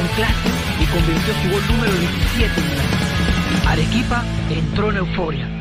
con clase y convirtió su gol número 17 en Arequipa entró en euforia.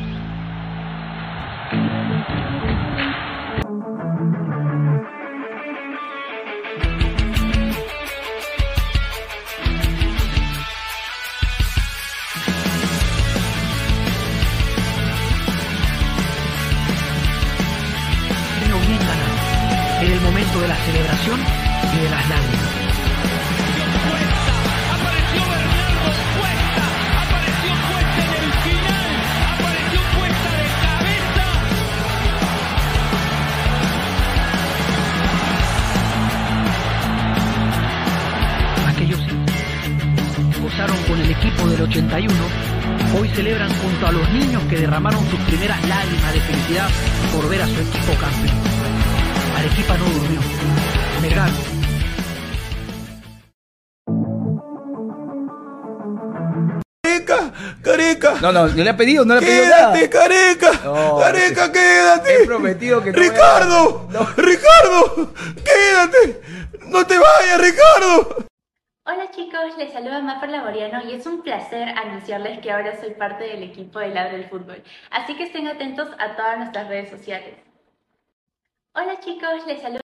Derramaron sus primeras lágrimas de felicidad por ver a su equipo campeón. Arequipa no durmió. Melgar Careca, careca. No, no, no le ha pedido, no le ha pedido nada. Quédate, careca. No, careca, quédate. He prometido que no voy a- Ricardo, Ricardo, quédate. No te vayas, Ricardo. Hola chicos, les saluda Mafer Laboriano y es un placer anunciarles que ahora soy parte del equipo de Ladra del Fútbol, así que estén atentos a todas nuestras redes sociales. Hola chicos, les saluda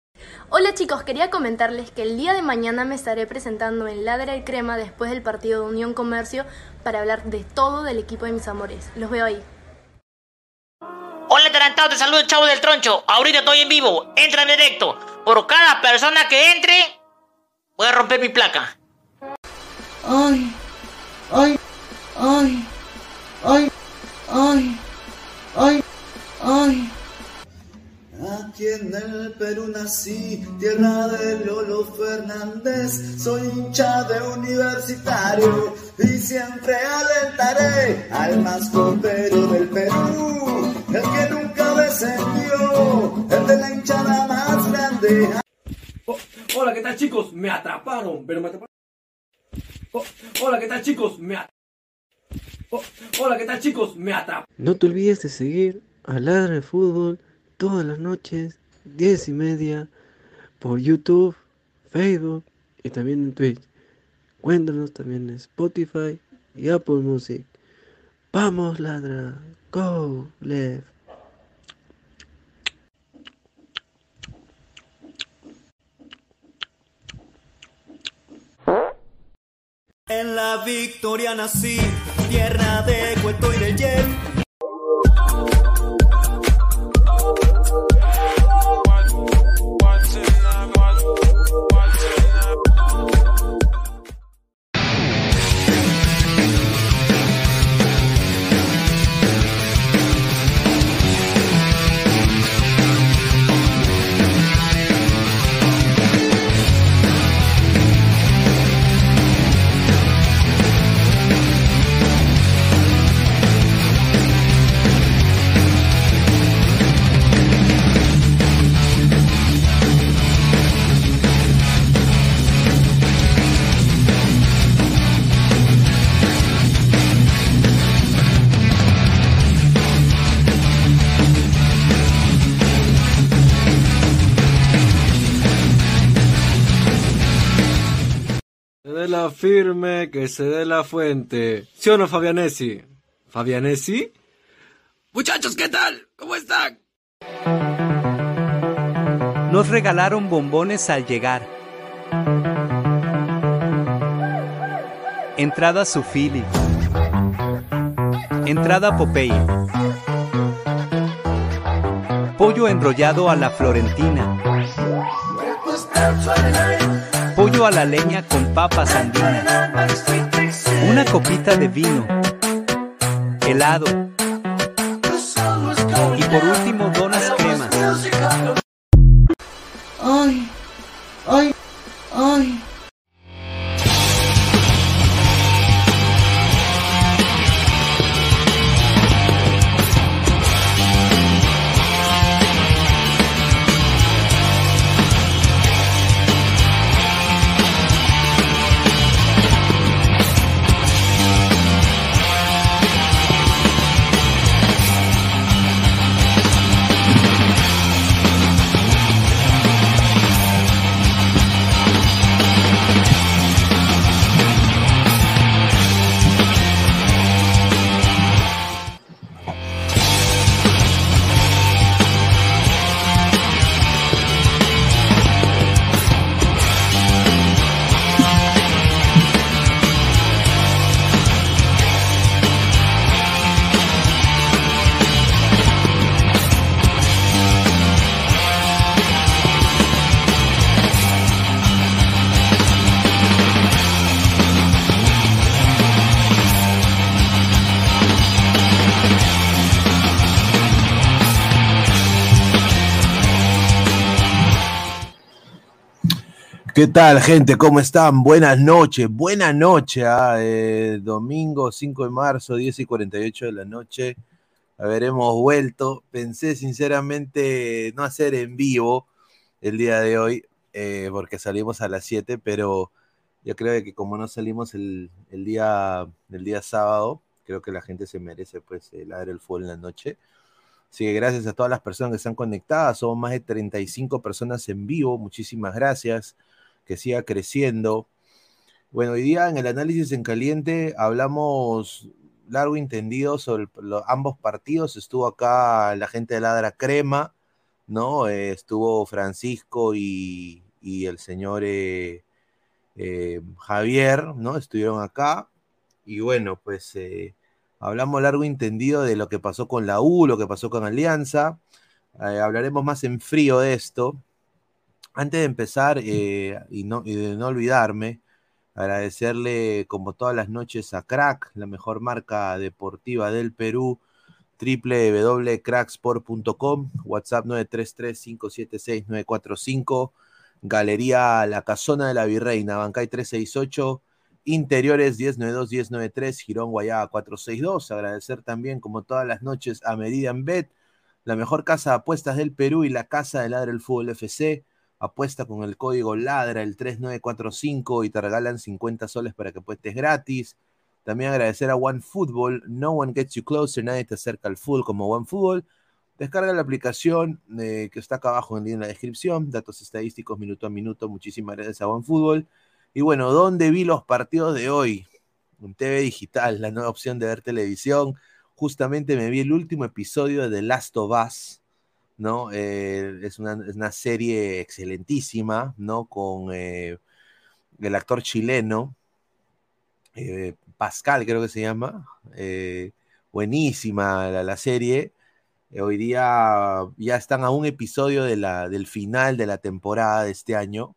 Hola chicos, quería comentarles que el día de mañana me estaré presentando en Ladra el Crema después del partido de Unión Comercio para hablar de todo del equipo de mis amores. Los veo ahí. Hola atarantado, te saludo el chavo del troncho. Ahorita estoy en vivo, entra en directo. Por cada persona que entre, voy a romper mi placa. Ay, ay, ay, ay, ay, ay, ay. Aquí en el Perú nací, tierra de Lolo Fernández, soy hincha de universitario y siempre alentaré al más copero del Perú, el que nunca descendió, el de la hinchada más grande. Oh, hola, ¿qué tal chicos? Me atraparon, pero me atraparon. Oh, hola, ¿qué tal chicos? Me. Oh, hola, ¿qué tal chicos? Me atraparon. No te olvides de seguir a Ladra de Fútbol todas las noches, 10 y media, por YouTube, Facebook y también en Twitch. Cuéntanos también en Spotify y Apple Music. Vamos, Ladra. Go, left. En la victoria nací, tierra de Cueto y de Jeff. La firme, que se dé la fuente. ¿Sí o no, Fabianesi? ¿Fabianesi? Muchachos, ¿qué tal? ¿Cómo están? Nos regalaron bombones al llegar. Entrada Sufili. Entrada Popeye. Pollo enrollado a la florentina. Pollo a la leña con papas andinas. Una copita de vino. Helado. Y por último, ¿Qué tal, gente? ¿Cómo están? Buenas noches, buena noche. ah, eh, domingo 5 de marzo, 10 y 48 de la noche. Hemos vuelto. Pensé sinceramente no hacer en vivo el día de hoy, eh, porque salimos a las 7, pero yo creo que como no salimos el, el día, el día sábado, creo que la gente se merece pues el el fútbol en la noche. Así que gracias a todas las personas que están conectadas. Somos más de 35 personas en vivo. Muchísimas gracias. Que siga creciendo. Bueno, hoy día en el análisis en caliente hablamos largo y entendido sobre lo- ambos partidos. Estuvo acá la gente de Ladra Crema, ¿no? Eh, estuvo Francisco y, y el señor eh, eh, Javier, ¿no? Estuvieron acá. Y bueno, pues hablamos largo y entendido de lo que pasó con la U, lo que pasó con Alianza. Hablaremos más en frío de esto. Antes de empezar, eh, y, no, y de no olvidarme, agradecerle como todas las noches a Crack, la mejor marca deportiva del Perú, www.cracksport.com, WhatsApp 933-576-945, Galería La Casona de la Virreina, Bancay 368, Interiores 1092-1093, Girón Guayaba 462. Agradecer también, como todas las noches, a Meridian Bet, la mejor casa de apuestas del Perú y la casa de Ladra el Fútbol FC. Apuesta con el código LADRA, el 3945, y te regalan 50 soles para que apuestes gratis. También agradecer a OneFootball. No one gets you closer, nadie te acerca al fútbol como OneFootball. Descarga la aplicación eh, que está acá abajo en la descripción. Datos estadísticos minuto a minuto. Muchísimas gracias a OneFootball. Y bueno, ¿dónde vi los partidos de hoy? En TV Digital, la nueva opción de ver televisión. Justamente me vi el último episodio de The Last of Us, ¿no? Eh, es, una, es una serie excelentísima, ¿no? Con eh, el actor chileno, eh, Pascal creo que se llama. Buenísima la, la serie. Hoy día ya están a un episodio de la, del final de la temporada de este año.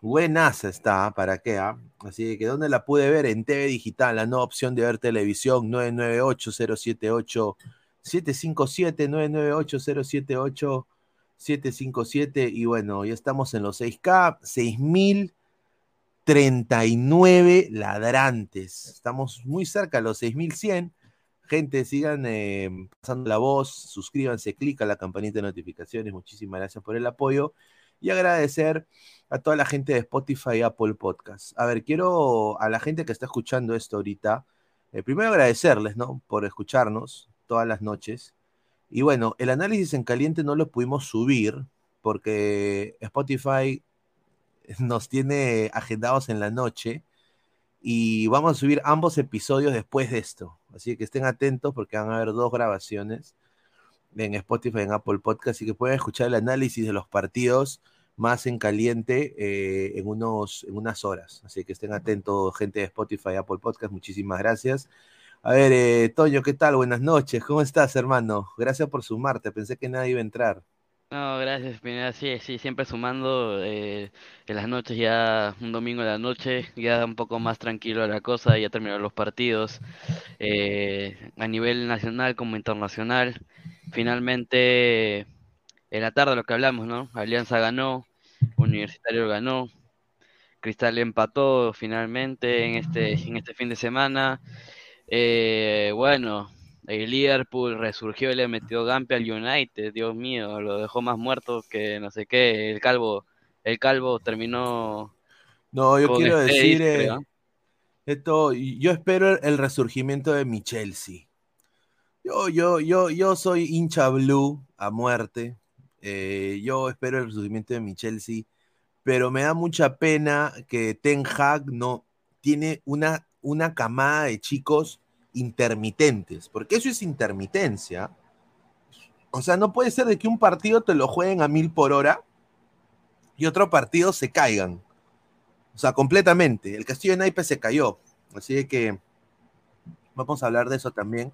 Buenaza está, ¿para qué? ah? Así que, ¿dónde la pude ver? En TV Digital, la nueva opción de ver televisión, 998-078-757, 998-078-757. Y bueno, ya estamos en los 6K, 6.039 ladrantes. Estamos muy cerca de los 6.100. Gente, sigan eh, pasando la voz, suscríbanse, clic a la campanita de notificaciones. Muchísimas gracias por el apoyo. Y agradecer a toda la gente de Spotify y Apple Podcast. A ver, quiero a la gente que está escuchando esto ahorita, eh, primero agradecerles, ¿no? Por escucharnos todas las noches. Y bueno, el análisis en caliente no lo pudimos subir porque Spotify nos tiene agendados en la noche y vamos a subir ambos episodios después de esto. Así que estén atentos porque van a haber dos grabaciones en Spotify y en Apple Podcast, así que pueden escuchar el análisis de los partidos más en caliente eh, en, unos, en unas horas. Así que estén atentos, gente de Spotify y Apple Podcast. Muchísimas gracias. A ver, eh, Toño, ¿qué tal? Buenas noches. ¿Cómo estás, hermano? Gracias por sumarte. Pensé que nadie iba a entrar. No, gracias, Pineda. Sí, sí, siempre sumando eh, en las noches, ya un domingo en la noche, ya un poco más tranquilo la cosa, ya terminaron los partidos eh, a nivel nacional como internacional. Finalmente, en la tarde lo que hablamos, ¿no? Alianza ganó, Universitario ganó, Cristal empató finalmente en este, en este fin de semana. Eh, bueno, el Liverpool resurgió y le metió Gampe al United, Dios mío, lo dejó más muerto que no sé qué. El calvo, el calvo terminó. No, yo quiero este decir, eh, esto, yo espero el resurgimiento de mi Chelsea. Yo, yo, yo, yo soy hincha blue a muerte. Eh, yo espero el resurgimiento de mi Chelsea, pero me da mucha pena que Ten Hag no tiene una, una camada de chicos intermitentes, porque eso es intermitencia. O sea, no puede ser de que un partido te lo jueguen a mil por hora y otro partido se caigan. O sea, completamente. El Castillo de Naipes se cayó. Así que vamos a hablar de eso también.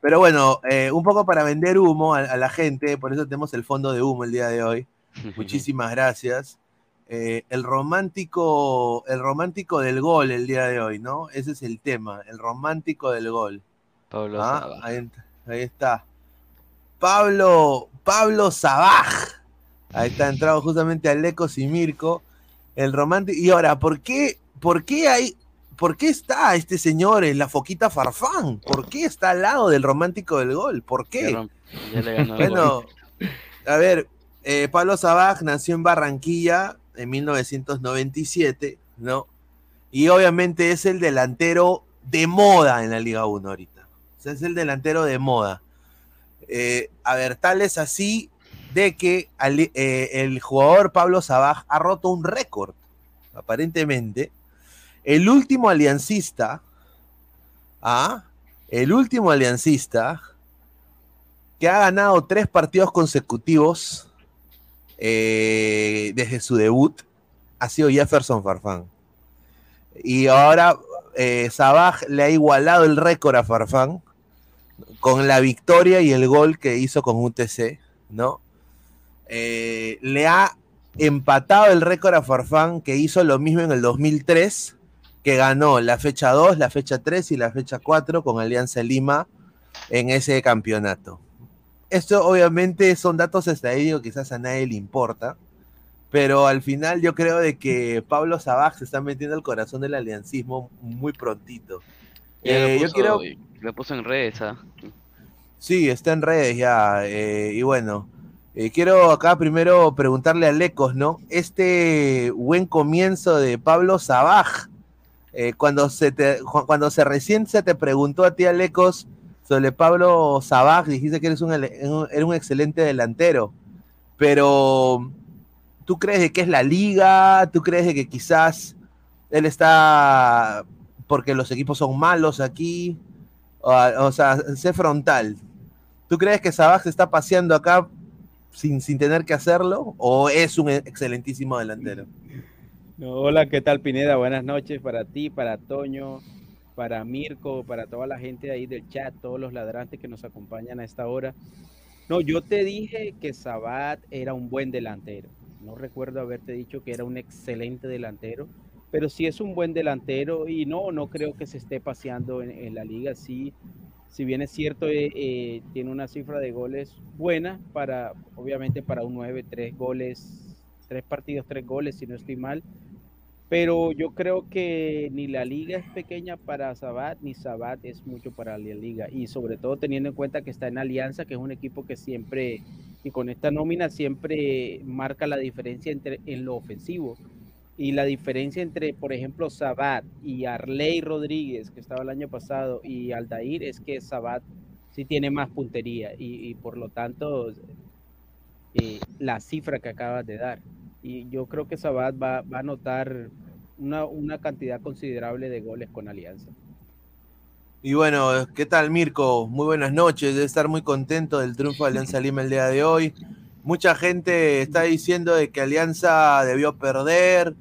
Pero bueno, eh, un poco para vender humo a, a, la gente, por eso tenemos el fondo de humo el día de hoy. Muchísimas gracias. Eh, el romántico, el romántico del gol el día de hoy, ¿no? Ese es el tema, el romántico del gol. Pablo Ah, Sabaj. ahí, ahí está. Pablo, Pablo Sabaj. Ahí está entrado justamente Alecos y Mirko. El romántico. Y ahora, ¿por qué, por qué hay, por qué está este señor en la foquita Farfán? ¿Por qué está al lado del romántico del gol? ¿Por qué? Ya le ganó el Bueno, gol. a ver, eh, Pablo Sabaj nació en Barranquilla en 1997, ¿no? Y obviamente es el delantero de moda en la Liga 1 ahorita. O sea, es el delantero de moda. Eh, a ver, tal es así de que eh, el jugador Pablo Sabaj ha roto un récord, aparentemente. El último aliancista, ¿ah? El último aliancista que ha ganado tres partidos consecutivos eh, desde su debut ha sido Jefferson Farfán. Y ahora eh, Sabaj le ha igualado el récord a Farfán con la victoria y el gol que hizo con UTC, ¿no? Eh, le ha empatado el récord a Farfán que hizo lo mismo en el 2003, que ganó la fecha 2, la fecha 3 y la fecha 4 con Alianza Lima en ese campeonato. Esto obviamente son datos estadísticos, quizás a nadie le importa, pero al final yo creo de que Pablo Sabaj se está metiendo al corazón del aliancismo muy prontito. Eh, yo quiero, Lo puso en redes, ¿ah? Sí, está en redes ya. eh, y bueno, eh, quiero acá primero preguntarle a Lecos, ¿no? Este buen comienzo de Pablo Sabaj, cuando, se te, cuando se recién se te preguntó a ti, Alecos, sobre Pablo Sabaj, dijiste que eres un, ele- un- excelente delantero, pero ¿tú crees de que es la liga? ¿Tú crees de que quizás él está porque los equipos son malos aquí? O, o sea, sé frontal. ¿Tú crees que Sabaj se está paseando acá sin, sin tener que hacerlo? ¿O es un excelentísimo delantero? No, hola, ¿qué tal Pineda? Buenas noches para ti, para Toño, para Mirko, para toda la gente ahí del chat, todos los ladrantes que nos acompañan a esta hora. No, yo te dije que Sabat era un buen delantero. No recuerdo haberte dicho que era un excelente delantero, pero sí es un buen delantero y no, no creo que se esté paseando en, la liga. Sí, si bien es cierto, eh, eh, tiene una cifra de goles buena para, obviamente para un 9, 3 goles, tres partidos, tres goles, si no estoy mal. Pero yo creo que ni la liga es pequeña para Sabat, ni Sabat es mucho para la liga. Y sobre todo teniendo en cuenta que está en Alianza, que es un equipo que siempre, y con esta nómina siempre marca la diferencia entre, en lo ofensivo. Y la diferencia entre, por ejemplo, Sabat y Arley Rodríguez, que estaba el año pasado, y Aldair, es que Sabat sí tiene más puntería. Y, por lo tanto, eh, la cifra que acabas de dar. Y yo creo que Sabat va, va a anotar una, una cantidad considerable de goles con Alianza. Y bueno, ¿qué tal Mirko? Muy buenas noches, debe estar muy contento del triunfo de Alianza Lima el día de hoy. Mucha gente está diciendo de que Alianza debió perder,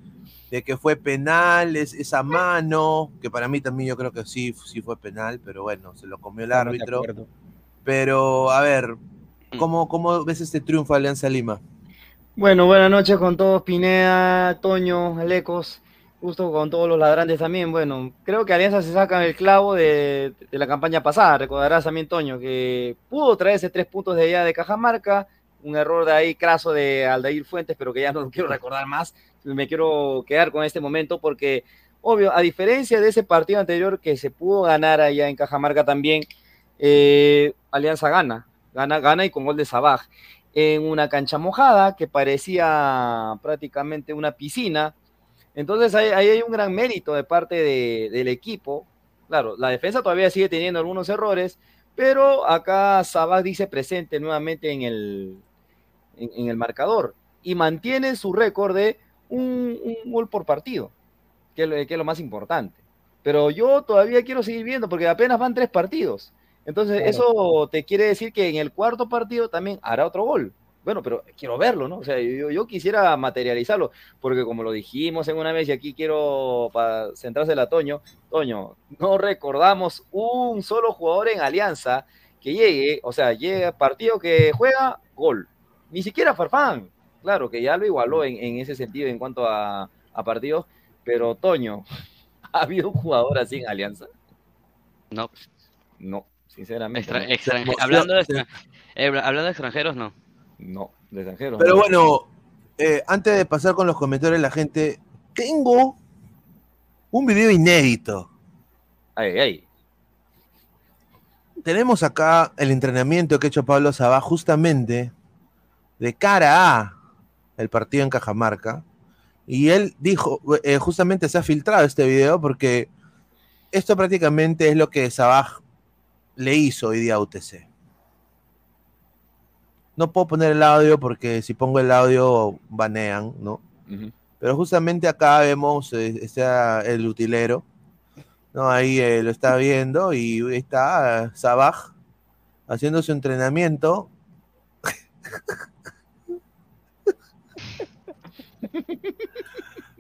de que fue penal, es, esa mano, que para mí también yo creo que sí, sí fue penal, pero bueno, se lo comió el árbitro. Pero, a ver, ¿cómo, cómo ves este triunfo de Alianza Lima? Bueno, buenas noches con todos, Pineda, Toño, Alecos, gusto con todos los ladrantes también. Bueno, creo que Alianza se saca el clavo de, de la campaña pasada, recordarás también, Toño, que pudo traerse tres puntos de allá de Cajamarca, un error de ahí craso de Aldair Fuentes, pero que ya no lo quiero recordar más, me quiero quedar con este momento porque, obvio, a diferencia de ese partido anterior que se pudo ganar allá en Cajamarca también, eh, Alianza gana, gana, gana y con gol de Sabaj en una cancha mojada que parecía prácticamente una piscina. Entonces ahí, hay un gran mérito de parte de- del equipo. Claro, la defensa todavía sigue teniendo algunos errores, pero acá Sabaj dice presente nuevamente en el, en, el marcador y mantiene su récord de un, gol por partido, que es lo más importante. Pero yo todavía quiero seguir viendo porque apenas van tres partidos. Entonces, Claro. eso te quiere decir que en el cuarto partido también hará otro gol. Bueno, pero quiero verlo, ¿no? O sea, yo, yo quisiera materializarlo, porque como lo dijimos en una vez, y aquí quiero para centrarse a Toño, Toño, no recordamos un solo jugador en Alianza que llegue, o sea, llega partido que juega, gol. Ni siquiera Farfán, claro, que ya lo igualó en, en ese sentido en cuanto a, a partidos, pero Toño, ¿ha habido un jugador así en Alianza? No. No, sinceramente. Extra- no. extran- hablando, de eh, hablando de extranjeros, no. No, de extranjeros. Pero no. bueno, eh, antes de pasar con los comentarios de la gente, tengo un video inédito. Ay, ay. Tenemos acá el entrenamiento que ha hecho Pablo Sabá justamente de cara a el partido en Cajamarca. Y él dijo, eh, justamente se ha filtrado este video porque esto prácticamente es lo que Sabaj le hizo hoy día a UTC. No puedo poner el audio porque si pongo el audio banean, ¿no? Pero justamente acá vemos eh, está el utilero, ¿no? Ahí eh, lo está viendo y está eh, Sabaj haciendo su entrenamiento.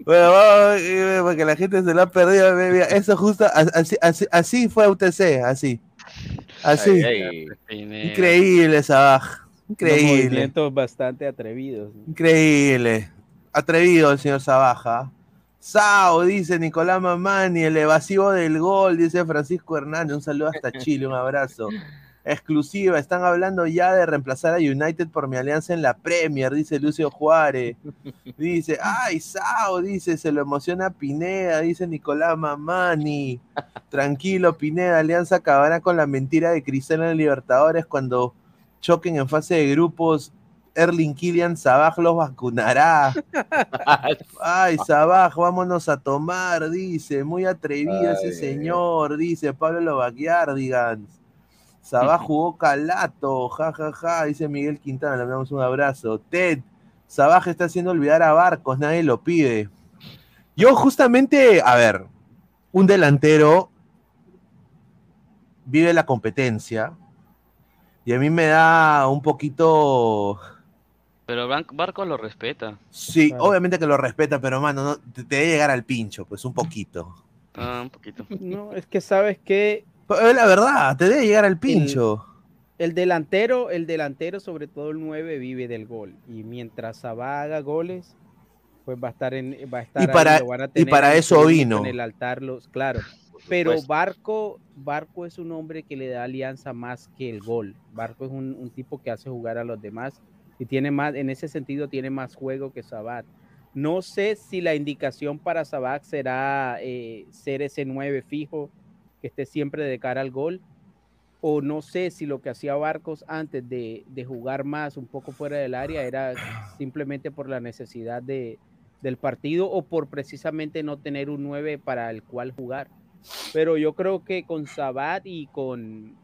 Bueno, vamos, eh, porque la gente se lo ha perdido. mira, Eso justo, así, así, así fue UTC, así. Así. Ay, Increíble, Sabaj. Unos Increíble. movimientos bastante atrevidos. ¿no? Increíble. Atrevido el señor Sabaja. Sao, dice Nicolás Mamani, el evasivo del gol, dice Francisco Hernández. Un saludo hasta Chile, un abrazo. Exclusiva, están hablando ya de reemplazar a United por mi alianza en la Premier, dice Lucio Juárez. Dice, ay, Sao, dice, se lo emociona Pineda, dice Nicolás Mamani. Tranquilo, Pineda, Alianza acabará con la mentira de Cristiano en Libertadores cuando choquen en fase de grupos. Erling Killian Sabaj los vacunará. Ay, Sabaj, vámonos a tomar, dice. Muy atrevido ese señor, dice Pablo Lovaquiardigans. Sabaj jugó calato, ja, ja, ja, dice Miguel Quintana, le damos un abrazo. Ted, Sabaj está haciendo olvidar a Barcos, nadie lo pide. Yo justamente, a ver, un delantero vive la competencia y a mí me da un poquito... Pero Ban- Barco lo respeta. Sí, obviamente que lo respeta, pero mano, no, te, te debe llegar al pincho, pues un poquito. Ah, un poquito. No, es que sabes que es la verdad, te debe llegar al pincho. el delantero, el delantero, sobre todo el 9, vive del gol. Y mientras Sabá haga goles, pues va a estar en, va a estar Y ahí, para- lo van a y tener para en eso vino. En el altar, los, claro. Pero. Barco, Barco es un hombre que le da alianza más que el gol. Barco es un, un tipo que hace jugar a los demás y tiene más, en ese sentido, tiene más juego que Sabat. No sé si la indicación para Sabat será eh, ser ese 9 fijo que esté siempre de cara al gol, o no sé si lo que hacía Barcos antes de, de jugar más un poco fuera del área era simplemente por la necesidad de, del partido o por precisamente no tener un 9 para el cual jugar. Pero yo creo que con Sabat y con,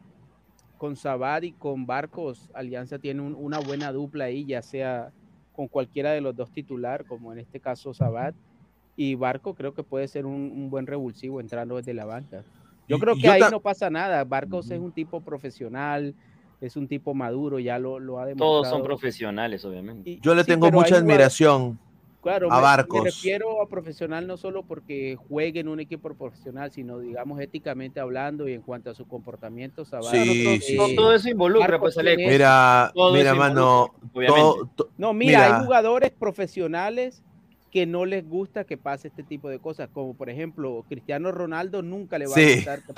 con Sabat y con Barcos, Alianza tiene un- una buena dupla ahí, ya sea con cualquiera de los dos titular, como en este caso Sabat, y Barco creo que puede ser un, un buen revulsivo entrando desde la banca. Yo creo que yo ahí no pasa nada. Barcos es un tipo profesional, es un tipo maduro, ya lo, lo ha demostrado. Todos son profesionales, obviamente. Yo le sí, tengo mucha admiración Claro, a me- Barcos. Me refiero a profesional no solo porque juegue en un equipo profesional, sino digamos éticamente hablando y en cuanto a su comportamiento. Sabat, Sí, sí, todo, sí. todo eso involucra, Barcos pues, eso. Mira, Todo mira, mano. todo- to- No, mira, mira. hay jugadores profesionales que no les gusta que pase este tipo de cosas, como por ejemplo Cristiano Ronaldo nunca le va Sí. a gustar que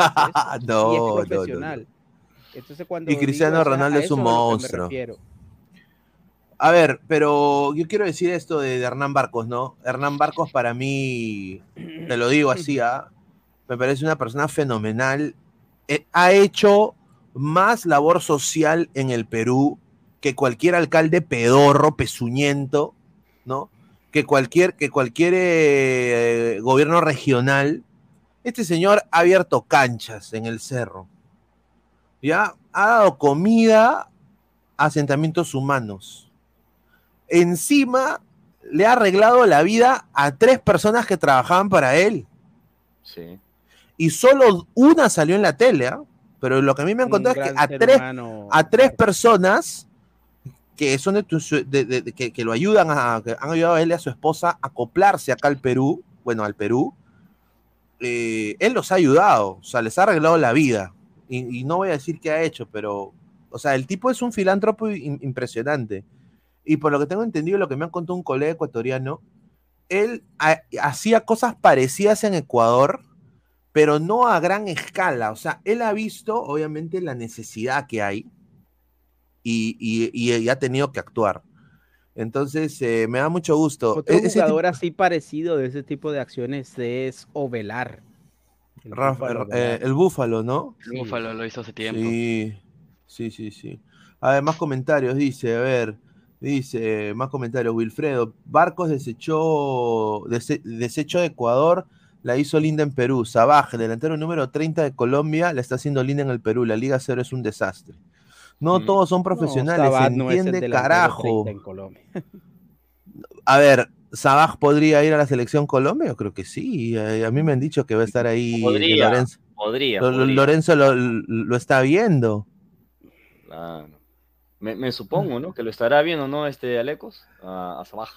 No, y es no, no. profesional. Entonces cuando Y Cristiano digo, o sea, Ronaldo es un a monstruo. A ver, pero yo quiero decir esto de, de Hernán Barcos, ¿no? Hernán Barcos para mí, te lo digo así, ¿ah? me parece una persona fenomenal. Eh, ha hecho más labor social en el Perú que cualquier alcalde pedorro, pezuñento, ¿no? Que cualquier, que cualquier eh, gobierno regional. Este señor ha abierto canchas en el cerro. ¿Ya? Ha dado comida a asentamientos humanos encima le ha arreglado la vida a tres personas que trabajaban para él. Sí. Y solo una salió en la tele, ¿ah? Pero lo que a mí me han contado es que tres, a tres personas que son de tu- de- de- de- que, que lo ayudan a, que han ayudado a él y a su esposa a acoplarse acá al Perú, bueno, al Perú, eh, él los ha ayudado, o sea, les ha arreglado la vida. Y, y no voy a decir qué ha hecho, pero, o sea, el tipo es un filántropo im- impresionante. Y por lo que tengo entendido, lo que me han contado un colega ecuatoriano, él ha- hacía cosas parecidas en Ecuador, pero no a gran escala. O sea, él ha visto, obviamente, la necesidad que hay y, y- y- y ha tenido que actuar. Entonces, eh, me da mucho gusto. Otro E- ese jugador tipo- así parecido de ese tipo de acciones es Ovelar. El Rafa- Búfalo eh, el Búfalo, ¿no? El Búfalo lo hizo hace tiempo. Sí, sí, sí, sí. A ver, más comentarios, dice, a ver, dice, más comentarios, Wilfredo, Barcos desechó, dese- desechó de Ecuador, la hizo linda en Perú, Sabaj, el delantero número 30 de Colombia, la está haciendo linda en el Perú, la Liga Cero es un desastre. No todos son profesionales, No, se no carajo. 30 en Colombia. A ver, ¿Sabaj podría ir a la selección Colombia? Yo creo que sí, eh, a mí me han dicho que va a estar ahí Podría, Lorenzo. podría, Lo- lo- podría. Lorenzo lo, lo está viendo. Claro. Me, me supongo, ¿no? Que lo estará viendo, ¿no? Este Alecos. A, a Sabaj.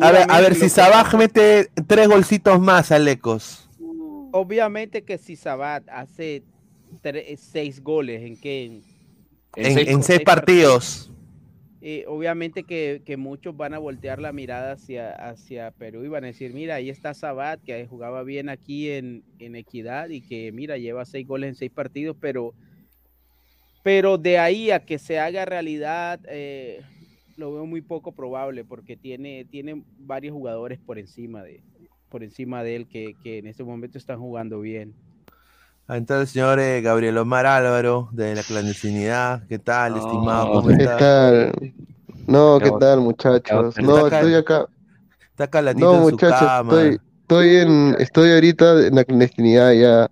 A ver, a ver si Sabaj mete tres golcitos más, Alecos. Obviamente que si Sabat hace tre- seis goles en que En, en seis partidos. eh, obviamente que, que muchos van a voltear la mirada hacia, hacia Perú y van a decir, mira, ahí está Sabat, que jugaba bien aquí en, en Equidad y que, mira, lleva seis goles en seis partidos, pero, pero de ahí a que se haga realidad, eh, lo veo muy poco probable porque tiene, tiene varios jugadores por encima de, por encima de él que, que en este momento están jugando bien. Ahí está el señor eh, Gabriel Omar Álvaro de la clandestinidad. ¿Qué tal, estimado? ¿Cómo ¿Qué está? tal? No, ¿qué Está- tal, muchachos? está No, acá- estoy acá. Está caladito No, en su muchachos, cama. estoy, estoy en, estoy ahorita en la clandestinidad ya.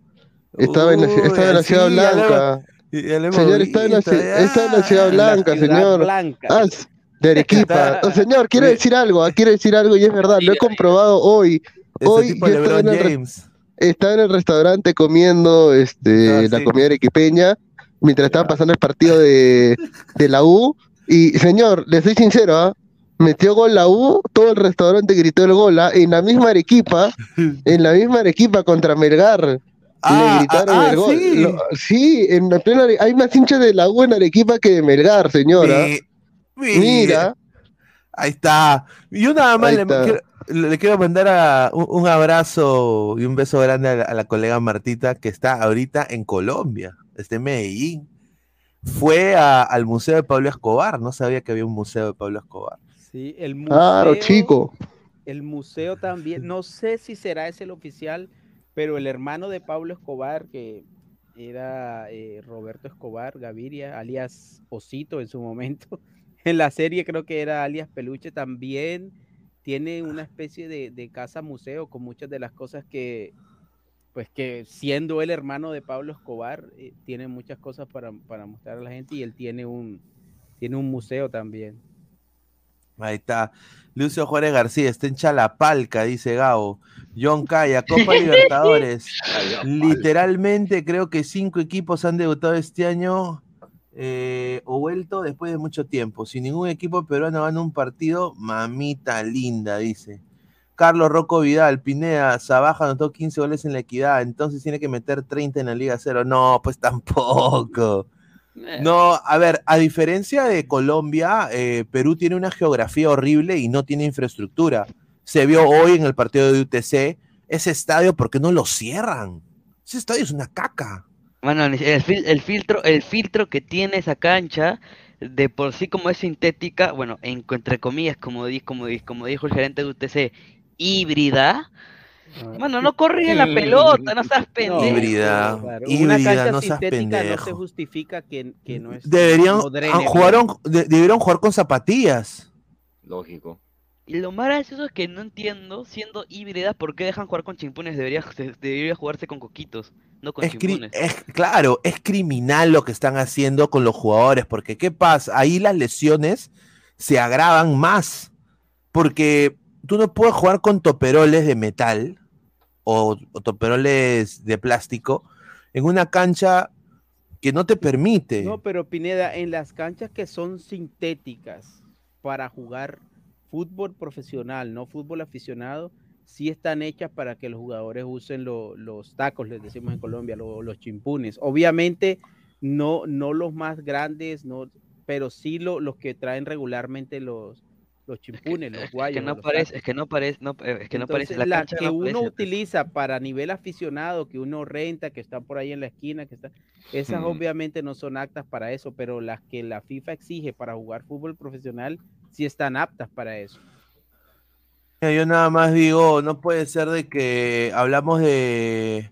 Estaba en la, estaba en la Ciudad Blanca. Señor, está en la, está en la Ciudad la Blanca, Ciudad señor. Blanca. Ah, de Arequipa. Oh, señor, quiero decir algo, ah, quiero decir algo y es verdad, lo he comprobado hoy. Hoy tipo yo estaba en, el, James. Estaba en el restaurante comiendo este, Ah, la comida arequipeña mientras estaba pasando el partido de, de la U. Y señor, le soy sincero, ¿ah? metió gol la U, todo el restaurante gritó el gol, ¿ah? en la misma Arequipa, en la misma Arequipa contra Melgar. Ah, le gritaron ah, el gol. sí. Lo- sí, en la plena hay más hinchas de la U en Arequipa que de Melgar, señora. Mi- Mira. Ahí está. Y yo nada más le quiero, le quiero mandar a- un, un abrazo y un beso grande a la, a la colega Martita que está ahorita en Colombia, está en Medellín. Fue a- al museo de Pablo Escobar, no sabía que había un museo de Pablo Escobar. Sí, el museo, Claro, chico. el museo también, no sé si será ese el oficial, pero el hermano de Pablo Escobar, que era eh, Roberto Escobar Gaviria, alias Osito en su momento, en la serie creo que era alias Peluche, también tiene una especie de, de casa museo con muchas de las cosas que, pues que siendo el hermano de Pablo Escobar, eh, tiene muchas cosas para, para mostrar a la gente y él tiene un, tiene un museo también. Ahí está. Lucio Juárez García está en Chalapalca, dice Gabo. John Calla, Copa Libertadores. Literalmente creo que cinco equipos han debutado este año eh, o vuelto después de mucho tiempo. Si ningún equipo peruano gana un partido, mamita linda, dice. Carlos Rocco Vidal, Pineda, Sabaja anotó 15 goles en la equidad, entonces tiene que meter 30 en la Liga Cero. No, pues tampoco. No, a ver, a diferencia de Colombia, eh, Perú tiene una geografía horrible y no tiene infraestructura. Se vio hoy en el partido de UTC, ese estadio, ¿por qué no lo cierran? Ese estadio es una caca. Bueno, el, fil- el filtro, el filtro que tiene esa cancha, de por sí como es sintética, bueno, en, entre comillas, como, di- como, di- como dijo el gerente de UTC, híbrida. Bueno, no corría la pelota, no seas pendejo. Híbrida, Claro, híbrida, una cancha no seas sintética no se pendejo. justifica que, que no es Deberían, ah, jugaron, de- debieron jugar con zapatillas. Lógico. Y lo más gracioso es que no entiendo, siendo híbrida, ¿por qué dejan jugar con chimpunes? Debería, debería jugarse con coquitos, no con Es, chimpunes. es- claro, es criminal lo que están haciendo con los jugadores, porque ¿qué pasa? Ahí las lesiones se agravan más, porque tú no puedes jugar con toperoles de metal o, o toperoles de plástico en una cancha que no te permite. No, pero Pineda, en las canchas que son sintéticas para jugar fútbol profesional, no fútbol aficionado, sí están hechas para que los jugadores usen lo- los tacos, les decimos en Colombia, lo- los chimpunes. Obviamente, no, no los más grandes, no, pero sí lo- los que traen regularmente los, los chimpunes, los Es guayos. que no parece, tacos. es que no parece, no, eh, es que no parece la que no uno parece. utiliza para nivel aficionado, que uno renta, que están por ahí en la esquina, que están, esas Hmm. obviamente no son actas para eso, pero las que la FIFA exige para jugar fútbol profesional, si están aptas para eso. Mira, Yo nada más digo, no puede ser de que hablamos de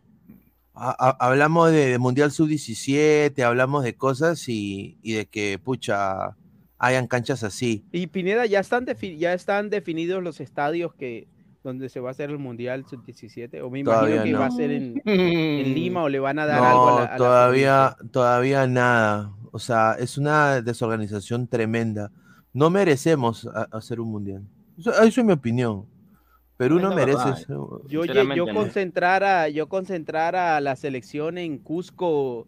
a- a- hablamos de, de Mundial Sub-17, hablamos de cosas y, y de que, pucha, hayan canchas así. Y Pineda, ya están, defi- ya están definidos los estadios que donde se va a hacer el Mundial Sub-17, o me imagino Todavía que no. va a ser en, en Lima o le van a dar algo a la, a la todavía, todavía nada. O sea, es una desorganización tremenda. No merecemos a- hacer un mundial. Eso, eso es mi opinión. Perú no merece. ser- Yo, yo, yo concentrar a, yo concentrar a la selección en Cusco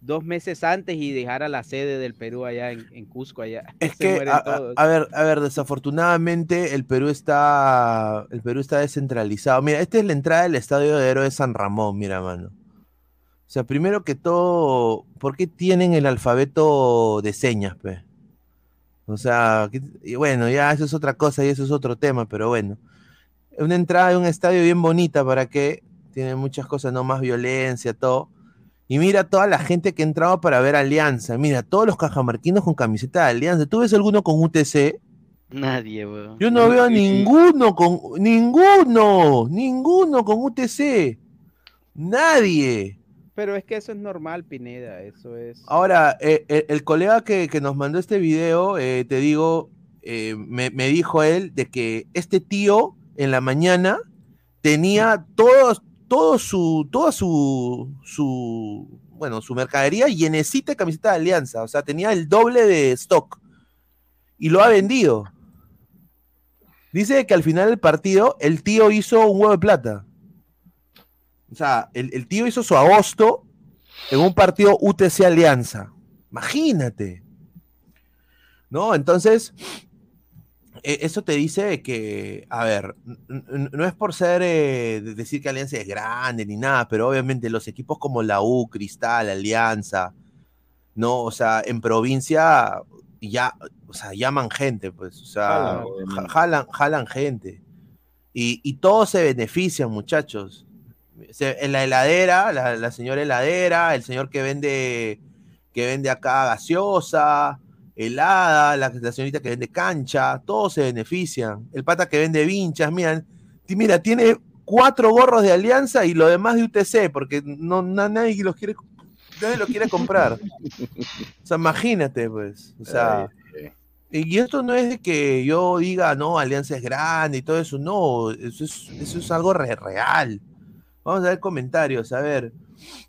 dos meses antes y dejar a la sede del Perú allá en, en Cusco allá. Es Se que, a ver, a ver, desafortunadamente el Perú está, el Perú está descentralizado. Mira, esta es la entrada del Estadio de Héroes San Ramón, mira, mano. O sea, primero que todo, ¿por qué tienen el alfabeto de señas, pe? O sea, ¿qué- y bueno, ya eso es otra cosa y eso es otro tema, pero bueno. Una entrada de un estadio bien bonita, ¿para qué? Tiene muchas cosas, no más violencia, todo. Y mira toda la gente que entraba para ver Alianza. Mira, todos los cajamarquinos con camiseta de Alianza. ¿Tú ves alguno con UTC? Nadie, weón. Yo no veo a ninguno con. Ninguno. Ninguno con UTC. Nadie. Pero es que eso es normal, Pineda, eso es... Ahora, eh, eh, el colega que, que nos mandó este video, eh, te digo, eh, me, me dijo él de que este tío en la mañana tenía todos, todo su, toda su, su, bueno, su mercadería llenecita de camiseta de Alianza, o sea, tenía el doble de stock y lo ha vendido. Dice que al final del partido el tío hizo un huevo de plata. O sea, el, el tío hizo su agosto en un partido UTC Alianza. Imagínate. ¿No? Entonces, eh, eso te dice que, a ver, no es por ser, eh, de- decir que Alianza es grande ni nada, pero obviamente los equipos como la U, Cristal, Alianza, ¿no? O sea, en provincia ya, o sea, llaman gente, pues, o sea, jalan, jalan gente. Y, y todos se benefician, muchachos. Se- en la heladera, la, la señora heladera, el señor que vende, que vende acá gaseosa, helada, la, la señorita que vende cancha, todos se benefician. El pata que vende vinchas, mira, mira, tiene cuatro gorros de alianza y lo demás de UTC, porque no, na- nadie los quiere, nadie lo quiere comprar. O sea, imagínate, pues. O sea, y esto no es de que yo diga, no, Alianza es grande y todo eso, no, eso es, eso es algo re- real. Vamos a ver comentarios, a ver.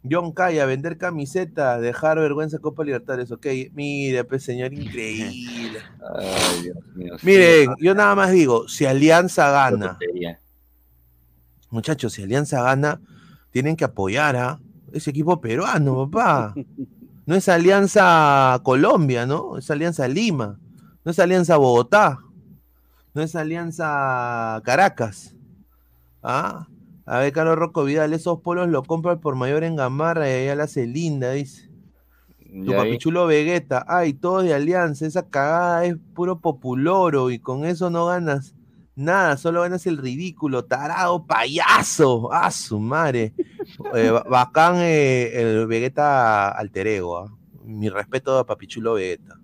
John Calla, vender camiseta, dejar vergüenza Copa Libertadores, ok. Mire, pues señor, increíble. Ay, Dios mío. sí. Miren, yo nada más digo, si Alianza gana, muchachos, si Alianza gana, tienen que apoyar a ese equipo peruano, papá. No es Alianza Colombia, ¿no? Es Alianza Lima. No es Alianza Bogotá. No es Alianza Caracas. ¿Ah? A ver, Carlos Rocco Vidal, esos polos lo compra por mayor en Gamarra y allá la hace linda, dice. Tu Ya ahí. papichulo Vegeta, ay, todo de alianza, esa cagada es puro populoro y con eso no ganas nada, solo ganas el ridículo, tarado, payaso, a su madre. Eh, ba- bacán eh, el Vegeta alter ego, ¿ah? mi respeto a papichulo Vegeta.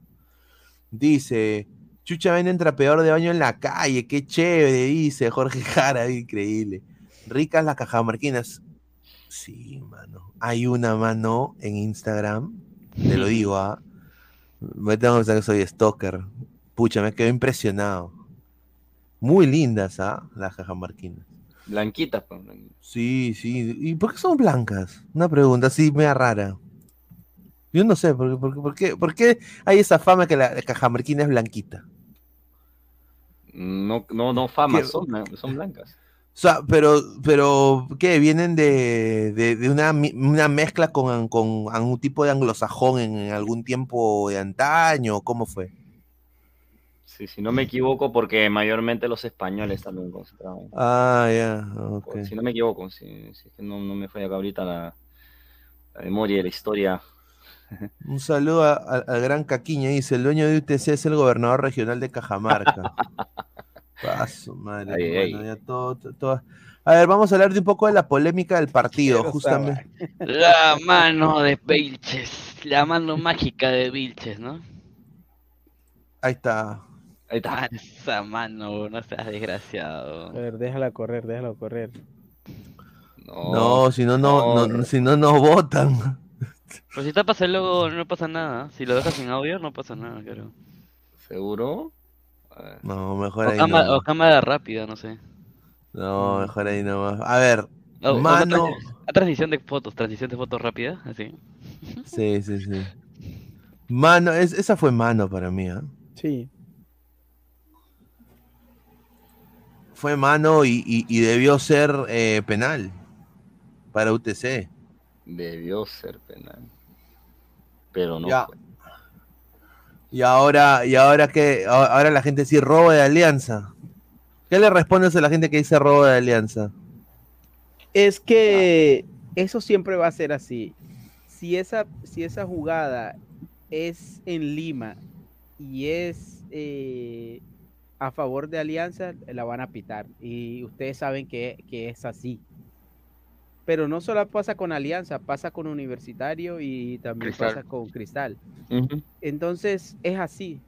Dice, Chucha vende trapeador de baño en la calle, qué chévere, dice Jorge Jara, increíble. Ricas las cajamarquinas. Sí, mano. Hay una mano en Instagram, te lo digo, ¿ah? Me tengo que pensar que soy stalker. Pucha, me quedo impresionado. Muy lindas, ¿ah? Las cajamarquinas. Blanquitas, pues. Sí, sí. ¿Y por qué son blancas? Una pregunta así media rara. Yo no sé, ¿por, qué- por, qué- por qué, por qué hay esa fama que la cajamarquina es blanquita? No, no, no fama, son, son blancas. O sea, pero, pero, ¿qué? ¿Vienen de, de- de una, una mezcla con, con algún tipo de anglosajón en, en algún tiempo de antaño? ¿Cómo fue? Sí, si no me equivoco, porque mayormente los españoles también concentraban. Ah, ya. Si no me equivoco, si, si es que no, no me fue acá ahorita la, la memoria de la historia. Un saludo al gran Caquiña, dice, el dueño de UTC es el gobernador regional de Cajamarca. Paso, madre. Ay, bueno, ya todo, A ver, vamos a hablar de un poco de la polémica del partido, justamente. La mano de Vilches, la mano mágica de Vilches, ¿no? Ahí está. Ahí está. Ah, esa mano, no seas desgraciado. A ver, déjala correr, déjala correr. No, si no, no, no, si no nos votan. Pues si tapas el logo no pasa nada. Si lo dejas sin audio no pasa nada, creo. ¿Seguro? No, mejor O, ahí cama- no. o cámara rápida, no sé. No, mejor ahí nomás. A ver, mano. una transición de fotos, transición de fotos rápida, así. Sí, sí, sí. Mano, es- esa fue mano para mí, ¿ah? Sí. Fue mano y, y- y debió ser eh, penal para UTC. Debió ser penal. Pero no Ya. fue. Y ahora, y ahora que ahora la gente dice robo de alianza. ¿Qué le respondes a la gente que dice robo de alianza? Es que eso siempre va a ser así. Si esa, si esa jugada es en Lima y es eh, a favor de Alianza, la van a pitar. Y ustedes saben que, que es así. Pero no solo pasa con Alianza, pasa con Universitario y también Cristal. pasa con Cristal. Entonces es así.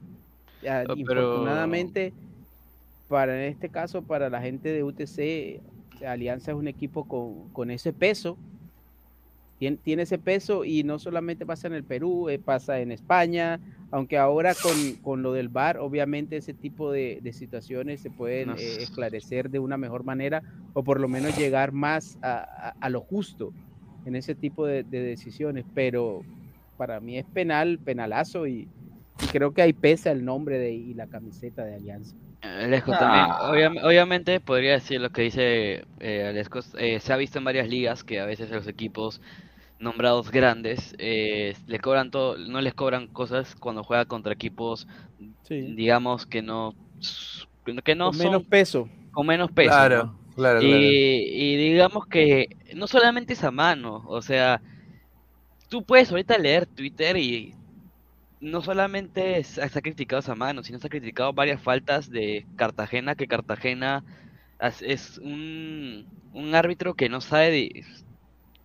Ah, pero- Infortunadamente, para en este caso, para la gente de UTC, Alianza es un equipo con, con ese peso. Tien- Tiene, ese peso y no solamente pasa en el Perú, eh, pasa en España, aunque ahora con, con lo del VAR, obviamente ese tipo de, de situaciones se pueden No eh, esclarecer de una mejor manera o por lo menos llegar más a, a- a lo justo en ese tipo de, de decisiones, pero para mí es penal, penalazo y, y creo que ahí pesa el nombre de, y la camiseta de Alianza. Alesco también. Obviam- obviamente podría decir lo que dice eh, Alesco. eh, se ha visto en varias ligas que a veces los equipos nombrados grandes eh, le cobran todo, no les cobran cosas cuando juega contra equipos, digamos que no, que no Con menos son peso. con menos peso. Claro, ¿no? claro, y, claro. y digamos que no solamente es a mano, o sea, tú puedes ahorita leer Twitter y no solamente se ha criticado esa mano, sino se ha criticado varias faltas de Cartagena, que Cartagena es un, un árbitro que no sabe de-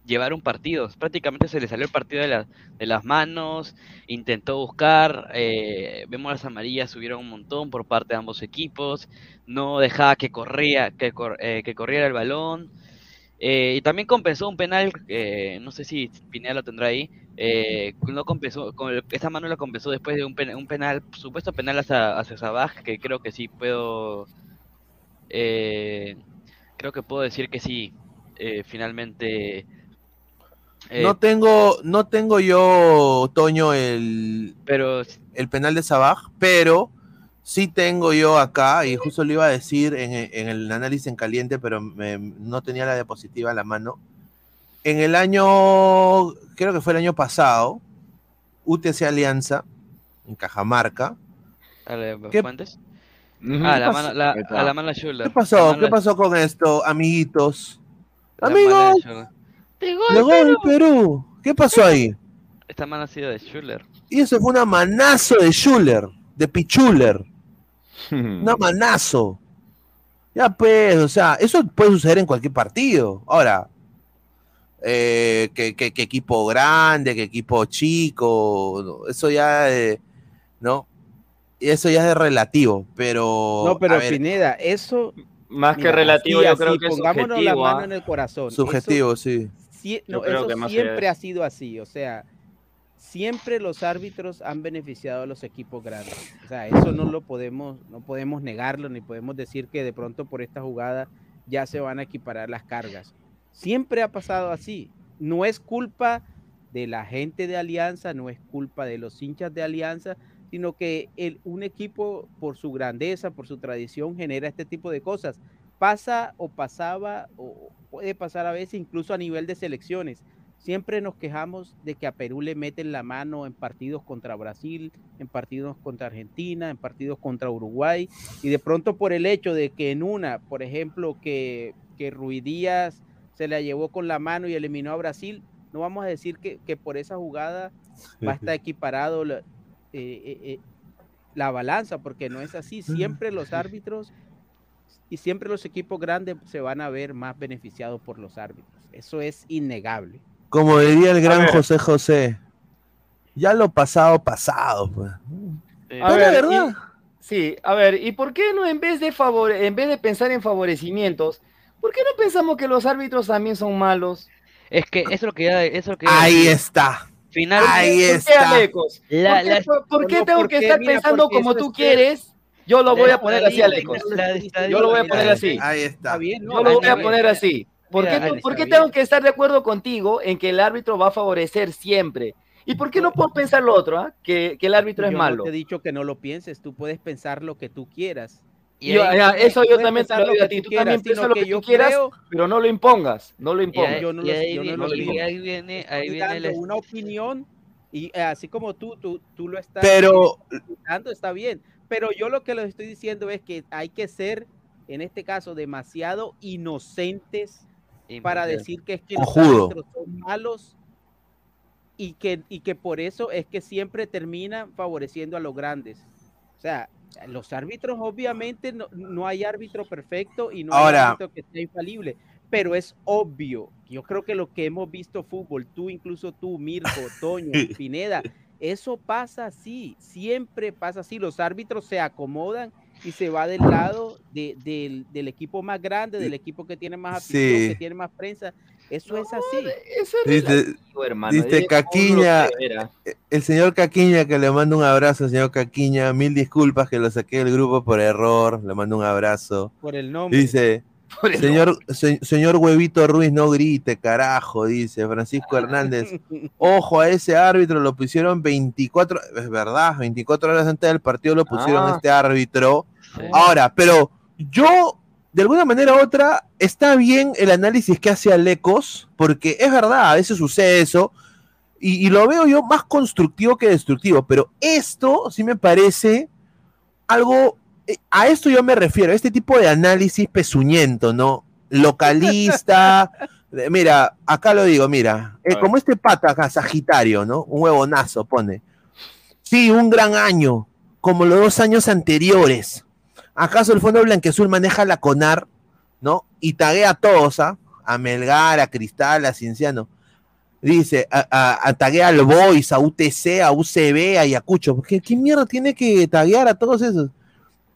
llevar un partido. Prácticamente se le salió el partido de, la- de las manos, intentó buscar, eh, vemos las amarillas subieron un montón por parte de ambos equipos, no dejaba que corría, que, cor- eh, que corriera el balón. Eh, y también compensó un penal, eh, no sé si Pineda lo tendrá ahí, no compensó, con esa mano la compensó después de un, pen- un penal, supuesto penal hacia, hacia que creo que sí puedo, creo que puedo decir que sí, finalmente. Eh, no tengo, no tengo yo, Toño, el, pero el penal de Sabaj, pero sí tengo yo acá, y justo lo iba a decir en, en el análisis en caliente, pero me- no tenía la diapositiva a la mano. En el año, creo que fue el año pasado, UTC Alianza, en Cajamarca. a la- ¿Qué-. Ah, ¿Qué la pasó? mano, la, Ahí está. a la mano Schuller. ¿Qué pasó? ¿Qué pasó con esto, amiguitos? la Amigos, Llegó el Perú. ¿Qué pasó ahí? Esta mano ha sido de Schuller. Y eso fue una manazo de Schuller, de Pichuller. Una manazo. Ya pues, o sea, eso puede suceder en cualquier partido. Ahora, eh, que, que- que equipo grande, que equipo chico, no, eso ya, eh, ¿no? Y Eso ya es relativo, pero... No, pero a ver, Pineda, eso. Más que relativo, yo creo que es pongámonos subjetivo, la mano ¿ah? en el corazón. subjetivo, Eso sí. No, creo eso siempre ha sido así. O sea, siempre los árbitros han beneficiado a los equipos grandes. O sea, eso no lo podemos, no podemos negarlo, ni podemos decir que de pronto por esta jugada ya se van a equiparar las cargas. Siempre ha pasado así. No es culpa de la gente de Alianza, no es culpa de los hinchas de Alianza, sino que el, un equipo por su grandeza, por su tradición, genera este tipo de cosas. Pasa o pasaba, o puede pasar a veces incluso a nivel de selecciones. Siempre nos quejamos de que a Perú le meten la mano en partidos contra Brasil, en partidos contra Argentina, en partidos contra Uruguay, y de pronto por el hecho de que en una, por ejemplo, que, que Ruiz Díaz se la llevó con la mano y eliminó a Brasil, no vamos a decir que, que por esa jugada va a estar equiparado la, eh, eh, eh, la balanza, porque no es así. Siempre los árbitros y siempre los equipos grandes se van a ver más beneficiados por los árbitros. Eso es innegable. Como diría el gran. José José, ya lo pasado, pasado. Pues. Eh, A ver, verdad. Sí, a ver, ¿y por qué no en vez de favor, en vez de pensar en favorecimientos, por qué no pensamos que los árbitros también son malos? Es que eso es lo que ya, eso es lo que Ahí está. Final, Ahí ¿Por qué, está. La- ¿Por qué, la- por- qué no, tengo porque, que estar mira, pensando como tú es quieres? Yo lo voy a poner así, Alecos. Yo lo voy a poner así. Ahí está. Yo lo voy a poner así. ¿Por qué, por tengo que estar de acuerdo contigo en que el árbitro va a favorecer siempre? ¿Y por qué no puedo pensar lo otro, ah? que, que el árbitro es Yo malo? No te he dicho que no lo pienses, tú puedes pensar lo que tú quieras. Y Yo- ahí- ya, eso yo también te lo digo a que ti. tú también piensa sino lo que tú quieras, creo- pero no lo impongas. No lo impongas. ahí, yo no y lo- ahí yo no viene, lo y digo. ahí viene, el una opinión y eh, así como tú, tú, tú lo estás Pero- dando, está bien. Pero yo lo que les estoy diciendo es que hay que ser, en este caso, demasiado inocentes para Imparcial. decir que es que los árbitros son malos y que, y que por eso es que siempre terminan favoreciendo a los grandes. O sea, los árbitros obviamente no, no hay árbitro perfecto y no Ahora- hay árbitro que sea infalible, pero es obvio. Yo creo que lo que hemos visto fútbol, tú incluso tú, Mirko, Toño, Pineda, eso pasa así, siempre pasa así. Los árbitros se acomodan y se va del lado de- del, del equipo más grande, del equipo que tiene más afición, Sí. que tiene más prensa. Eso es así. Eso es Dice, Relativo, hermano. dice Caquiña, quiera. el señor Caquiña, que le mando un abrazo, señor Caquiña. Mil disculpas que lo saqué del grupo por error. Le mando un abrazo. Por el nombre. Dice, señor, se- señor Huevito Ruiz, no grite, carajo, dice Francisco Hernández. Ojo a ese árbitro, lo pusieron 24, es verdad, 24 horas antes del partido lo pusieron Ah. este árbitro. Sí. Ahora, pero yo, de alguna manera u otra, está bien el análisis que hace Alecos, porque es verdad, a veces sucede eso, y, y lo veo yo más constructivo que destructivo, pero esto sí me parece algo, a esto yo me refiero, a este tipo de análisis pezuñento, ¿no? Localista. Mira, acá lo digo, mira, eh, como este pata acá, Sagitario, ¿no? Un huevonazo pone. Sí, un gran año, como los dos años anteriores. ¿Acaso el Fondo Blanquezul maneja la CONAR, ¿no? Y taguea a todos, ¿ah? A Melgar, a Cristal, a Cienciano. Dice, a, a- a taguea al Boys, a UTC, a UCB, a Ayacucho. ¿Qué, ¿Qué mierda tiene que taguear a todos esos?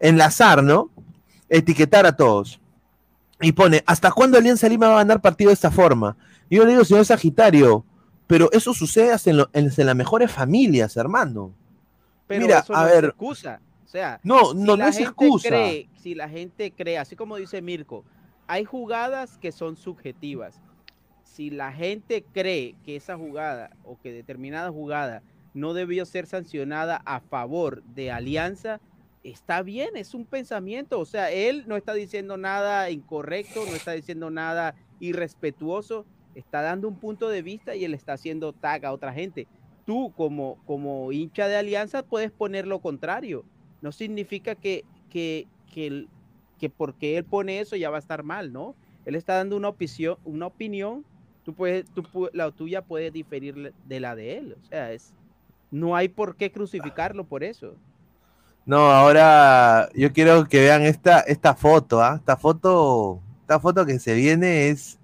Enlazar, ¿no? Etiquetar a todos. Y pone, ¿hasta cuándo Alianza Lima va a ganar partido de esta forma? Y yo le digo, señor Sagitario, pero eso sucede hasta en, lo- en- en las mejores familias, hermano. Pero Mira, eso a no ver. es excusa. O sea, No, si no, no es excusa. cree- si la gente cree, así como dice Mirko, hay jugadas que son subjetivas. Si la gente cree que esa jugada o que determinada jugada no debió ser sancionada a favor de Alianza, está bien, es un pensamiento. O sea, él no está diciendo nada incorrecto, no está diciendo nada irrespetuoso, está dando un punto de vista y él está haciendo tag a otra gente. Tú como, como hincha de Alianza puedes poner lo contrario. No significa que, que, que, que porque él pone eso ya va a estar mal, ¿no? Él está dando una opinión, una opinión tú puedes, tú la tuya puede diferir de la de él. O sea, es, no hay por qué crucificarlo por eso. No, ahora yo quiero que vean esta, esta foto, ¿ah? Esta foto, esta foto que se viene es.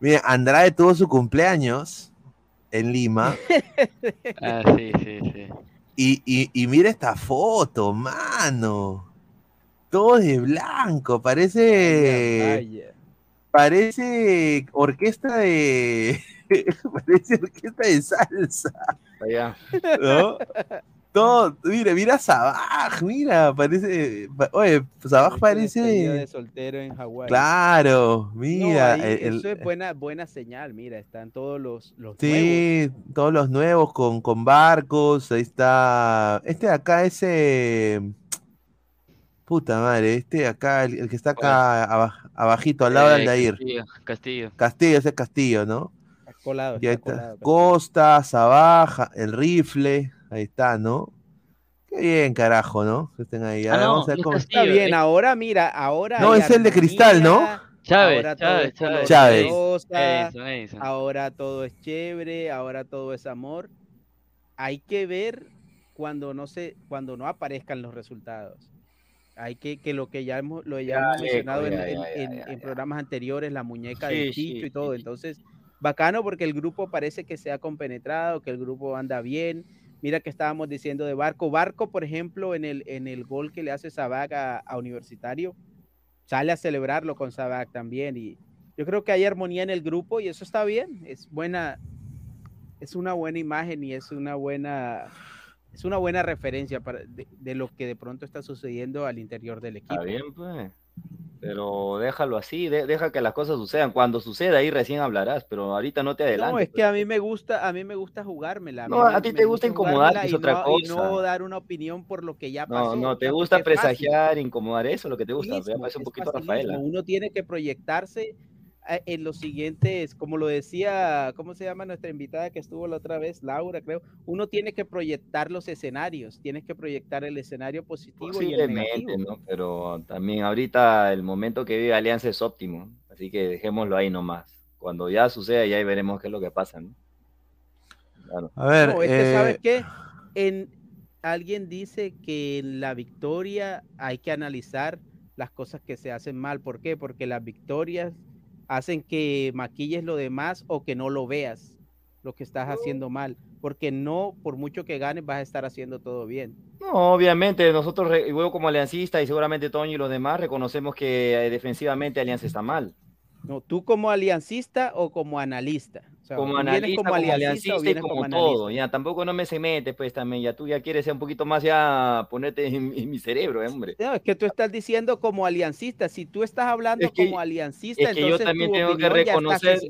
Mira, Andrade tuvo su cumpleaños en Lima. Ah, sí, sí, sí. Y, y, y mira esta foto, mano. Todo de blanco, parece. Parece orquesta de. parece orquesta de salsa. Allá. ¿No? Todo, mira, mira Sabaj, mira, parece. pa- Oye, Sabaj Despedida de parece. soltero en Hawái. Claro, No, mira. ahí el- el- eso es buena, buena señal, mira, están todos los, los nuevos. Sí, todos los nuevos con, con barcos. Ahí está. Este de acá, ese. Puta madre, este de acá, el, el que está acá aba- abajito, al lado de Eh, Aldair. Castillo, Castillo. Castillo, ese es Castillo, ¿no? Colado, Y ahí está está. colado. Costa, Sabaja, el rifle. Ahí está, ¿no? Qué bien, carajo, ¿no? Que estén ahí. Ah, Ahora no, vamos a ver es cómo- Está Castillo, bien, eh. ahora mira, ahora No, es el de cristal, ¿no? Chávez, ahora todo Chávez, es color Chávez. Rosa, Edison, Edison. ahora todo es chévere, ahora todo es amor. Hay que ver cuando no se, cuando no aparezcan los resultados. Hay que, que lo que ya hemos, lo ya Ya, hemos mencionado en, ya, en- ya, en- ya, en ya. programas anteriores, la muñeca Sí, del sí, Chicho y sí, todo. sí. Entonces, bacano porque el grupo parece que se ha compenetrado, que el grupo anda bien. Mira que estábamos diciendo de Barco. Barco, por ejemplo, en el, en el gol que le hace Sabac a, a Universitario, sale a celebrarlo con Sabac también. Y yo creo que hay armonía en el grupo y eso está bien. Es buena, es una buena imagen y es una buena, es una buena referencia para, de, de lo que de pronto está sucediendo al interior del equipo. Está bien, pues. Pero déjalo así, de- deja que las cosas sucedan. Cuando suceda ahí recién hablarás, pero ahorita no te adelantes. No, es que a mí me gusta, a mí me gusta jugármela. No, me- a ti me te gusta incomodar, es otra no- Y no cosa. dar una opinión por lo que ya No, pasó. no, te ya, gusta fácil. presagiar, incomodar, eso es lo que te gusta. Facilísimo, parece un poquito. Rafaela. Uno tiene que proyectarse en los siguientes, como lo decía, ¿cómo se llama nuestra invitada que estuvo la otra vez? Laura, creo. Uno tiene que proyectar los escenarios, tienes que proyectar el escenario positivo y el negativo. ¿no? Pero también ahorita el momento que vive Alianza es óptimo. Así que dejémoslo ahí nomás. Cuando ya suceda, ya ahí veremos qué es lo que pasa, ¿no? Claro. A ver, No, es que, ¿sabes eh, qué? En, alguien dice que en la victoria hay que analizar las cosas que se hacen mal. ¿Por qué? Porque las victorias hacen que maquilles lo demás o que no lo veas, lo que estás haciendo mal. Porque no, por mucho que ganes, vas a estar haciendo todo bien. No, obviamente, nosotros, yo como aliancista y seguramente Toño y los demás, reconocemos que eh, defensivamente Alianza está mal. No, ¿Tú como aliancista o como analista? Sea, Como ¿tú vienes analista, como aliancista o y como analista? todo. Ya, tampoco no me se mete, pues también. Ya tú ya quieres ser un poquito más, ya ponerte en, en mi cerebro, eh, hombre. No, es que tú estás diciendo como aliancista. Si tú estás hablando Es que- como aliancista, es que yo entonces también tu tengo que ya reconocer-.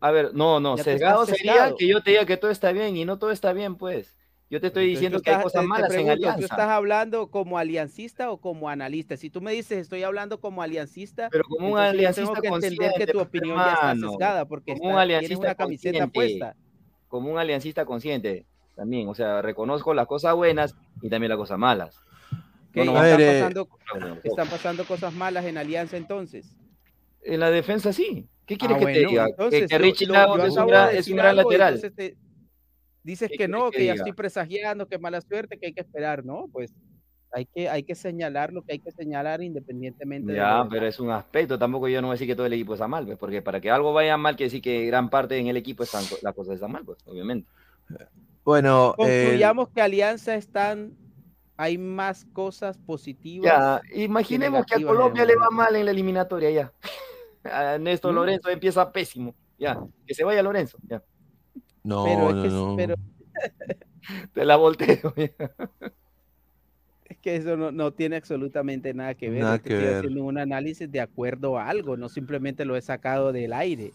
A ver, no, no, Ya sesgado estás sería sesgado. que yo te diga que todo está bien y no todo está bien, pues. Yo te estoy diciendo tú que hay cosas te- te malas en pregunto, ¿Tú Alianza. estás hablando como aliancista o como analista? Si tú me dices estoy hablando como aliancista, Pero como un aliancista tengo que entender que tu opinión ya está hermano. sesgada porque Como un está- tienes aliancista una camiseta puesta. Como un aliancista consciente también. O sea, reconozco las cosas buenas y también las cosas malas. Ver, ¿Están, eh, pasando, no, están pasando cosas malas en alianza entonces? En la defensa sí. ¿Qué quieres Ah, que te bueno, diga? entonces, que que Richie es un gran, un lateral. entonces te- dices ¿Qué que no, que que ya estoy presagiando, que mala suerte, que hay que esperar, ¿no? Pues hay que, hay que señalar lo que hay que señalar independientemente de Ya, demás. pero es un aspecto. Tampoco yo no voy a decir que todo el equipo está mal, pues, porque para que algo vaya mal, quiere decir que gran parte en el equipo están, las cosas están mal, pues, obviamente. bueno, eh, Concluyamos que Alianza están, hay más cosas positivas. Ya, imaginemos que a Colombia le va mal en la eliminatoria ya. A Néstor ¿Mm? Lorenzo empieza pésimo. Ya, que se vaya Lorenzo. Ya, no, pero es no, que, no. pero te la volteo. ya. es que eso no, no tiene absolutamente nada que ver. Nada que estoy ver. haciendo un análisis de acuerdo a algo, no simplemente lo he sacado del aire.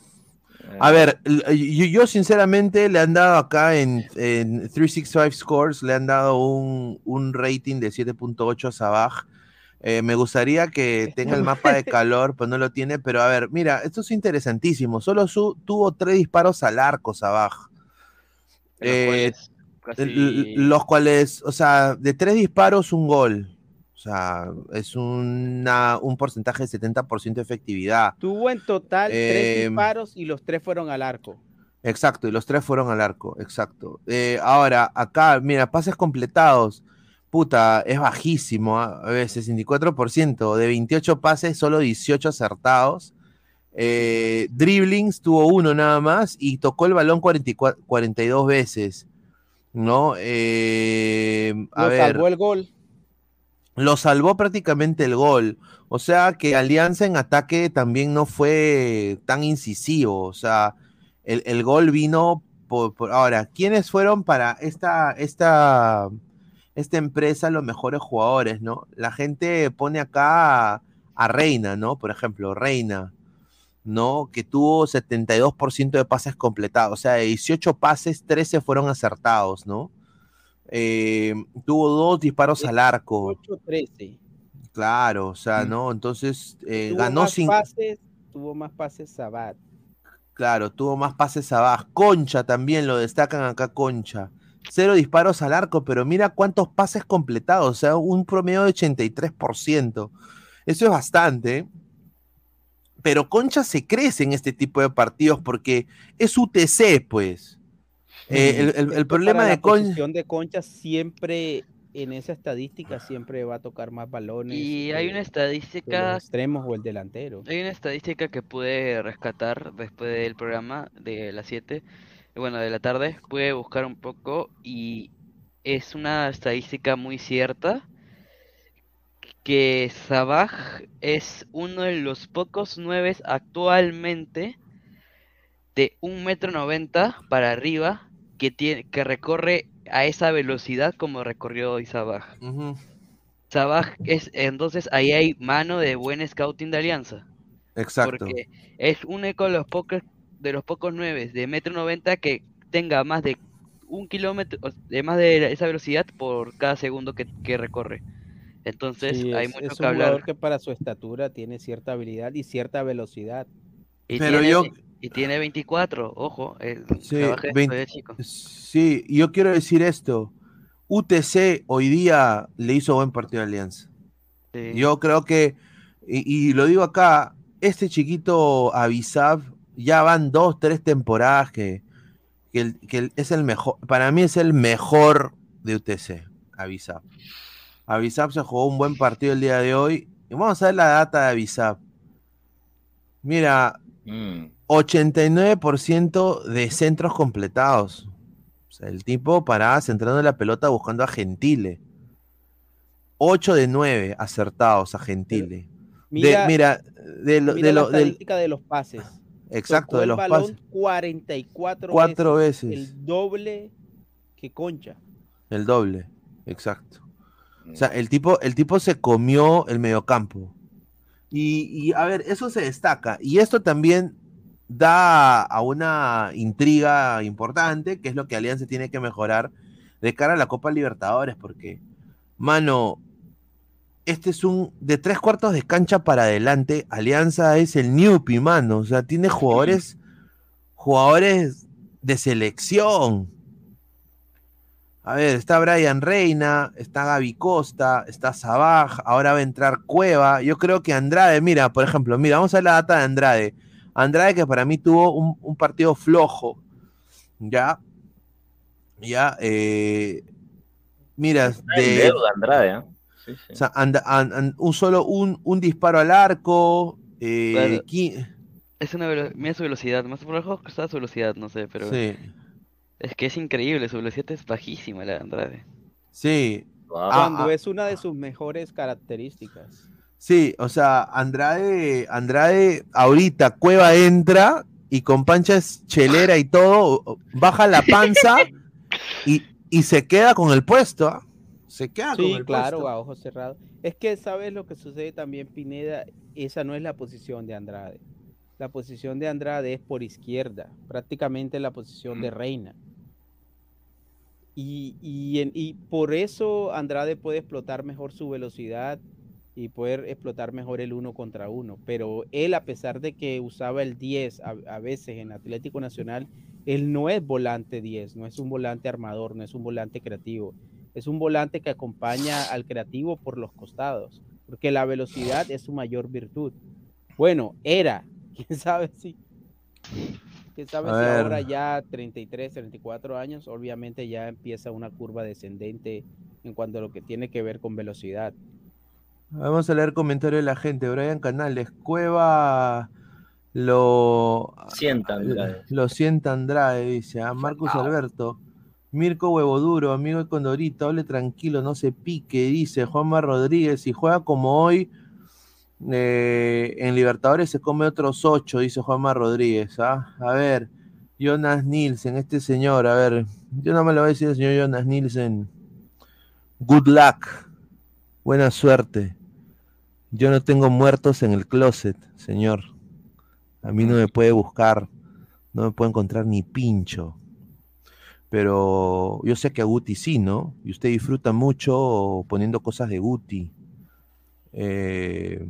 A ver, l- yo, yo sinceramente le han dado acá en, en 365 Scores, le han dado un, un rating de 7.8 a Sabaj. Eh, me gustaría que tenga el mapa de calor, pues no lo tiene, pero a ver, mira, esto es interesantísimo. Solo su- tuvo tres disparos al arco, Sabaj. Eh, Casi- los cuales, o sea, de tres disparos, un gol. O sea, es una, un porcentaje de 70% de efectividad. Tuvo en total tres Em, disparos y los tres fueron al arco. Exacto, y los tres fueron al arco, exacto. Eh, ahora, acá, mira, pases completados. Puta, es bajísimo, ¿ah? a ver, 64%. De 28 pases, solo 18 acertados. Eh, dribblings tuvo uno nada más y tocó el balón 44 42 veces. ¿No? Eh, a Lo ver, salvó el gol. lo salvó prácticamente el gol. O sea que Alianza en ataque también no fue tan incisivo. O sea, el, el gol vino por, por- Ahora, ¿quiénes fueron para esta, esta, esta empresa los mejores jugadores, no? La gente pone acá a, a Reina, ¿no? Por ejemplo, Reina, ¿no? Que tuvo 72% de pases completados. O sea, de 18 pases, 13 fueron acertados, ¿no? Eh, tuvo dos disparos al arco. 8-13. Claro, o sea, ¿no? Entonces eh, Tuvo ganó más sin. pases, tuvo más pases Sabat. Claro, tuvo más pases abajo. Concha también lo destacan acá, Concha. Cero disparos al arco, pero mira cuántos pases completados, o sea, un promedio de 83%. Eso es bastante. Pero Concha se crece en este tipo de partidos porque es UTC, pues. Eh, el, el- el Esto problema de la Concha. posición de Concha siempre en esa estadística siempre va a tocar más balones. Y hay una estadística los extremos o el delantero. Hay una estadística que pude rescatar después del programa de las 7, bueno, de la tarde. Pude buscar un poco y es una estadística muy cierta que Sabaj es uno de los pocos nueves actualmente de un metro noventa para arriba que tiene que recorre a esa velocidad como recorrió hoy Sabaj. Sabaj es entonces ahí hay mano de buen scouting de Alianza. Exacto. Porque es uno de los pocos de los pocos nueves de metro noventa que tenga más de un kilómetro, de más de esa velocidad por cada segundo que, que recorre. Entonces Sí, hay es, mucho es que un jugador hablar. que para su estatura tiene cierta habilidad y cierta velocidad. Y Pero tiene, yo- y tiene 24, ojo, eh, Sí, trabaja esto 20 de chico. sí, yo quiero decir esto. UTC hoy día le hizo buen partido a Alianza. Sí. Yo creo que, y, y lo digo acá, este chiquito Avisab ya van dos, tres temporadas que, que, que es el mejor, para mí es el mejor de UTC, Avisab. Avisab se jugó un buen partido el día de hoy. Y vamos a ver la data de Avisab. Mira, Mm. 89% de centros completados. O sea, el tipo paraba centrando la pelota buscando a Gentile. 8 de 9 acertados a Gentile. Mira, de, mira, de lo, mira de la lo- estadística de los pases. exacto, Tocó de el los balón pases. 44 Cuatro veces, veces. El doble que Concha. El doble, exacto. O sea, el tipo, el tipo se comió el mediocampo. Y, y, a ver, eso se destaca. Y esto también da a una intriga importante, que es lo que Alianza tiene que mejorar de cara a la Copa Libertadores, porque, mano, este es un de tres cuartos de cancha para adelante. Alianza es el Newpi, mano. O sea, tiene jugadores, jugadores de selección. A ver, está Brian Reina, está Gaby Costa, está Sabaj, ahora va a entrar Cueva. Yo creo que Andrade, mira, por ejemplo, mira, vamos a ver la data de Andrade. Andrade que para mí tuvo un, un partido flojo, ¿ya? Ya, eh, mira, Está en de, deuda, Andrade. Sí, sí. o sea, anda- an- an- un solo un, un disparo al arco, eh, Claro. qui- Es una velo- mira su velocidad, más por abajo que está su velocidad, no sé, pero sí, es que es increíble, su velocidad es bajísima la de Andrade. sí, Cuando ah, es una de sus mejores características. Sí, o sea, Andrade, Andrade, ahorita Cueva entra y con panchas chelera y todo, baja la panza y, y se queda con el puesto. ¿ah? Se queda con el claro, puesto. a ojos cerrados. Es que, ¿sabes lo que sucede también, Pineda? Esa no es la posición de Andrade. La posición de Andrade es por izquierda, prácticamente la posición de Reina. Y, y, por eso Andrade puede explotar mejor su velocidad y poder explotar mejor el uno contra uno. Pero él, a pesar de que usaba el 10 a, a veces en Atlético Nacional, él no es volante 10, no es un volante armador, no es un volante creativo. Es un volante que acompaña al creativo por los costados, porque la velocidad es su mayor virtud. Bueno, era, quién sabe si, quién sabe A si ver. ahora ya 33, 34 años, obviamente ya empieza una curva descendente en cuanto a lo que tiene que ver con velocidad. Vamos a leer comentarios de la gente. Brian Canales, Cueva lo Sienta, Andrade. Lo sienta Andrade, dice. A Marcus Alberto. Mirko Huevo Duro, amigo de Condorito, hable tranquilo, no se pique, dice Juanma Rodríguez. Si juega como hoy, eh, en Libertadores se come otros ocho, dice Juanma Rodríguez. ¿ah? A ver, Jonas Nielsen, este señor, a ver, yo no me lo voy a decir al señor Jonas Nielsen. Good luck, buena suerte. Yo no tengo muertos en el closet, señor. A mí no me puede buscar, no me puede encontrar ni pincho. Pero yo sé que a Guti sí, ¿no? Y usted disfruta mucho poniendo cosas de Guti. Eh,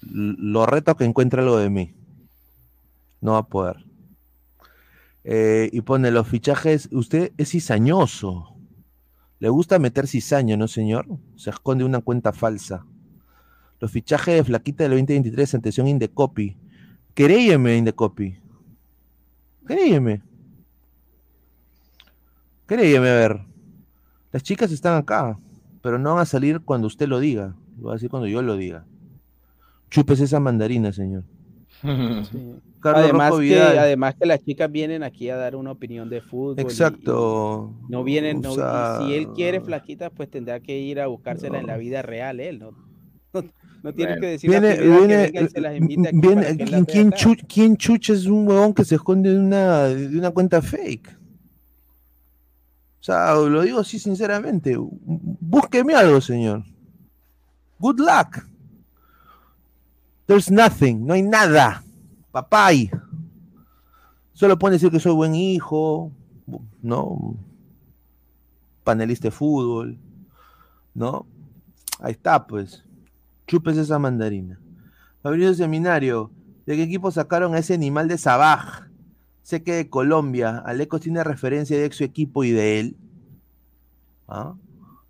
lo reto que encuentre algo de mí. No va a poder. Eh, y pone los fichajes. Usted es cizañoso. Le gusta meter cizaño, ¿no, señor? Se esconde una cuenta falsa. Los fichajes de Flaquita del 2023, atención Indecopi. Queréyeme, Indecopi. Queréyeme. Queréyeme, a ver. Las chicas están acá, pero no van a salir cuando usted lo diga. Lo va a decir cuando yo lo diga. Chúpese esa mandarina, señor. Sí. Carlos además, que, además que las chicas vienen aquí a dar una opinión de fútbol. Exacto. y no vienen, no- O y sea, si él quiere flaquitas, pues tendrá que ir a buscársela en la vida real él, ¿no? No, no tienes que decir Viene, viene, que se las invite aquí viene- ¿quién, quién chu- quién chucha es un huevón que se esconde de una, de una cuenta fake? O sea, lo digo así sinceramente. Búsqueme algo, señor. Good luck. There's nothing, no hay nada. Papay. Solo pueden decir que soy buen hijo, ¿no? Panelista de fútbol, ¿no? Ahí está, pues. Chupes esa mandarina. Fabricio Seminario, ¿de qué equipo sacaron a ese animal de Sabaj? Sé que de Colombia. Alecos tiene referencia de su equipo y de él. ¿Ah?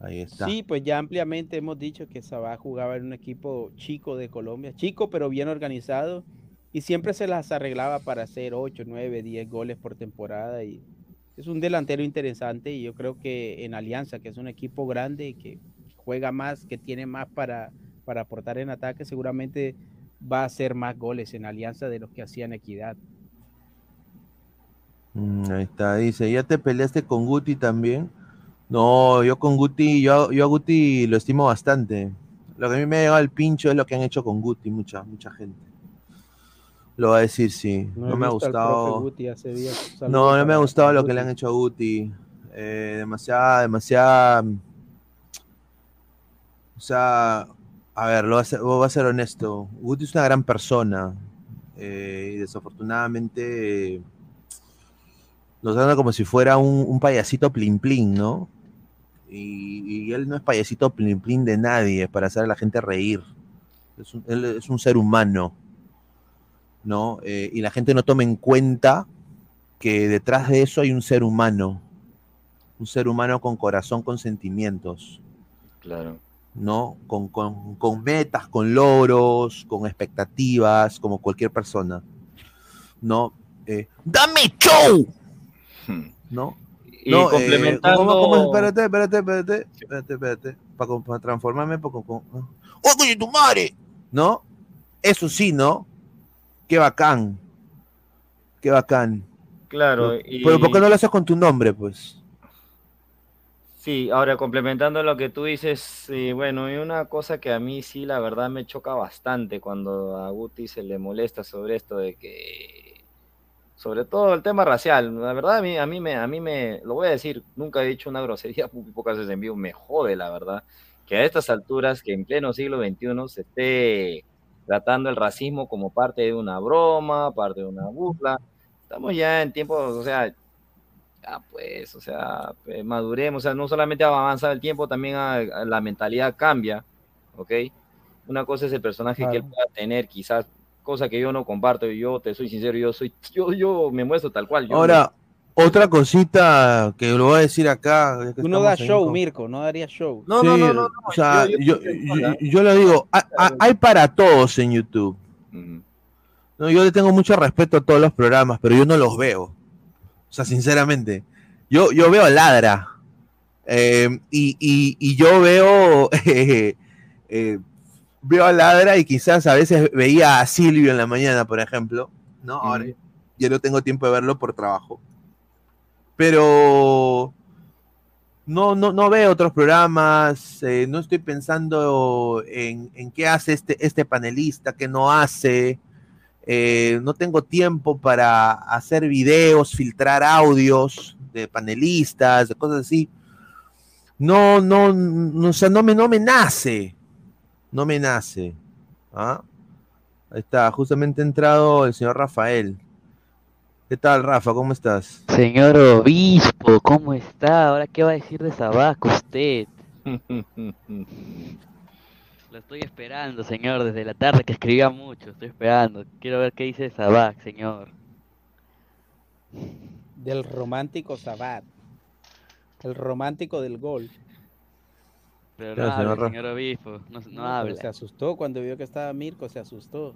Ahí está. Sí, pues ya ampliamente hemos dicho que Sabah jugaba en un equipo chico de Colombia, chico pero bien organizado y siempre se las arreglaba para hacer 8, 9, 10 goles por temporada y es un delantero interesante y yo creo que en Alianza, que es un equipo grande y que juega más, que tiene más para, para aportar en ataque, seguramente va a hacer más goles en Alianza de los que hacían Equidad. Mm, ahí está, dice, ¿ya te peleaste con Guti también? No, yo con Guti, yo, yo a Guti lo estimo bastante. Lo que a mí me ha llegado al pincho es lo que han hecho con Guti, mucha, mucha gente. Lo va a decir, sí. No, he me ha gustado. Guti hace días. Saludos No, no me ha gustado lo que le han hecho a Guti. Eh, demasiada, demasiada. O sea, a ver, lo voy a ser, voy a ser honesto. Guti es una gran persona. eh, y desafortunadamente. eh, lo tratan como si fuera un, un payasito plin plin, ¿no? Y, y él no es payasito plin plin de nadie para hacer a la gente reír. Es un, él es un ser humano, ¿no? Eh, y la gente no toma en cuenta que detrás de eso hay un ser humano. Un ser humano con corazón, con sentimientos, Claro. ¿no? Con, con- con metas, con logros, con expectativas, como cualquier persona, ¿no? Eh, ¡Dame show! ¿No? Y No, eh, complementando- ¿cómo- cómo- espérate, espérate, espérate, espérate, espérate, para, para transformarme, para, con- ¡Oh, coño, tu madre! ¿No? Eso sí, ¿no? Qué bacán. Qué bacán. Claro, Pero, y- pero ¿por qué no lo haces con tu nombre, pues? Sí, ahora complementando lo que tú dices, sí, bueno, y una cosa que a mí sí, la verdad, me choca bastante cuando a Guti se le molesta sobre esto de que, sobre todo el tema racial, la verdad a mí, a mí me, a mí me, lo voy a decir, nunca he dicho una grosería, muy pocas veces en vivo, me jode, la verdad, que a estas alturas, que en pleno siglo XXI se esté tratando el racismo como parte de una broma, parte de una burla, estamos ya en tiempos, o sea, ya pues, o sea, pues, maduremos, o sea, no solamente avanza el tiempo, también la mentalidad cambia, ¿ok? Una cosa es el personaje que él pueda tener, quizás, cosa que yo no comparto, y yo te soy sincero, yo soy, yo, yo me muestro tal cual. yo Ahora, otra cosita que lo voy a decir acá. que Tú no das show, con- Mirko, no daría show. Sí, o sea, yo, yo- yo lo digo, hay, hay- hay para todos en YouTube. No, yo le tengo mucho respeto a todos los programas, pero yo no los veo. O sea, sinceramente, yo, yo veo Ladra. eh, y, y- y yo veo, eh, eh, veo a Ladra y quizás a veces veía a Silvio en la mañana, por ejemplo. No, ahora ya no tengo tiempo de verlo por trabajo. Pero no, no, no veo otros programas, eh, no estoy pensando en, en qué hace este, este panelista, qué no hace. eh, no tengo tiempo para hacer videos, filtrar audios de panelistas, de cosas así. No, no, no, o sea, no me, no me nace. No me nace. ¿ah? Ahí está, justamente ha entrado el señor Rafael. ¿Qué tal, Rafa? ¿Cómo estás? Señor obispo, ¿cómo está? Ahora, ¿qué va a decir de Sabac usted? Lo estoy esperando, señor, desde la tarde que escribía mucho. Estoy esperando. Quiero ver qué dice Sabac, señor. Del romántico Sabat. El romántico del gol. Pero Claro, no señor hable, señor obispo. No, no habla. Se asustó cuando vio que estaba Mirko, se asustó.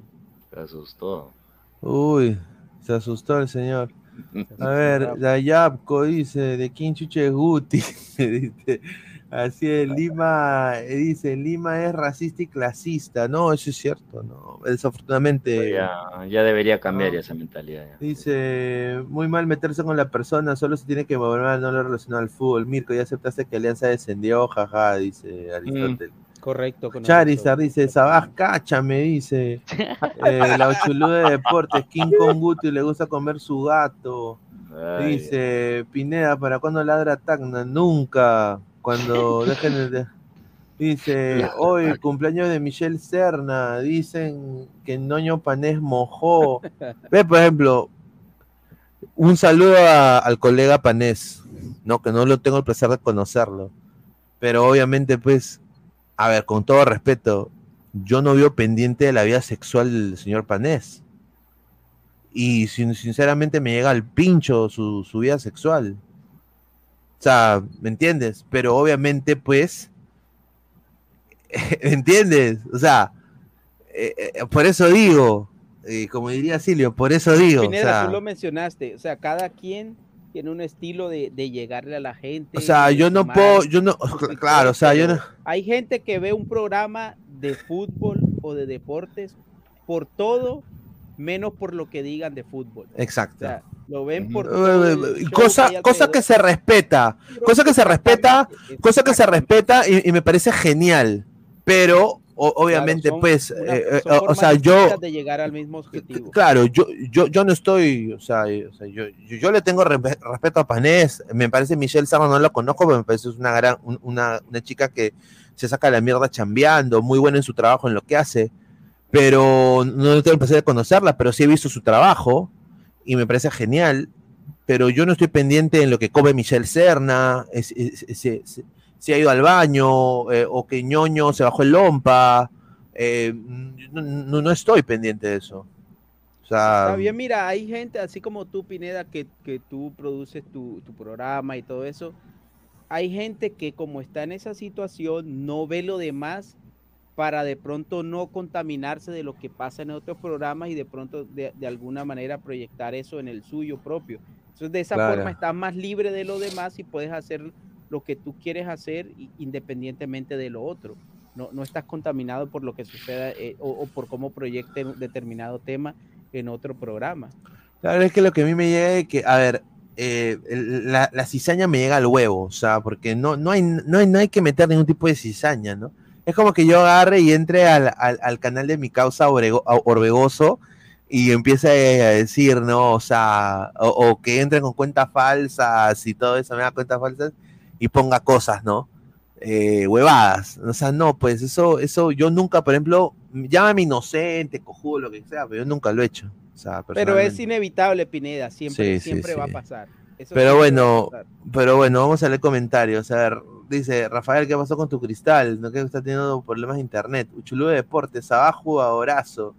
Se asustó. Uy, se asustó el señor. A ver, Dayapco dice, ¿de quién chuche Guti? Dice, Así es, Lima, eh, dice, Lima es racista y clasista. No, eso es cierto, no. Desafortunadamente. Ya, ya debería cambiar No. esa mentalidad. ya. Dice, muy mal meterse con la persona, solo se tiene que mover mal, no lo relacionado al fútbol. Mirko, ya aceptaste que Alianza descendió, jaja, dice Aristóteles. Correcto. con Charizard dice, Sabás, cáchame, dice. Eh, la ochuluda de deportes, King Kong Guti le gusta comer su gato. Ay, Dice, Pineda, ¿para cuándo ladra Tacna? Nunca. Cuando dejen de... Dice, hoy cumpleaños de Michelle Serna. Dicen que Noño Panés mojó. Ve, por ejemplo, un saludo a- al colega Panés, ¿no? Que no lo tengo el placer de conocerlo. Pero obviamente, pues, a ver, con todo respeto, yo no veo pendiente de la vida sexual del señor Panés. Y sin- sinceramente me llega al pincho su, su vida sexual. O sea, ¿me entiendes? Pero obviamente, pues, ¿me entiendes? O sea, eh, eh, por eso digo, eh, como diría Silvio, por eso digo. o Pineda, sea, tú lo mencionaste, o sea, cada quien tiene un estilo de, de llegarle a la gente. O sea, yo no puedo, yo no, claro, o sea, yo no, Hay gente que ve un programa de fútbol o de deportes por todo, menos por lo que digan de fútbol. exacto. O sea, lo ven por Eh, eh, show cosa, que cosa que se respeta, cosa que se respeta, cosa que se respeta y, y me parece genial, pero o- obviamente son pues, una- eh, eh, o- sea, yo, distintas de llegar al mismo objetivo. claro, yo, yo, yo no estoy, o sea, eh, yo, yo, yo le tengo respe- respeto a Panés, me parece Michelle Serra no la conozco, pero me parece una gran, un- una, una chica que se saca la mierda chambeando, muy buena en su trabajo, en lo que hace, pero no tengo el placer de conocerla, pero sí he visto su trabajo y me parece genial, pero yo no estoy pendiente en lo que come Michelle Serna, si, ha ido al baño, eh, o que ñoño se bajó el lompa, eh, no- no estoy pendiente de eso. O sea, Está bien, mira, hay gente así como tú, Pineda, que, que tú produces tu, tu programa y todo eso. Hay gente que como está en esa situación no ve lo demás para de pronto no contaminarse de lo que pasa en otros programas y de pronto de, de alguna manera proyectar eso en el suyo propio. Entonces de esa Claro. forma estás más libre de lo demás y puedes hacer lo que tú quieres hacer independientemente de lo otro. No, no estás contaminado por lo que suceda eh, o, o por cómo proyecte un determinado tema en otro programa. La verdad es que lo que a mí me llega es que, a ver, eh, la, la cizaña me llega al huevo, o sea, porque no, no, hay, no, hay, no hay que meter ningún tipo de cizaña, ¿no? Es como que yo agarre y entre al, al- al canal de mi causa Orego- Orbegoso y empiece a decir, ¿no? O sea, o, o que entre con cuentas falsas y todo eso, me da cuentas falsas y ponga cosas, ¿no? Eh, huevadas. O sea, no, pues eso, eso yo nunca, por ejemplo, llámame inocente, cojudo, lo que sea, pero yo nunca lo he hecho. O sea, Pero es inevitable, Pineda, siempre, Sí, sí, siempre va a pasar. Eso Pero bueno, pero bueno, vamos a leer comentarios. A ver, dice Rafael, ¿qué pasó con tu cristal? ¿No que está teniendo problemas de internet? Uchulú de deportes, abajo, abrazo.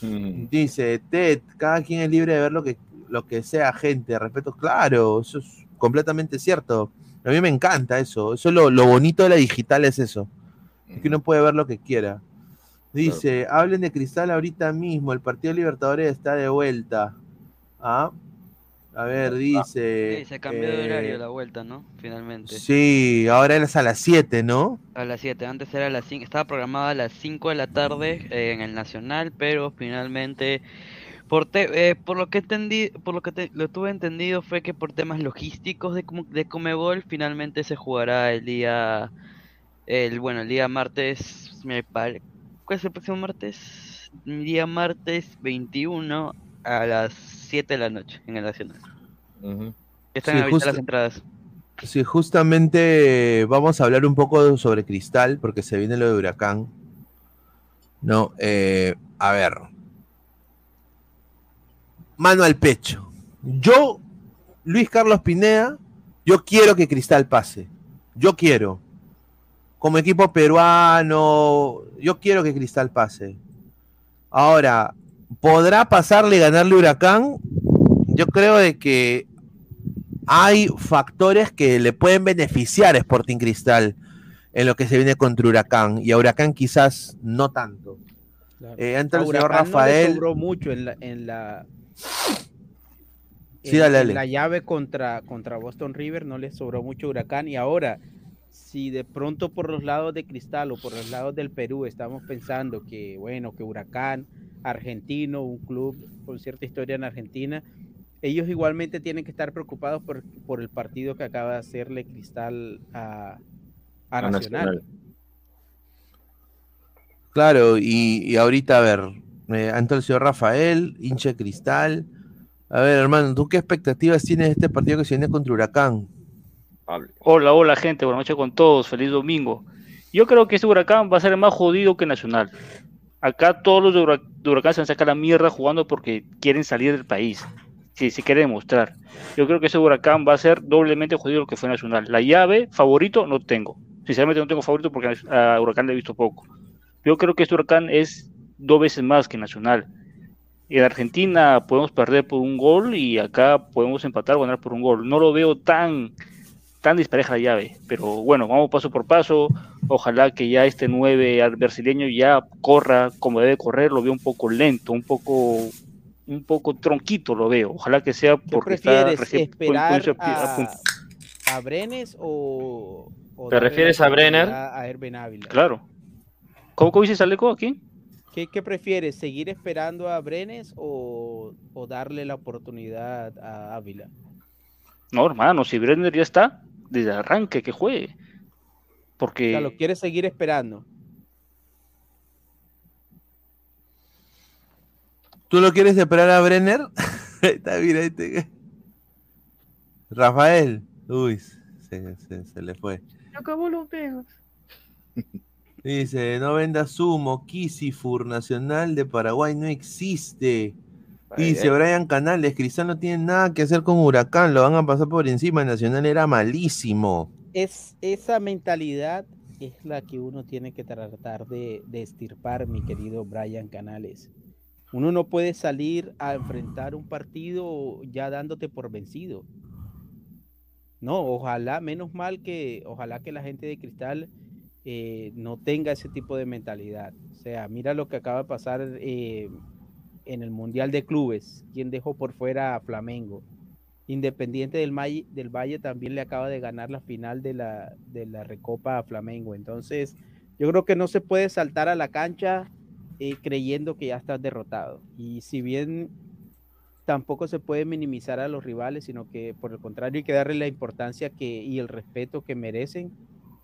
Dice Ted, cada quien es libre de ver lo que, lo que sea, gente. Respeto, claro, eso es completamente cierto. A mí me encanta eso. Eso es lo, lo bonito de la digital, es eso. Es que uno puede ver lo que quiera. Dice, hablen de cristal ahorita mismo. El partido Libertadores está de vuelta. ¿Ah? A ver, dice. Sí, se cambió de horario eh, la vuelta, ¿no? Finalmente. Sí, ahora es a las 7, ¿no? A las 7, antes era a las 5, estaba programada a las 5 de la tarde eh, en el Nacional, pero finalmente por te- eh, por lo que entendí, por lo que te- lo tuve entendido fue que por temas logísticos de de Comebol finalmente se jugará el día el bueno, el día martes me pare- ¿Cuál es el próximo martes? El día martes 21 a las 7 de la noche en el Nacional. Están Sí, las entradas. Sí, justamente vamos a hablar un poco sobre Cristal, porque se viene lo de Huracán. No, eh, a ver. Mano al pecho. Yo, Luis Carlos Pineda, yo quiero que Cristal pase. Yo quiero. Como equipo peruano, yo quiero que Cristal pase. Ahora, ¿podrá pasarle y ganarle Huracán? Yo creo de que hay factores que le pueden beneficiar a Sporting Cristal en lo que se viene contra Huracán y a Huracán quizás no tanto. Eh, entra el señor Huracán no le Rafael. sobró mucho en la, en la, Sí, en- dale, en la llave contra, contra Boston River, no le sobró mucho Huracán y ahora si de pronto por los lados de Cristal o por los lados del Perú estamos pensando que, bueno, que Huracán, argentino, un club con cierta historia en Argentina, ellos igualmente tienen que estar preocupados por, por el partido que acaba de hacerle Cristal a, a A Nacional. Nacional. Claro, y, y ahorita, a ver, eh, señor Rafael, hincha cristal. A ver, hermano, ¿tú qué expectativas tienes de este partido que se viene contra Huracán? Hola, hola gente, buenas noches con todos, feliz domingo. Yo creo que este huracán va a ser más jodido que Nacional. Acá todos los de, Hura- de huracán se van a sacar la mierda jugando porque quieren salir del país. Si se quiere demostrar. Yo creo que ese huracán va a ser doblemente jodido lo que fue Nacional. La llave, favorito, no tengo. Sinceramente no tengo favorito porque a Huracán le he visto poco. Yo creo que este huracán es dos veces más que Nacional. En Argentina podemos perder por un gol y acá podemos empatar o ganar por un gol. No lo veo tan, tan dispareja la llave, pero bueno, vamos paso por paso. Ojalá que ya este 9 al brasileño ya corra como debe correr. Lo veo un poco lento, un poco, un poco tronquito lo veo. Ojalá que sea ¿Qué porque está ¿Esperar a a Brenes o, o ¿Te refieres a Brenner? A Erben Ávila? Claro. ¿Cómo, cómo dices Aleco aquí? ¿Qué, qué prefieres? ¿Seguir esperando a Brenes o, o darle la oportunidad a Ávila? No, hermano, si Brenner ya está, desde arranque que juegue. O Porque sea, lo quieres seguir esperando. ¿Tú lo quieres esperar a Brenner? Está bien, ahí te- Rafael. Uy, se, se- se le fue. acabó los pegos. Dice, no venda sumo, Kisifur Nacional de Paraguay no existe. Dice. Brian Canales, Cristal no tiene nada que hacer con Huracán, lo van a pasar por encima, Nacional era malísimo. Es, esa mentalidad es la que uno tiene que tratar de, de estirpar, mi querido Brian Canales. Uno no puede salir a enfrentar un partido ya dándote por vencido. No, ojalá, menos mal que, ojalá que la gente de Cristal eh, no tenga ese tipo de mentalidad. O sea, mira lo que acaba de pasar eh, en el Mundial de Clubes, quien dejó por fuera a Flamengo. Independiente del, Valle también le acaba de ganar la final de la, Recopa a Flamengo. Entonces, yo creo que no se puede saltar a la cancha eh, creyendo que ya estás derrotado. Y si bien tampoco se puede minimizar a los rivales, sino que por el contrario hay que darle la importancia y el respeto que merecen,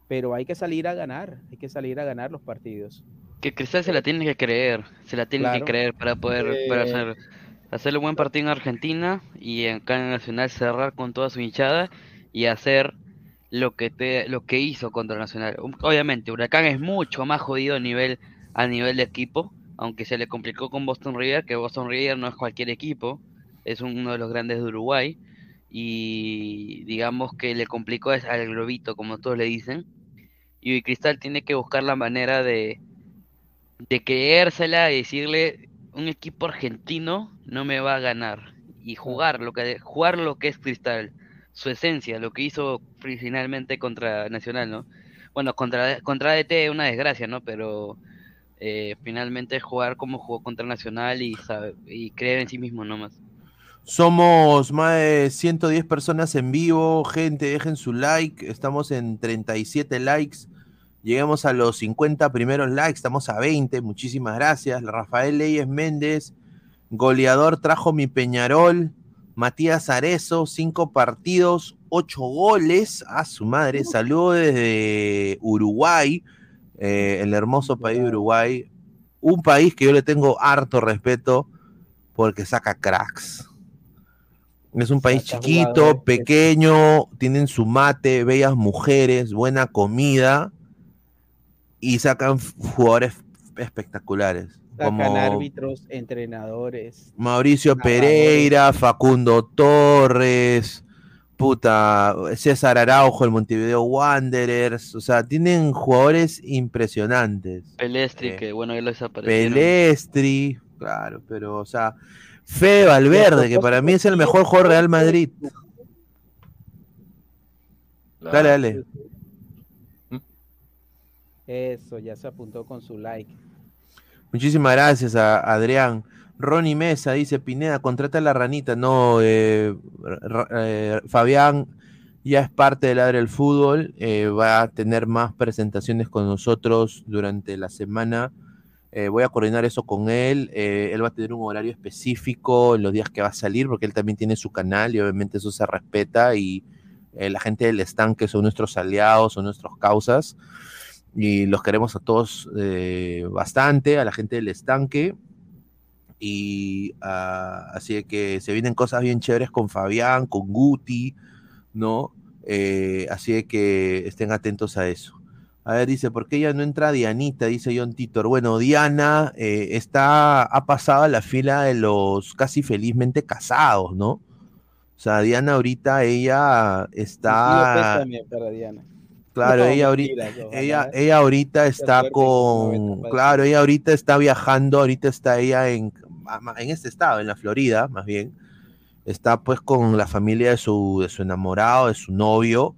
pero hay que salir a ganar, hay que salir a ganar los partidos. Que Cristal se la tiene que creer, se la tiene Claro. que creer para poder para Eh, hacer, hacerle un buen partido en Argentina y acá en Nacional cerrar con toda su hinchada y hacer lo que te, lo que hizo contra Nacional. Um, Obviamente, Huracán es mucho más jodido a nivel, a nivel de equipo, aunque se le complicó con Boston River, que Boston River no es cualquier equipo, es uno de los grandes de Uruguay, y digamos que le complicó al globito, como todos le dicen, y Cristal tiene que buscar la manera de, de creérsela y decirle un equipo argentino no me va a ganar y jugar lo que jugar lo que es Cristal su esencia lo que hizo finalmente contra Nacional no bueno contra contra ADT una desgracia no pero eh, finalmente jugar como jugó contra Nacional y y creer en sí mismo nomás. Somos más de 110 personas en vivo, gente, dejen su like, estamos en 37 likes, llegamos a los 50 primeros likes, estamos a 20, muchísimas gracias. Rafael Leyes Méndez, goleador trajo mi Peñarol, Matías Arezo, 5 partidos, 8 goles, a su madre, saludo desde Uruguay, eh, el hermoso país de Uruguay, un país que yo le tengo harto respeto porque saca cracks. Es un país chiquito, pequeño, tienen su mate, bellas mujeres, buena comida y sacan jugadores espectaculares. Sacan Como árbitros, entrenadores. Mauricio. Pereira, Facundo Torres, puta, César Araujo, el Montevideo Wanderers, o sea, tienen jugadores impresionantes. Pelestri Eh, que bueno ya lo desaparecieron Pelestri, claro, pero, o sea, Fede Valverde, que para mí es el mejor jugador de Real Madrid. Dale, dale. Eso, ya se apuntó con su like. Muchísimas gracias a Adrián. Ronnie Mesa dice, Pineda, contrata a la ranita. No, eh, eh, Fabián, ya es parte del Ladre del Fútbol, eh, va a tener más presentaciones con nosotros durante la semana. Eh, voy a coordinar eso con él. él va a tener un horario específico en los días que va a salir, porque él también tiene su canal y obviamente eso se respeta. Y la gente del estanque son nuestros aliados, son nuestras causas. Y los queremos a todos eh, bastante, a la gente del estanque. Y ah, así que se vienen cosas bien chéveres con Fabián, con Guti, ¿no? Eh, así de que estén atentos a eso. A ver, dice, ¿por qué ella no entra Dianita? Dice John Titor. Bueno, Diana eh, está, ha pasado a la fila de los casi felizmente casados, ¿no? O sea, Diana ahorita, ella está... Pésame para Diana. Claro, No, ella ahorita, ella, ella ahorita está con, tapas. claro, ella ahorita está viajando, ahorita está ella en, en este estado, en la Florida, más bien, está pues con la familia de su, de su enamorado, de su novio,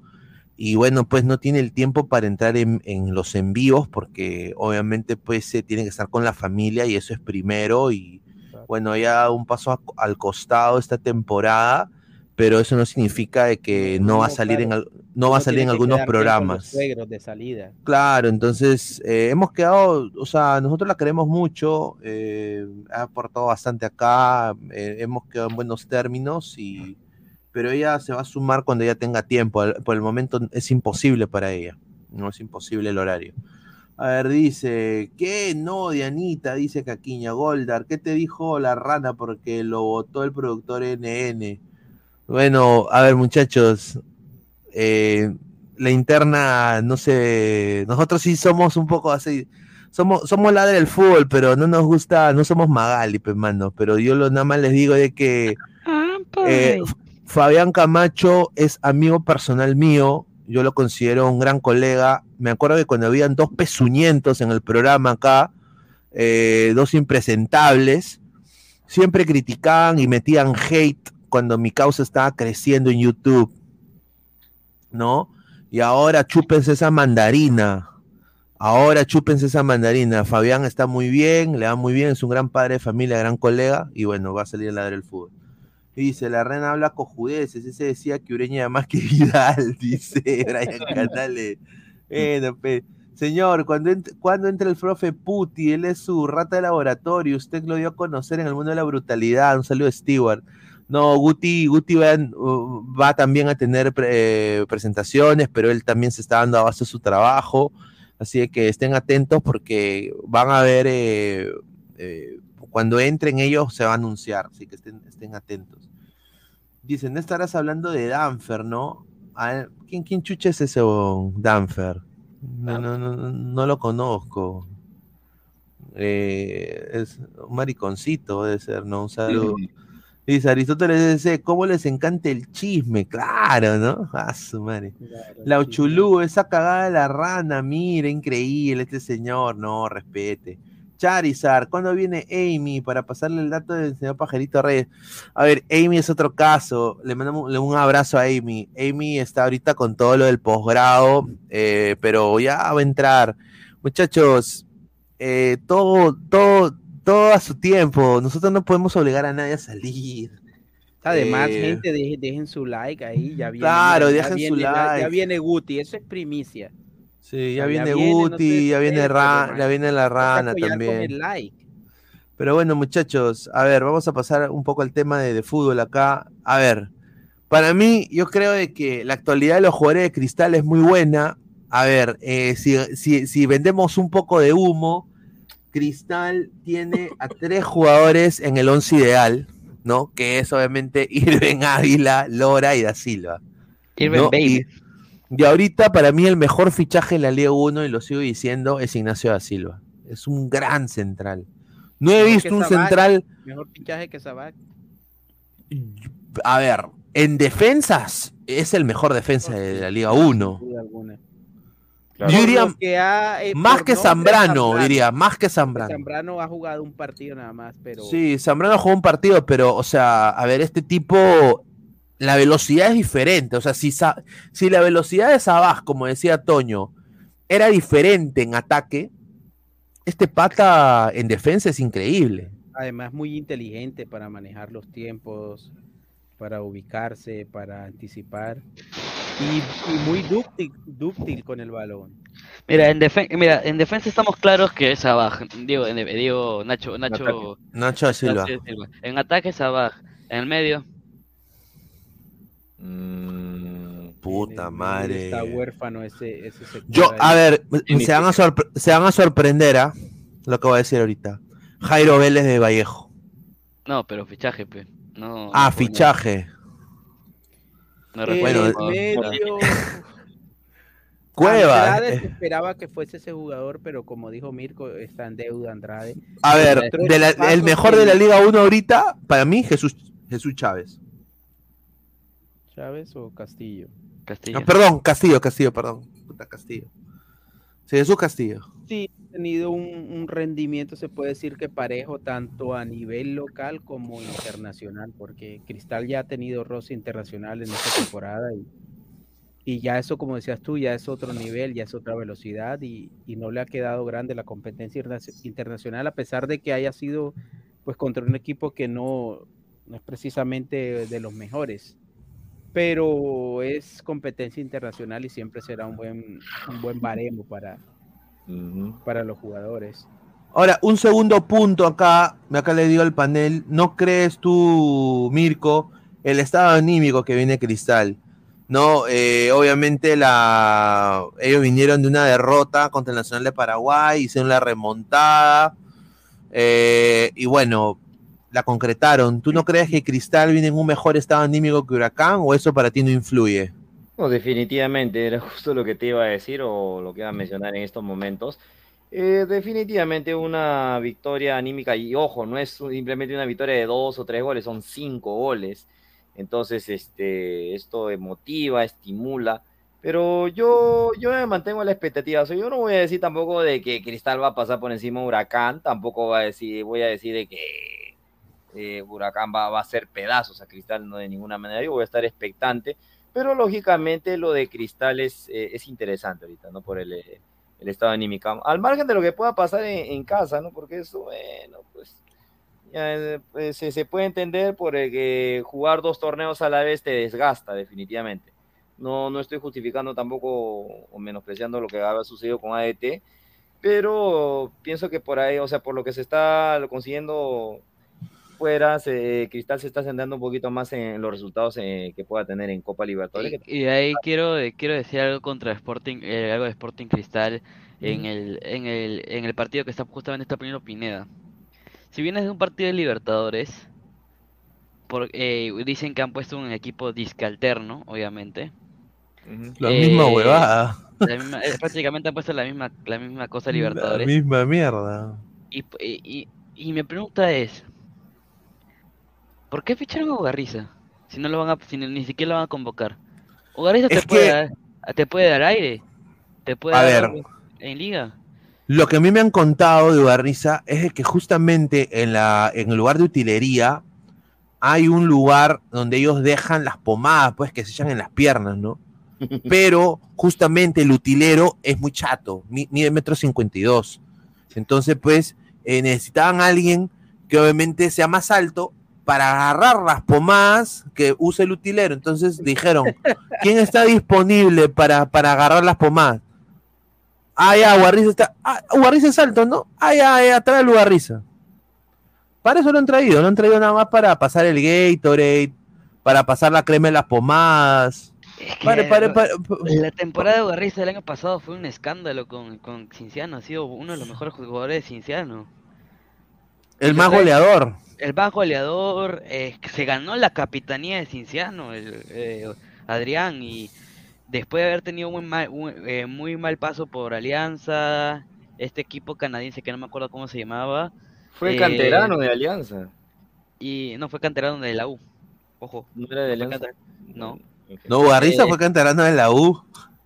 y bueno, pues no tiene el tiempo para entrar en, en los envíos, porque obviamente pues se tiene que estar con la familia y eso es primero, y bueno, ella dado un paso a- al costado esta temporada, pero eso no significa de que no, va a salir en, claro. no va a salir en algunos programas. suegros de salida. Claro, entonces eh, hemos quedado, o sea, nosotros la queremos mucho, eh, ha aportado bastante acá, eh, hemos quedado en buenos términos, y, pero ella se va a sumar cuando ella tenga tiempo. Por el momento es imposible para ella, no es imposible el horario. A ver, dice, ¿qué? No, Dianita, dice Caquiña Goldar, ¿qué te dijo la rana porque lo votó el productor NN? Bueno, a ver, muchachos, eh, la interna, no sé, nosotros sí somos un poco así, somos, somos ladre del fútbol, pero no nos gusta, no somos Magali, pues, mano, pero yo lo nada más les digo de que eh, F- Fabián Camacho es amigo personal mío, yo lo considero un gran colega, me acuerdo que cuando habían dos pezuñentos en el programa acá, eh, dos impresentables, siempre criticaban y metían hate cuando mi causa estaba creciendo en YouTube, ¿no? Y ahora chúpense esa mandarina. Ahora chúpense esa mandarina. Fabián está muy bien, le va muy bien, es un gran padre de familia, gran colega, y bueno, va a salir a ladrar el fútbol. Y dice, la reina habla cojudeces, ese decía que Ureña era más que Vidal, dice Brian Canales. Bueno, pe- señor, cuando, ent- cuando entra el profe Puti, él es su rata de laboratorio, usted lo dio a conocer en el mundo de la brutalidad, un saludo Stewart. No, Guti, Guti va, también a tener eh, presentaciones, pero él también se está dando a base de su trabajo, así que estén atentos porque van a ver, eh, eh, cuando entren ellos se va a anunciar, así que estén, estén atentos. Dicen, no estarás hablando de Danfer, ¿no? ¿quién, quién chucha es ese? Danfer? No, no, no, no, lo conozco. Es un mariconcito, debe ser, ¿no? Un saludo. Dice Aristóteles dice, ¿cómo les encanta el chisme? Claro, ¿no? Ah, su madre. La Uchulú, esa cagada de la rana, mira, increíble este señor. No, respete. Charizard, ¿cuándo viene Amy para pasarle el dato del señor Pajarito Reyes? A ver, Amy es otro caso. Le mandamos un abrazo a Amy. Amy está ahorita con todo lo del posgrado, eh, pero ya va a entrar. Muchachos, eh, todo, todo, todo a su tiempo. Nosotros no podemos obligar a nadie a salir. Además, Eh, gente, dejen, dejen su like ahí. Ya viene, Claro, ya dejen su viene, ya- Ya, like. viene Guti, eso es primicia. Sí, ya O sea, viene ya viene, no Guti, sé ya viene ya viene la rana con también. el like. Pero bueno, muchachos, a ver, vamos a pasar un poco al tema de, de fútbol acá. A ver, para mí, yo creo de que la actualidad de los jugadores de cristal es muy buena. A ver, eh, si, si- si vendemos un poco de humo, Cristal tiene a tres jugadores en el once ideal, ¿no? Que es obviamente Irving Ávila, Lora y Da Silva. Irving ¿no? Baby. Y, y ahorita para mí el mejor fichaje en la Liga 1, y lo sigo diciendo, es Ignacio Da Silva. Es un gran central. No he Mejor visto un Sabac, central, Mejor fichaje que Sabac. a ver, en defensas, es el mejor defensa de la Liga 1. Yo diría que ha, eh, más que nombre, Zambrano, diría, más que Zambrano. Zambrano ha jugado un partido nada más, pero Sí, Zambrano jugó un partido, pero, o sea, a ver, este tipo, la velocidad es diferente. O sea, si, si la velocidad de Sabás, como decía Toño, era diferente en ataque, este pata en defensa es increíble. además muy inteligente para manejar los tiempos, para ubicarse, para anticipar. Y, y muy dúctil, dúctil con el balón. Mira, en, defen- mira, en defensa estamos claros que es Sabaj. Digo, en- digo Nacho, Nacho, Nacho Silva. En ataque Sabaj. En el medio, Puta madre. Está huérfano ese, ese sector Yo, ahí. a ver, se van a, sorpre- se van a sorprender, ¿ah? Lo que voy a decir ahorita. Jairo Vélez de Vallejo. no, pero fichaje, pe. No, Ah, no fichaje. no En recuerdo. el No. medio, Cueva. Andrade eh. se esperaba que fuese ese jugador, pero como dijo Mirko, está en deuda Andrade. A ver, de la- el mejor de la Liga 1 ahorita, para mí, Jesús, Jesús Chávez. ¿Chávez o Castillo? Castillo. Ah, perdón, Castillo, Castillo, perdón. Puta, Castillo. Sí, Jesús Castillo. Sí, tenido un, un rendimiento, se puede decir que parejo, tanto a nivel local como internacional, porque Cristal ya ha tenido roce internacional en esta temporada y, y ya eso, como decías tú, ya es otro nivel, ya es otra velocidad y, y no le ha quedado grande la competencia interna- internacional, a pesar de que haya sido pues contra un equipo que no, no es precisamente de los mejores. Pero es competencia internacional y siempre será un buen, un buen baremo para, para los jugadores. Ahora, un segundo punto acá, acá le digo al panel, ¿no crees tú, Mirko, el estado anímico que viene Cristal? No, Eh, obviamente la, ellos vinieron de una derrota contra el Nacional de Paraguay, hicieron la remontada, eh, y bueno, la concretaron. ¿Tú no crees que Cristal viene en un mejor estado anímico que Huracán o eso para ti no influye? No, definitivamente, era justo lo que te iba a decir o lo que iba a mencionar en estos momentos. Eh, definitivamente una victoria anímica y ojo, no es simplemente una victoria de dos o tres goles, son cinco goles. Entonces, este, esto motiva, estimula. Pero yo, yo me mantengo a la expectativa. O yo no voy a decir tampoco de que Cristal va a pasar por encima de Huracán. Tampoco voy a decir, voy a decir de que eh, Huracán va, va a hacer pedazos a Cristal, no de ninguna manera. Yo voy a estar expectante. Pero lógicamente lo de Cristal es, eh, es interesante ahorita, ¿no? Por el, eh, el estado anímico. Al margen de lo que pueda pasar en, casa, ¿no? Porque eso, bueno, pues eh, pues, se, se puede entender por el que jugar dos torneos a la vez te desgasta, definitivamente. No, no estoy justificando tampoco o menospreciando lo que había sucedido con ADT, pero pienso que por ahí, o sea, por lo que se está consiguiendo fuera, se- Cristal se está centrando un poquito más en los resultados eh, que pueda tener en Copa Libertadores. Y ahí quiero, eh, quiero decir algo contra Sporting, eh, algo de Sporting Cristal en el, en el, en el partido que está justamente está poniendo Pineda. Si vienes de un partido de Libertadores, por, eh, dicen que han puesto un equipo disque alterno, obviamente. La misma Eh, huevada. la misma- eh, prácticamente han puesto la misma, la misma cosa La Libertadores. misma mierda. Y, y, y, y mi pregunta es, ¿por qué ficharon a Ugarriza? Si no lo van a, si ni siquiera lo van a convocar. Ugarriza te Es puede que- dar, te puede dar aire, te puede A dar ver. algo en liga. Lo que a mí me han contado de Ugarriza es que justamente en, la, en el lugar de utilería hay un lugar donde ellos dejan las pomadas, pues, que se echan en las piernas, ¿no? Pero justamente el utilero es muy chato, mi- mide metro cincuenta y dos. Entonces, pues, eh, necesitaban a alguien que obviamente sea más alto para agarrar las pomadas que use el utilero. Entonces dijeron, ¿quién está disponible para, para agarrar las pomadas? Ah, ya, Ugarriza está. Ah, Ugarriza es alto, ¿no? Ah, ya, ya, trae el Ugarriza. Para eso lo han traído, lo han traído nada más para pasar el Gatorade, para pasar la crema en las pomadas. Pare, pare, pare, La temporada de Ugarriza del año pasado fue un escándalo con, con Cinciano, ha sido uno de los mejores jugadores de Cinciano. El más goleador. El más goleador, eh, se ganó la capitanía de Cinciano, el, eh, Adrián, y después de haber tenido muy mal, un- eh, muy mal paso por Alianza, este equipo canadiense que no me acuerdo cómo se llamaba. Fue eh, canterano de Alianza. Y no fue canterano de la U. Ojo. ¿No era de Alianza? No. Eh, fue canterano de la U.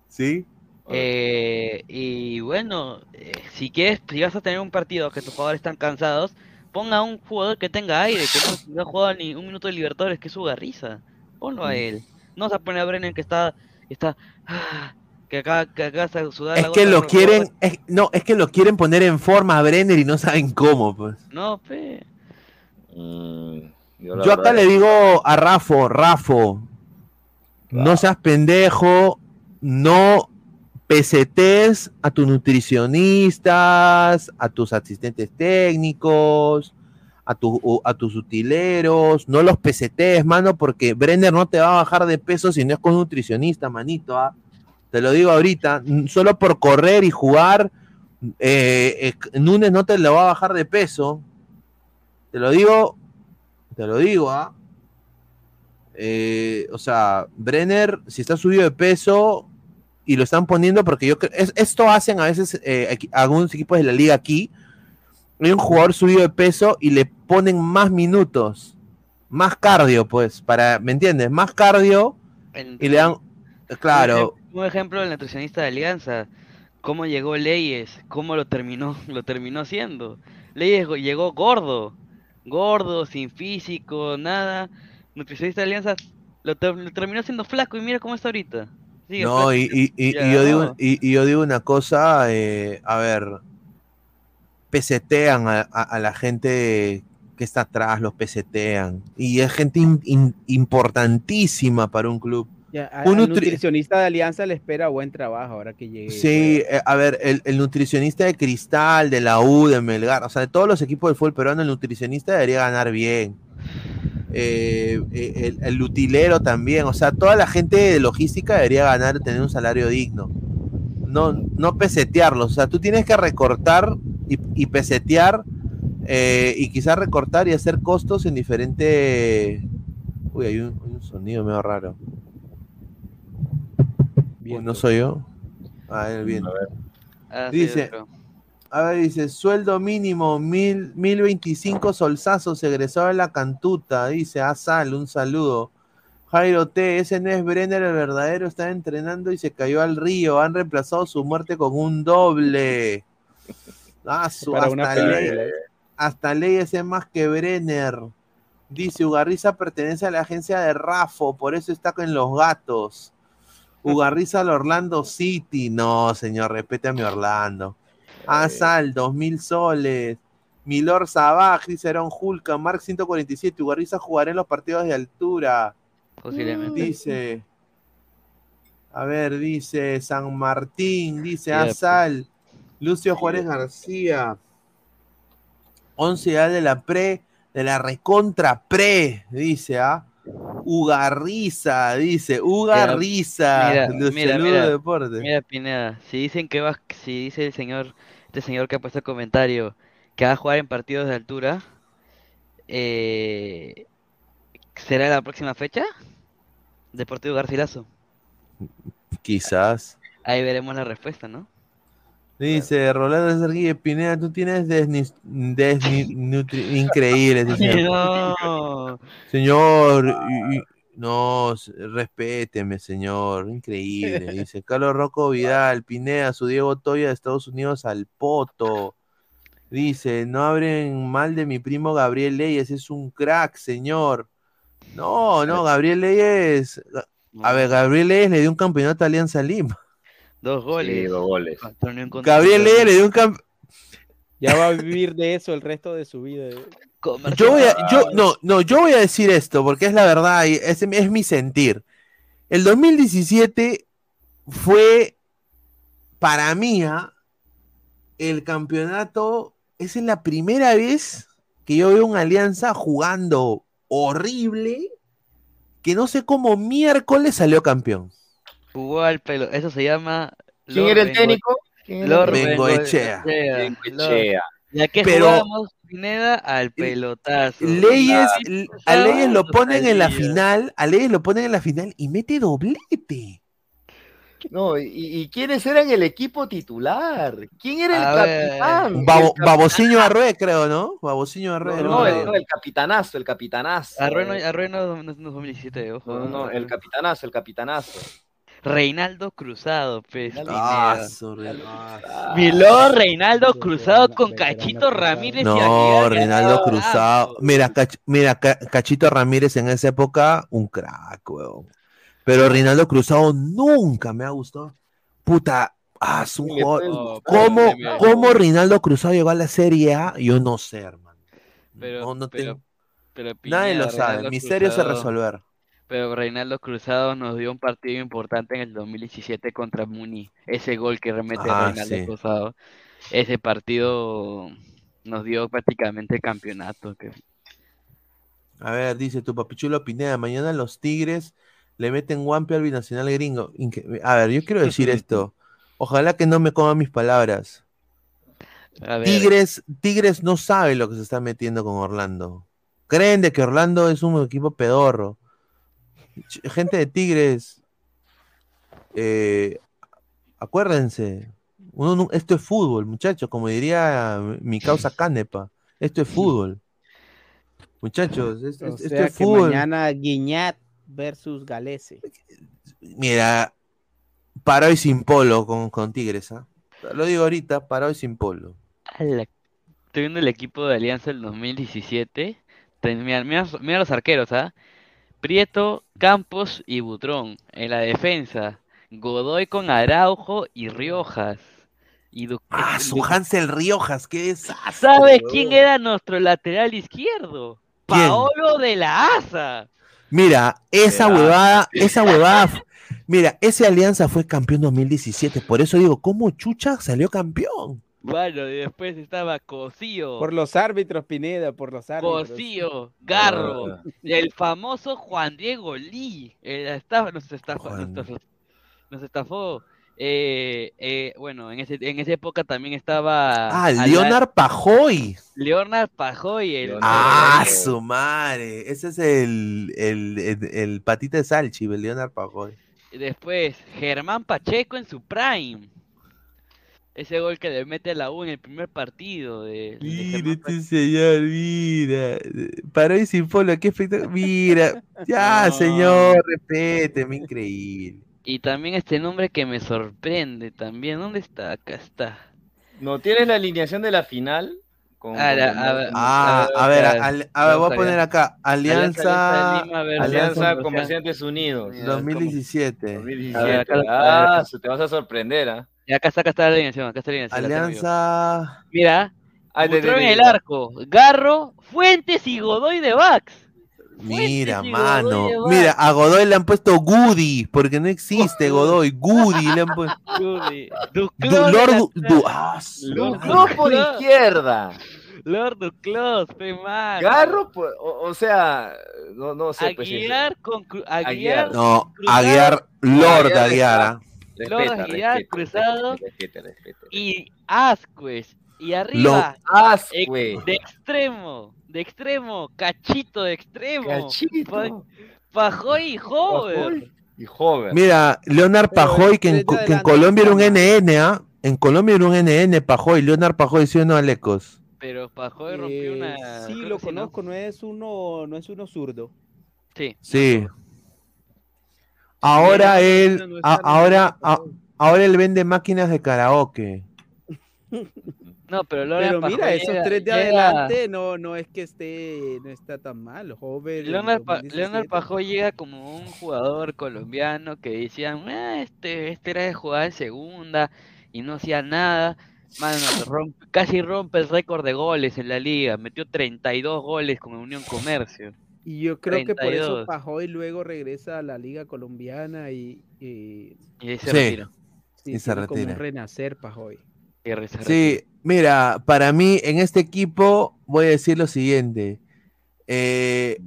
Sí. Eh, y bueno, eh, si quieres, si vas a tener un partido que tus jugadores están cansados, ponga a un jugador que tenga aire, que no, no ha jugado ni un minuto de Libertadores, que es Ugarriza. Ponlo a él. No se pone a Brenner que está, está, ah, que acá, que acá se sudar Es la que lo quieren, es- no, es que lo quieren poner en forma a Brenner y no saben cómo, pues. No, pe. Mm, Yo acá le digo a Rafo, Rafo, no seas pendejo, no pesetes a tus nutricionistas, a tus asistentes técnicos, a, a tus utileros, no los pesetes, mano, porque Brenner no te va a bajar de peso si no es con nutricionista, manito. ¿ah? Te lo digo ahorita, solo por correr y jugar, eh, eh, Núñez no te lo va a bajar de peso. Te lo digo, te lo digo, ¿ah? Eh, o sea, Brenner, si está subido de peso y lo están poniendo, porque yo creo, es- esto hacen a veces eh, algunos equipos de la liga aquí, hay un jugador subido de peso y le ponen más minutos, más cardio, pues, para, ¿me entiendes? Más cardio y le dan, claro, Un ejem- Un ejemplo del nutricionista de Alianza. Cómo llegó Leyes, cómo lo terminó, lo terminó haciendo. Leyes llegó gordo, gordo, sin físico, nada. Nutricionista de Alianza lo, ter- lo terminó siendo flaco y mira cómo está ahorita. Sigue No, y, y- y- Ya y yo digo, y, y yo digo una cosa, eh, a ver, pesetean a, a- a la gente que está atrás, los pesetean. Y es gente in- in- importantísima para un club. Ya, a- Un nutri- nutricionista de Alianza le espera buen trabajo ahora que llegue. Sí, eh, a ver, el, el nutricionista de Cristal, de la U, de Melgar, o sea, de todos los equipos del fútbol peruano, el nutricionista debería ganar bien. Eh, eh, el, el utilero también, o sea, toda la gente de logística debería ganar, tener un salario digno. No, no pesetearlos, o sea, tú tienes que recortar y, y pesetear eh, y quizás recortar y hacer costos en diferente... Uy, hay un, sonido medio raro. Uy, no soy yo. Ah, el viento. Ah, sí, Dice, otro. A ver, dice, sueldo mínimo, mil, mil veinticinco solsazos, egresado de la cantuta, dice, ah, sal, un saludo. Jairo T, ese no es Brenner el verdadero, está entrenando y se cayó al río, han reemplazado su muerte con un doble. Ah, su, Para una hasta, ley, hasta ley es más que Brenner. Dice, Ugarriza pertenece a la agencia de Rafo, por eso está con los gatos. Ugarriza al Orlando City. No, señor, respete a mi Orlando. Asal, dos mil soles. Milor Sabaj, dice Aaron Hulka. Mark 147. Ugarriza jugará en los partidos de altura. Posiblemente. Dice. A ver, dice San Martín. Dice. Asal. Lucio Juárez García. 11 edad de la pre, de la recontra pre, dice, ¿ah? Ugarriza, dice, Ugarriza. Mira, de mira, mira, Deporte. mira, Pineda, si dicen que va, si dice el señor, este señor que ha puesto el comentario, que va a jugar en partidos de altura, eh, ¿será la próxima fecha? Deportivo Garcilaso. Quizás. Ahí veremos la respuesta, ¿no? Dice Rolando Serguí Pineda, tú tienes desni- desni- nutri- increíble, señor. No. Señor, no, respéteme, señor, increíble. Dice Carlos Rocco Vidal, Pineda, su Diego Toya de Estados Unidos al poto. Dice, no hablen mal de mi primo Gabriel Leyes, es un crack, señor. No, no, Gabriel Leyes. A ver, Gabriel Leyes le dio un campeonato a Alianza Lima. Dos goles. dos goles. Gabriel. Leyes le dio un campeonato. Ya va a vivir de eso el resto de su vida. Yo voy a, yo, no, no, yo voy a decir esto porque es la verdad y es, es mi sentir. El 2017 fue para mí ah, el campeonato. Esa es la primera vez que yo veo una alianza jugando horrible que no sé cómo miércoles salió campeón. Jugó al pelo. Eso se llama. ¿Quién era el técnico? ¿Quién era el Lord? Bengoechea. Bengoechea. Bengoechea. Lord. ¿Y a qué Pero- jugábamos, Pineda? Al pelotazo. Leyes, a Leyes lo ponen en la final, a Leyes lo ponen en la final y mete doblete. No, y, y quiénes eran el equipo titular? ¿Quién era el A capitán? Babo- El Babociño Arrué, creo, ¿no? Babociño Arrué. No, ¿no? no, el, no, el capitanazo, el capitanazo. Arrueno no, no es 2017, ojo. No, no, no, el capitanazo, el capitanazo. Reinaldo Cruzado, pues. Ah. Ah, Milor Reinaldo Cruzado con Cachito Ramírez y No, Aguilar Reinaldo. Cruzado. Mira, Cach- mira, Ca- Cachito Ramírez en esa época, un crack, weón. Pero Reinaldo Cruzado nunca me ha gustado. Puta, ah, es un Le jugador. ¿Cómo, ¿Cómo Reinaldo Cruzado llegó a la Serie A? Yo no sé, hermano. Pero, No, no pero, tengo- pero Nadie lo sabe. Reinaldo Misterio se resolver. Pero Reinaldo Cruzado nos dio un partido importante en el 2017 contra Muni. Ese gol que remete Ah, Reinaldo sí. Cruzado. Ese partido nos dio prácticamente el campeonato. que- A ver, dice tu papichulo Pineda, mañana los Tigres le meten guampe al binacional gringo. Inque- A ver, yo quiero decir esto. Ojalá que no me coman mis palabras. A ver, Tigres, Tigres no sabe lo que se está metiendo con Orlando. Creen de que Orlando es un equipo pedorro. Gente de Tigres, eh, acuérdense, uno esto es fútbol, muchachos, como diría mi causa Canepa, esto es fútbol. Muchachos, es- O es- esto es que fútbol. mañana Guiñat versus Galese. Mira, para hoy sin polo con, con Tigres, ¿ah? Lo digo ahorita, para hoy sin polo. estoy viendo el equipo de Alianza del 2017. Ten- Mira, mira- mira los arqueros, ¿ah? Prieto, Campos y Butrón. En la defensa, Godoy con Araujo y Riojas. Y Du- Ah, su Hansel Riojas, qué desastre. ¿Sabes quién era nuestro lateral izquierdo? ¿Quién? Paolo de la Asa. Mira, esa huevada, esa huevada, mira, ese Alianza fue campeón 2017, por eso digo, ¿cómo Chucha salió campeón? Bueno, y después estaba Cosío. Por los árbitros, Pineda, por los árbitros. Cosío, Garro, Ah. el famoso Juan Diego Lee, el estafa, nos estafó, nos estafó, nos estafó. Eh, eh, bueno, en, ese, en esa época también estaba Ah, Leonard Pajoy. Leonard Pajoy, el, Ah, su madre. Ese es el, el, el, el patita de Salchi, el Leonard Pajoy. después Germán Pacheco en su prime. Ese gol que le mete a la U en el primer partido de, Mira este señor, mira. Para hoy sin polo, qué espectáculo. Mira, ya, señor, respéteme, increíble. Y también este nombre que me sorprende también. ¿Dónde está? Acá está. ¿No tienes la alineación de la final? Con- Ah, la- a ver, Ah, a ver, a ver, voy a poner acá. Alianza. Alianza Comerciantes Unidos. 2017. 2017. A ver, acá- ah, te vas a sorprender, ¿ah? Y acá está, acá está la alineación, acá está la alineación. Alianza. Mira, Butrón en el arco, Garro, Fuentes y Godoy de Bax. Mira, mano. Mira, a Godoy le han puesto Goody, porque no existe Godoy. Goody le han puesto. Goody. Du- Lord Du- ah, Lord izquierda. Lord Duclos, pe mano. Garro, o, o sea, no, no sé, pues. Aguiar con Cru- Aguiar. No. Aguiar, Lord Aguiar Aguiar. Está- ah. Lord Respeta, Aguiar, respeta, Cruzado. respeta, respeta. y Ascuez. Y arriba, Ascue. ex- de extremo, de extremo, cachito de extremo. Cachito. Pa- Pajoy y Hover. Y joven. Mira, Leonard Pajoy, que en, que en Colombia era un NN, ¿ah? En Colombia era un NN, Pajoy. Leonard Pajoy, ¿sí o no, Alecos? Pero Pajoy rompió Eh, una. sí, lo conozco, no es uno, no es uno zurdo. Sí. Sí. Ahora él, a- ahora, a- ahora él vende máquinas de karaoke. No, pero Leonard Pero mira, esos tres de llega- adelante no, no es que esté, no está tan mal, joven. Leonard, Pa- Leonard Pajoy llega como un jugador colombiano que decían, "Ah, este, este era de jugar en segunda y no hacía nada. Mano, rompe- casi rompe el récord de goles en la liga. Metió 32 goles con Unión Comercio. Y yo creo que por eso 32. Pajoy luego regresa a la liga colombiana y, y, Y ahí se Sí. retira. sí, Y se tiene como un retira. renacer Pajoy. Sí, mira, para mí en este equipo voy a decir lo siguiente. Eh,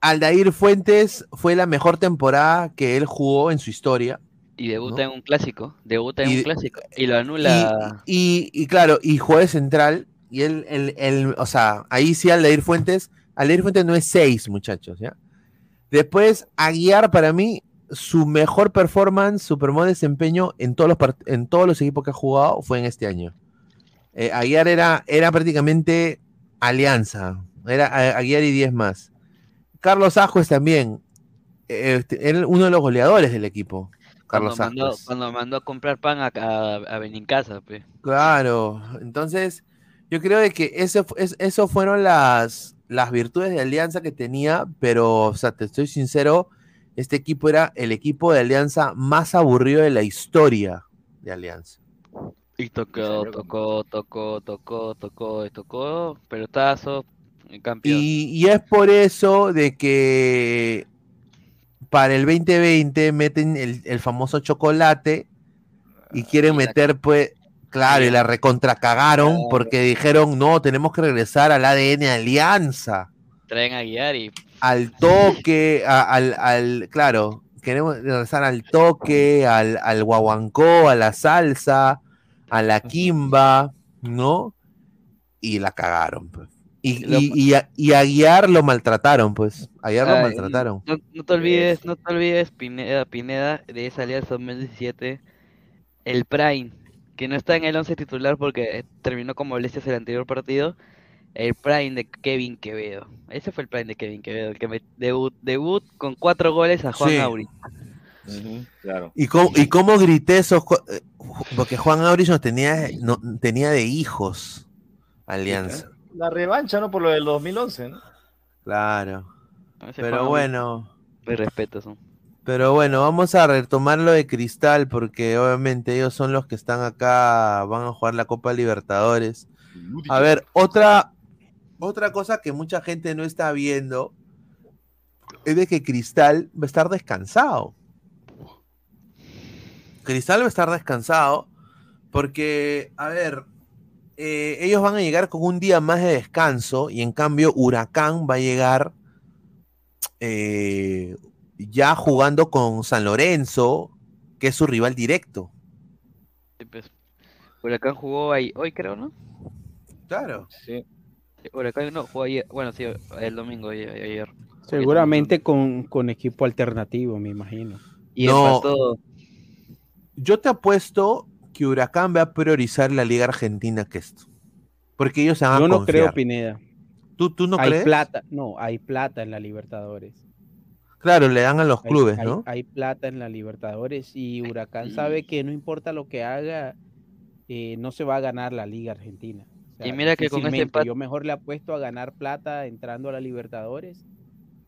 Aldair Fuentes fue la mejor temporada que él jugó en su historia. Y debuta en un clásico. Debuta en Y- un clásico. Y lo anula. Y, y claro, y de central. Y él, él- él, o sea, ahí sí Aldair Fuentes. Aldair Fuentes no es seis, muchachos, ¿ya? Después, Aguiar, para mí, su mejor performance, su mejor desempeño en todos los, en todos los equipos que ha jugado fue en este año. Eh, Aguiar era, era prácticamente alianza. Era a- Aguiar y 10 más. Carlos Ajuez también. eh, era uno de los goleadores del equipo. Cuando Carlos mandó, Ajuez. cuando mandó a comprar pan a, a, a Benincasa, pe. Claro, entonces yo creo de que eso, es- eso fueron las, las virtudes de Alianza que tenía, pero, o sea, te estoy sincero, este equipo era el equipo de Alianza más aburrido de la historia de Alianza. Y tocó, tocó, tocó, tocó, tocó, y tocó, pelotazo, y campeón. Y, y es por eso de que para el 2020 meten el, el famoso chocolate y quieren meter, pues, claro, y la recontracagaron porque dijeron, no, tenemos que regresar al ADN Alianza, Traen a guiar y al toque, a- al, al, claro, queremos regresar al toque, al, al guaguancó, a la salsa, a la quimba, ¿no? Y la cagaron, pues. Y, y, y a, y a guiar lo maltrataron, pues. A guiar lo maltrataron. No, no te olvides, no te olvides, Pineda, Pineda, de esa alianza 2017, el Prime, que no está en el 11 titular porque eh, terminó con molestias el anterior partido. El Prime de Kevin Quevedo. Ese fue el Prime de Kevin Quevedo, el que me debut, debut con cuatro goles a Juan Sí. Claro. ¿Y cómo, y cómo grité esos? eh, Porque Juan Aurich nos tenía, no, tenía de hijos Alianza. La revancha, ¿no? Por lo del 2011, ¿no? Claro. Ese Pero bueno. Me respeto, son. Pero bueno, vamos a retomar lo de Cristal porque obviamente ellos son los que están acá, van a jugar la Copa Libertadores. A ver, otra, otra cosa que mucha gente no está viendo es de que Cristal va a estar descansado. Cristal va a estar descansado porque, a ver, eh, ellos van a llegar con un día más de descanso y en cambio Huracán va a llegar eh, ya jugando con San Lorenzo, que es su rival directo. Sí, pues. Huracán jugó ahí, hoy creo, ¿no? Claro. Sí. Huracán no, jugó ayer, bueno, sí, el domingo y- ayer. Seguramente con, con equipo alternativo, me imagino. Y No. empató. Yo te apuesto que Huracán va a priorizar la Liga Argentina que esto. Porque ellos se van a Yo no confiar. creo, Pineda. ¿Tú, tú no hay crees? plata, no, hay plata en la Libertadores. Claro, le dan a los Hay- clubes, ¿no? Hay plata en la Libertadores y Huracán sabe que no importa lo que haga, eh, no se va a ganar la Liga Argentina. O Y mira que con ese difícilmente. empate- Yo mejor le apuesto a ganar plata entrando a la Libertadores,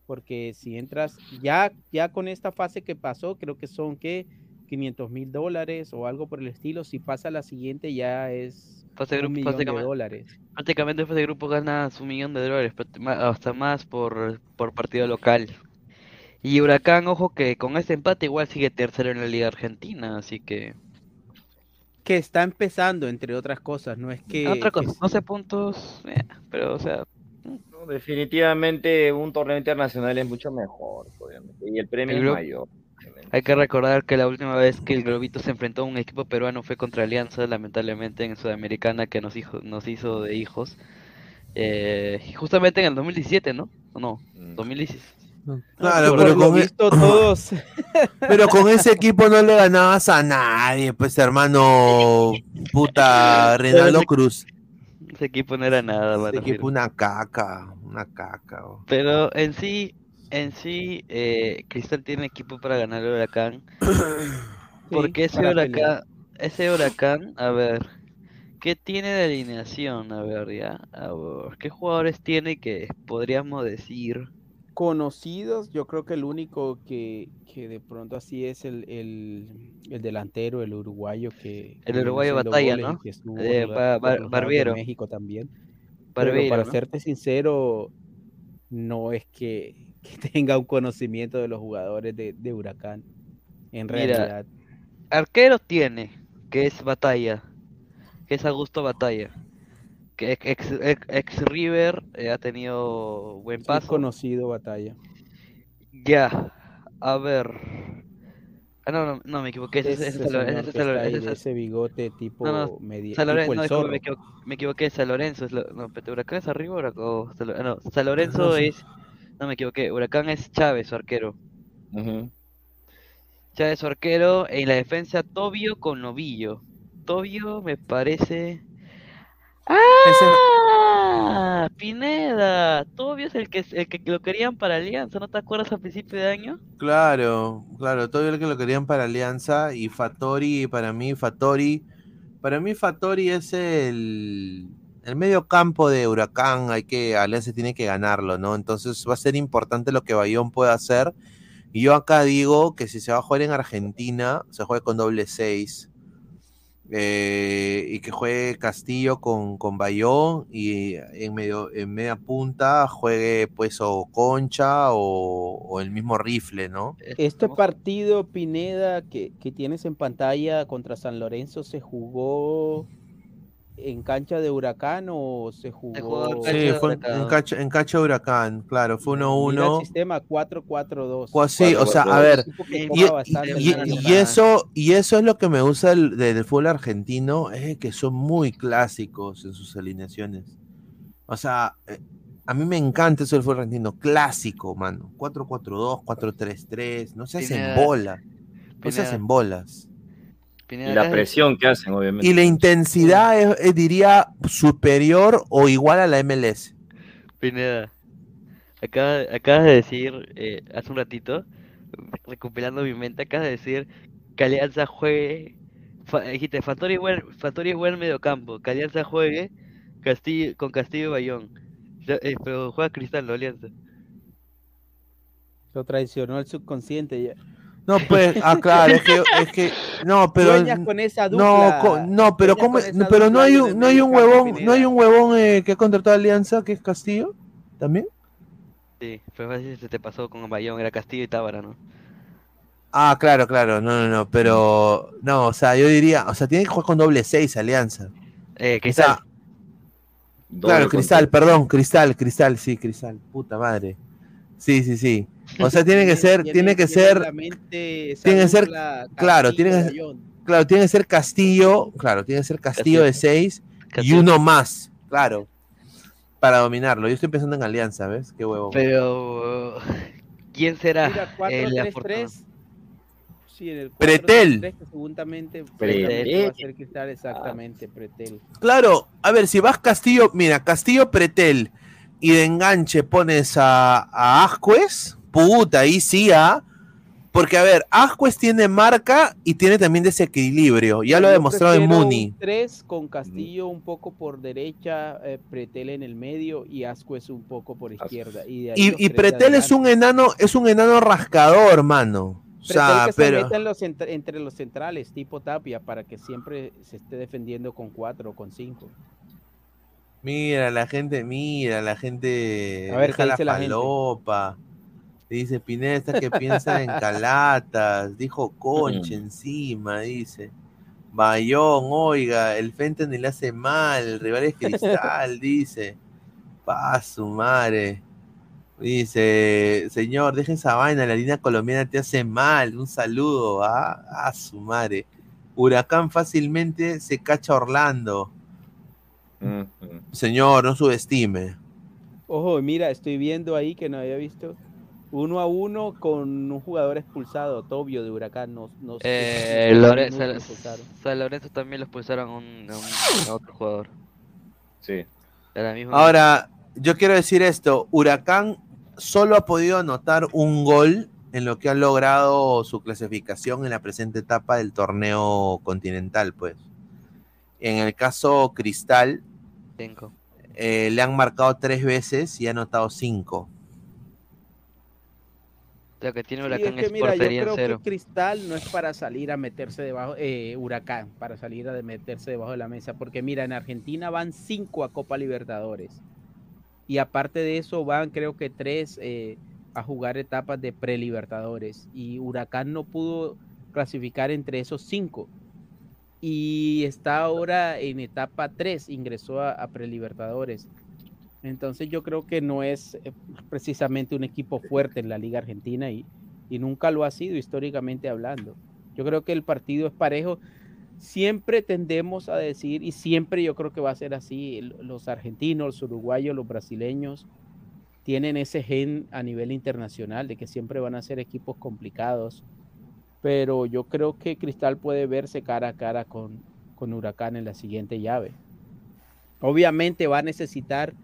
porque si entras ya, ya con esta fase que pasó, creo que son que 500 mil dólares o algo por el estilo. Si pasa la siguiente ya es Fase de un grupo, millón de dólares. Prácticamente fase de grupo gana su millón de dólares, hasta más por, por partido local. Y Huracán, ojo que con este empate igual sigue tercero en la Liga Argentina, así que... Que está empezando, entre otras cosas, no es que... Otra que cosa, 12 puntos, eh, pero o sea... No, definitivamente un torneo internacional es mucho mejor, obviamente. Y el premio El es mayor. Hay que recordar que la última vez que el Globito se enfrentó a un equipo peruano fue contra Alianza, lamentablemente en Sudamericana, que nos, hijo, nos hizo de hijos. Eh, justamente en el 2017, ¿no? ¿O no? 2017. Claro, pero con, e- visto todos. pero con ese equipo no le ganabas a nadie, pues hermano, puta, Reinaldo Cruz. Ese equipo no era nada, Ese equipo una caca, una caca. oh. Pero en sí, en sí, eh, Cristal tiene equipo para ganar el huracán. Porque ese huracán, pelear. ese huracán, a ver, ¿qué tiene de alineación? A ver, ya, a ver, ¿qué jugadores tiene que podríamos decir? Conocidos, yo creo que el único que, que de pronto así es el, el, el delantero, el uruguayo que... El uruguayo Batalla, goles ¿no? que estuvo Eh, Ba- Bar- Barbiero. México también. Barbiero, Pero para ¿no? serte sincero, no es que, que tenga un conocimiento de los jugadores de, de Huracán. En Mira, realidad, Arquero tiene, que es Batalla, que es Augusto Batalla, que ex, ex, River eh, ha tenido buen es paso. conocido batalla. Ya, a ver. Ah, no, no, no, me equivoqué. Ese, ese, Ese señor ahí, bigote tipo no, no, media- San Lorenzo, tipo el no, disculpe, zorro. me equivoqué, me equivoqué, San Lorenzo es lo, no, Huracán es arriba o San Lo- no, San Lorenzo es, no me equivoqué, Huracán es Chávez, su arquero. Chávez, su arquero, en la defensa Tobio con Novillo. Tobio me parece... ¡Ah! Pineda, Tobio es el que, el que lo querían para Alianza, ¿no te acuerdas a principio de año? Claro, claro, todo el que lo querían para Alianza y Fattori, para mí, Fattori, para mí Fattori es el, el medio campo de Huracán, hay que, Alianza tiene que ganarlo, ¿no? Entonces va a ser importante lo que Bayón pueda hacer. Y yo acá digo que si se va a jugar en Argentina, se juegue con doble seis. Eh, y que juegue Castillo con, con Bayón y en medio en media punta juegue pues o Concha o, o el mismo rifle, ¿no? Este partido, Pineda, que, que tienes en pantalla contra San Lorenzo, ¿se jugó en cancha de Huracán o se jugó? Sí, fue en, cancha, en cancha de Huracán, claro, fue Mira el 1-1. sistema 4-4-2. Pues sí, o sea, a ver, y, y- y- y eso, y eso es lo que me gusta del, del fútbol argentino, es que son muy clásicos en sus alineaciones. O sea, eh, a mí me encanta eso del fútbol argentino, clásico, mano. 4-4-2, 4-3-3, no se hacen bola, no se hacen bolas. Y la presión que hacen, obviamente. Y la intensidad es, es, diría, superior o igual a la MLS. Pineda, acaba- acabas de decir eh, hace un ratito, recopilando mi mente, acabas de decir que Alianza juegue, fa- dijiste, Fattori es buen, buen mediocampo, que Alianza juegue Castillo, con Castillo y Bayón, eh, pero juega Cristal, ¿no? Alianza. Lo traicionó el subconsciente ya. No, pues, ah, claro, es que, es que, no, pero, Sueñas con esa no, co- no, pero sueñas cómo, con esa pero no hay un, no hay un huevón, no hay un huevón eh, que ha contratado a Alianza, que es Castillo, también. Sí, fue fácil, se te pasó con Bayón, era Castillo y Tábara, ¿no? Ah, claro, claro, no, no, no, pero, no, o sea, yo diría, o sea, tiene que jugar con doble seis Alianza. Eh, O Cristal. sea, claro, Cristal, perdón, Cristal, Cristal, sí, Cristal, puta madre. Sí, sí, sí. O sea, tiene que ser, tiene que ser, tiene que ser, claro, tiene que, Castillo-Bayón. claro, tiene que ser Castillo, claro, tiene que ser Castillo de seis y Castillo. uno más, claro, para dominarlo. Yo estoy pensando en Alianza, ¿ves? Qué huevo. Pero, ¿quién será Mira, el 4-3-3. afortunado? Sí, en el Pretel. 4-3-3, que seguramente Pretel. va a ser Cristal, exactamente, Pretel. Claro, a ver, si vas Castillo, mira, Castillo Pretel y de enganche pones a, a Ascuez, puta, ahí sí, ¿ah? Porque, a ver, Ascuez tiene marca y tiene también desequilibrio. Ya lo ha demostrado en Muni. un 3 con Castillo un poco por derecha, eh, Pretel en el medio y Ascuez un poco por izquierda. Y, de ahí los Y, tres Pretel es un enano, es un enano rascador, mano. O sea, que se pero. meta en los centra- entre los centrales, tipo Tapia, para que siempre se esté defendiendo con 4 o con 5. Mira, la gente, mira, la gente. A ver, deja ¿qué la gente? Dice Pineda está que piensa en calatas. Dijo concha encima, dice. Bayón, oiga, el Fenton le hace mal, el rival es cristal, dice. Pa su madre. Dice, señor, deje esa vaina, la línea colombiana te hace mal. Un saludo, ¿ah? A su madre. Huracán fácilmente se cacha a Orlando. Señor, no subestime. Ojo, mira, estoy viendo ahí que no había visto uno a uno con un jugador expulsado, Tobio de Huracán. No, no sé Eh, si- Lore- no San, lo expulsaron. San Lorenzo también lo expulsaron a, un, a un- a otro jugador. Sí. Ahora, yo quiero decir esto, Huracán solo ha podido anotar un gol en lo que ha logrado su clasificación en la presente etapa del torneo continental, pues. En el caso Cristal, Cinco. eh, le han marcado tres veces y ha anotado cinco. Que tiene Sí, Huracán es es, que mira, yo portería en creo cero. que Cristal no es para salir a meterse debajo, eh, Huracán, para salir a meterse debajo de la mesa, porque mira, en Argentina van cinco a Copa Libertadores y aparte de eso van creo que tres eh, a jugar etapas de pre-Libertadores y Huracán no pudo clasificar entre esos cinco y está ahora en etapa 3, ingresó a, a pre-Libertadores. Entonces yo creo que no es eh, precisamente un equipo fuerte en la Liga Argentina y, y nunca lo ha sido históricamente hablando. Yo creo que el partido es parejo. Siempre tendemos a decir, y siempre yo creo que va a ser así, los argentinos, los uruguayos, los brasileños tienen ese gen a nivel internacional de que siempre van a ser equipos complicados. Pero yo creo que Cristal puede verse cara a cara con, con Huracán en la siguiente llave. Obviamente va a necesitar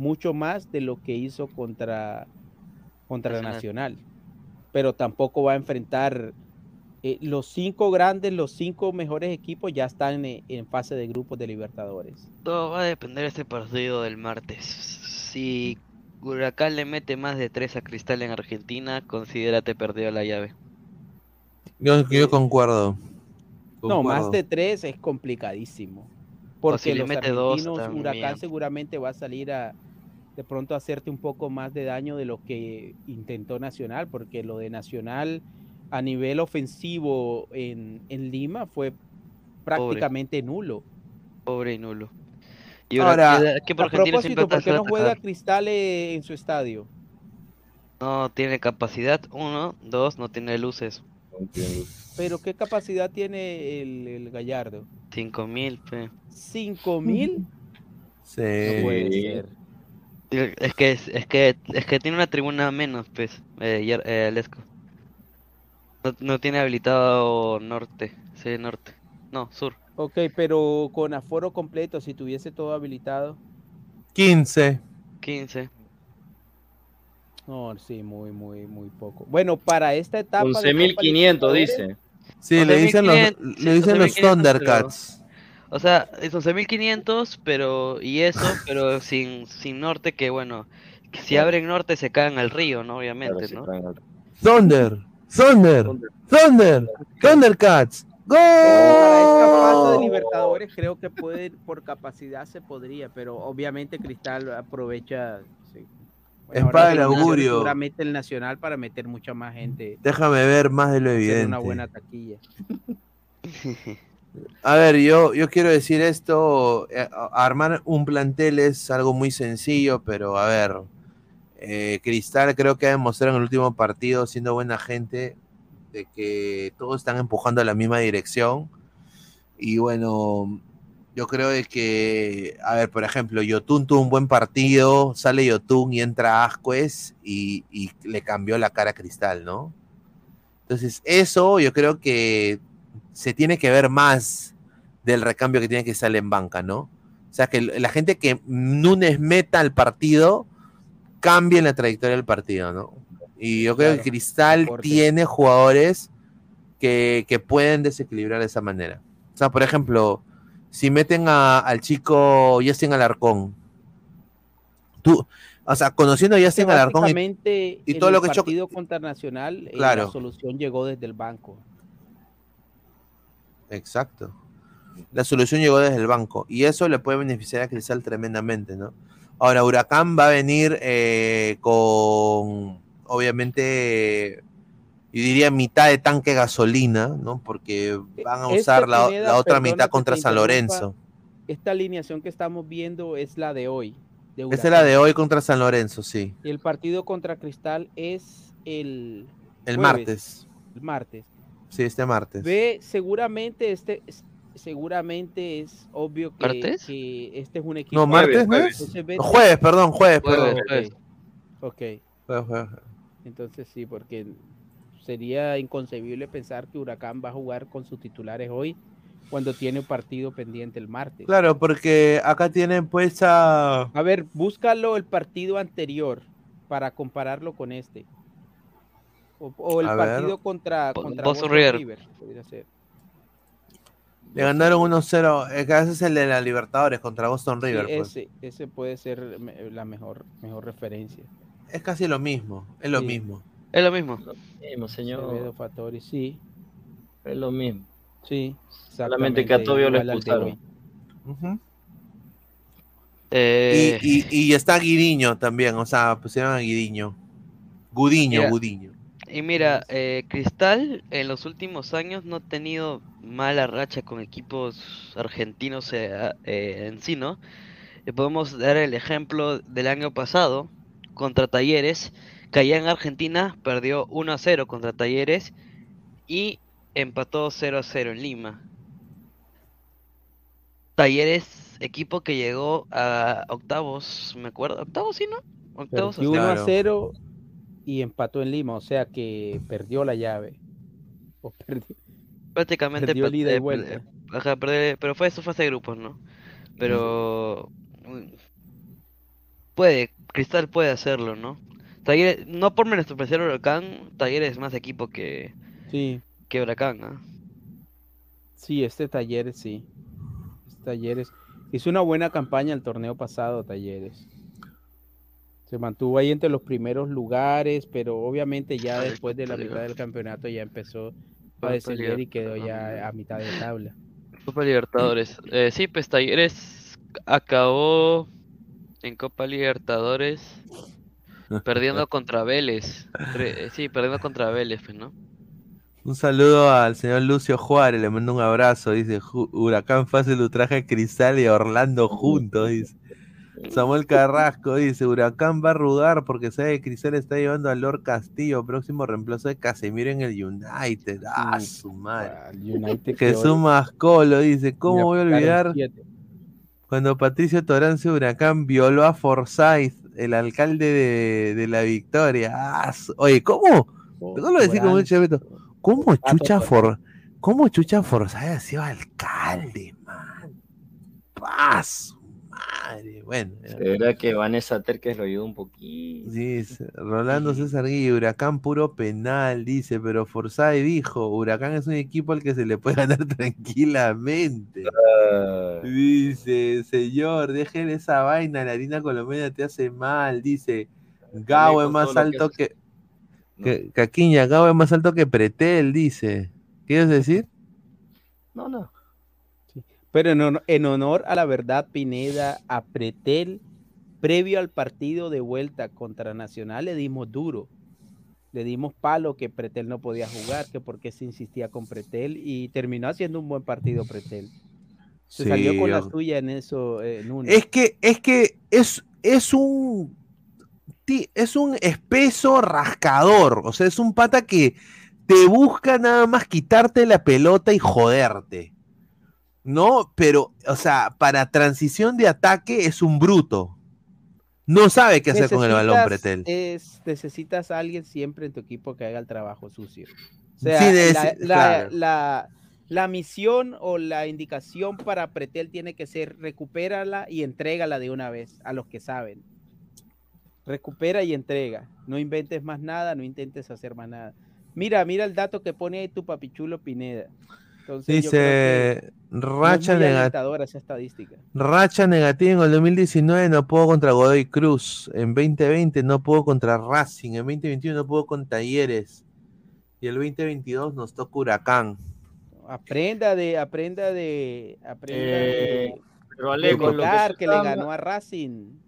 mucho más de lo que hizo contra, contra Nacional. Nacional. Pero tampoco va a enfrentar eh, los cinco grandes, los cinco mejores equipos ya están en, en fase de grupos de Libertadores. Todo va a depender de este partido del martes. Si Huracán le mete más de 3 a Cristal en Argentina, considérate perdido la llave. Yo, yo concuerdo. No, más de tres es complicadísimo. Porque si le los mete dos argentinos, también. Huracán seguramente va a salir a de pronto hacerte un poco más de daño de lo que intentó Nacional, porque lo de Nacional a nivel ofensivo en, en Lima fue prácticamente nulo. Pobre y nulo. Y Ahora, ahora, que por a propósito, ¿por qué no juega atacar. Cristal eh, en su estadio? No tiene capacidad, uno, dos, no tiene luces. Pero ¿qué capacidad tiene el, el Gallardo? Cinco mil, pe. ¿Cinco mil? Sí. No puede ser. Es que, es, es que, es que tiene una tribuna menos, pues, eh, eh, Lesco. No, no tiene habilitado norte, sí, norte. No, sur. Ok, pero con aforo completo, si tuviese todo habilitado. 15. 15. No, sí, muy, muy, muy poco. Bueno, para esta etapa. de Copa 11.500 Libertadores, dice. Sí, le dicen los, 11.500, le dicen los 11.500, Thundercats. pero- O sea, es 11.500, pero, y eso, pero sin, sin norte, que bueno, que si abren norte se caen al río, ¿no? Obviamente, ¿no? Thunder, Thunder, Thunder, Thundercats. Para esta de ¡Gol! Libertadores creo que puede, por capacidad se podría, pero obviamente Cristal aprovecha. sí. Es ahora para el augurio. Seguramente el Nacional para meter mucha más gente. Déjame ver más de lo evidente. una buena taquilla. A ver, yo, yo quiero decir esto, eh, armar un plantel es algo muy sencillo, pero a ver, eh, Cristal creo que ha demostrado en el último partido, siendo buena gente, de que todos están empujando a la misma dirección. Y bueno, yo creo de que, a ver, por ejemplo, Yotun tuvo un buen partido, sale Yotun y entra Ascuez y, y le cambió la cara a Cristal, ¿no? Entonces, eso yo creo que se tiene que ver más del recambio que tiene que salir en banca, ¿no? O sea, que la gente que Núñez meta al partido cambie la trayectoria del partido, ¿no? Y yo creo Claro, que Cristal tiene jugadores que, que pueden desequilibrar de esa manera. O sea, por ejemplo, si meten a- al chico Justin Alarcón, tú, o sea, conociendo a Justin Alarcón y, y todo el lo que choca- partido contra Nacional, eh, la solución llegó desde el banco. Exacto. La solución llegó desde el banco y eso le puede beneficiar a Cristal tremendamente, ¿no? Ahora, Huracán va a venir eh, con, obviamente, yo diría mitad de tanque de gasolina, ¿no? Porque van a usar la, otra mitad contra San Lorenzo. Esta alineación que estamos viendo es la de hoy. de Esta es la de hoy contra San Lorenzo, sí. Y el partido contra Cristal es el, El jueves, martes. El martes. Sí, este martes. Ve, seguramente este es- seguramente es obvio que, ¿Martes? que este es un equipo. No, martes, Jueves, perdón, jueves, Jueves, perdón. jueves. Ok. Jueves, jueves. Entonces sí, porque sería inconcebible pensar que Huracán va a jugar con sus titulares hoy cuando tiene un partido pendiente el martes. Claro, porque acá tienen pues a... A ver, búscalo el partido anterior para compararlo con este. O, o el A ver. partido contra, contra Boston Boston River. podría ser. Le ganaron 1-0. Es que ese es el de la Libertadores contra Boston Sí, River. pues. ese, ese puede ser la mejor, mejor referencia. Es casi lo mismo, es lo Sí. mismo. Es lo mismo. Mismo, señor. Fattori, sí, Es lo mismo. sí. Solamente que a Tobio lo de expulsaron. Eh, Y, y, y está Guidiño también, o sea, pusieron a Guidiño. Gudiño. Gudiño. Y mira, eh, Cristal en los últimos años no ha tenido mala racha con equipos argentinos eh, eh, en sí, ¿no? Eh, podemos dar el ejemplo del año pasado contra Talleres, que allá en Argentina perdió 1 a 0 contra Talleres y empató 0 a 0 en Lima. Talleres, equipo que llegó a octavos, me acuerdo, octavos, sí, ¿no? Octavos o Perdió 1 a Claro. 0 y empató en Lima, o sea que perdió la llave. O perdió- prácticamente Perdió per- ida y eh, vuelta. eh, ajá, pero fue su fase de grupos, ¿no? Pero mm, puede, Cristal puede hacerlo, ¿no? Talleres, no por menospreciar Huracán, Talleres es más equipo que, Sí, que Huracán, ¿ah? sí, este Talleres sí. Este Talleres hizo una buena campaña el torneo pasado, Talleres. Se mantuvo ahí entre los primeros lugares, pero obviamente ya después de la mitad del campeonato ya empezó a descender y quedó ya a mitad de tabla. Copa Libertadores. Eh, sí, pues Talleres acabó en Copa Libertadores perdiendo contra Vélez. Eh, Sí, perdiendo contra Vélez, pues, ¿no? Un saludo al señor Lucio Juárez, le mando un abrazo. Dice: "Ju- Huracán fácil ultraje Cristal y Orlando juntos. Dice. Samuel Carrasco dice: Huracán va a arrugar porque sabe que Cristal está llevando a Lord Castillo, próximo reemplazo de Casemiro en el United. Ah, Mm, su madre. United que Jesús Mascolo dice: ¿Cómo voy a olvidar cuando Patricio Torance Huracán violó a Forsyth, el alcalde de, de la Victoria? Ah, su- oye, ¿cómo? ¿Cómo lo decís como un chaveto? ¿Cómo Pato chucha for, cómo chucha Forsyth ha sido alcalde, man? Paz, madre. Bueno, Se verá que Vanessa Terques lo ayudó un poquito. Sí, dice, Rolando César Guille, Huracán puro penal, dice, pero Forsyth dijo, Huracán es un equipo al que se le puede ganar tranquilamente. Dice, señor, déjele esa vaina, la harina colombiana te hace mal, dice, Gabo es más alto que, que Caquiña, Gabo es más alto que Pretel, dice. ¿Quieres decir? No, no. Pero en, honor- en honor a la verdad, Pineda, a Pretel, previo al partido de vuelta contra Nacional, le dimos duro. Le dimos palo que Pretel no podía jugar, que porque se insistía con Pretel y terminó haciendo un buen partido Pretel. Se Sí, salió con la suya en eso, eh, en una. Es que, es que es, es un es un espeso rascador. O sea, es un pata que te busca nada más quitarte la pelota y joderte. ¿No? Pero, o sea, para transición de ataque es un bruto. No sabe qué hacer con el balón, Pretel. Es, necesitas a alguien siempre en tu equipo que haga el trabajo sucio. O sea, Sí, de- la, la- claro. la- la misión o la indicación para Pretel tiene que ser recupérala y entrégala de una vez a los que saben. Recupera y entrega. No inventes más nada, no intentes hacer más nada. Mira, mira el dato que pone ahí tu papichulo Pineda. Entonces, que Dice no es racha muy negativa. alentadora esa estadística. Racha negativa en el 2019 no pudo contra Godoy Cruz. En 2020 no pudo contra Racing. En 2021 no pudo con Talleres. Y el 2022 nos toca Huracán. Aprenda de, aprenda de, aprenda de, Eh, pero de Alejo, lo que negar tú que le ganó a Racing.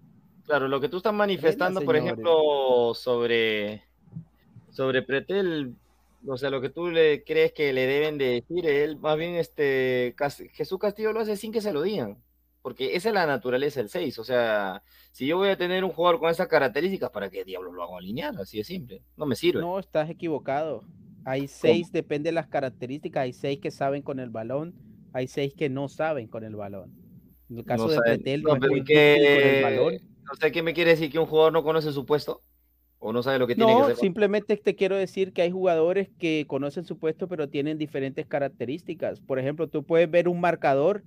Claro, lo que tú estás manifestando, por señores. ejemplo, sobre, sobre Pretel, o sea, lo que tú le crees que le deben de decir, él más bien este Jesús Castillo lo hace sin que se lo digan, porque esa es la naturaleza del 6, o sea, si yo voy a tener un jugador con esas características, ¿para qué diablos lo hago alinear? Así de simple, no me sirve. No, estás equivocado. Hay seis, depende de las características, hay seis que saben con el balón, hay seis que no saben con el balón. En el caso No de Pretel no, no, es pero muy ¿y dúctil con el qué- balón. O sea, ¿qué me quiere decir que un jugador no conoce su puesto? ¿O no sabe lo que tiene que No, hacer? simplemente te quiero decir que hay jugadores que conocen su puesto, pero tienen diferentes características. Por ejemplo, tú puedes ver un marcador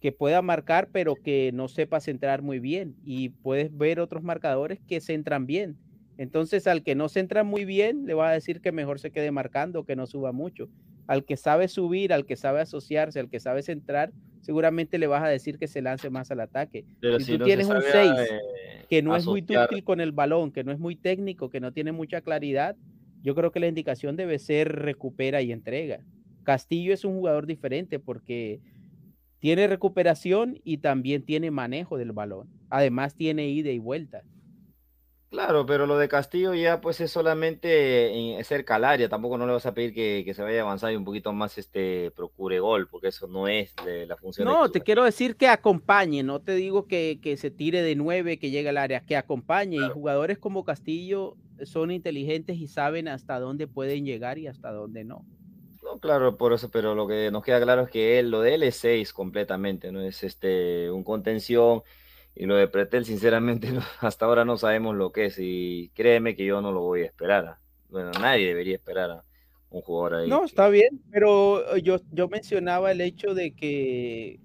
que pueda marcar, pero que no sepa centrar muy bien. Y puedes ver otros marcadores que centran bien. Entonces, al que no centra muy bien, le vas a decir que mejor se quede marcando, que no suba mucho. Al que sabe subir, al que sabe asociarse, al que sabe centrar, seguramente le vas a decir que se lance más al ataque. Pero si, si tú no tienes un sabe, 6 eh, que no es muy dúctil con el balón, que no es muy técnico, que no tiene mucha claridad, yo creo que la indicación debe ser recupera y entrega. Castillo es un jugador diferente porque tiene recuperación y también tiene manejo del balón. Además tiene ida y vuelta. Claro, pero lo de Castillo ya pues es solamente en cerca al área, tampoco no le vas a pedir que, que se vaya a avanzar y un poquito más este procure gol, porque eso no es de la función No, te quiero decir que acompañe, no te digo que, que se tire de nueve, que llegue al área, que acompañe. Y jugadores como Castillo son inteligentes y saben hasta dónde pueden llegar y hasta dónde no. No, claro, por eso, pero lo que nos queda claro es que él, lo de él es 6 completamente, no es este un contención y lo de Pretel, sinceramente, no- hasta ahora no sabemos lo que es y créeme que yo no lo voy a esperar. a- Bueno, nadie debería esperar a un jugador ahí. No, está bien, pero yo, yo mencionaba el hecho de que,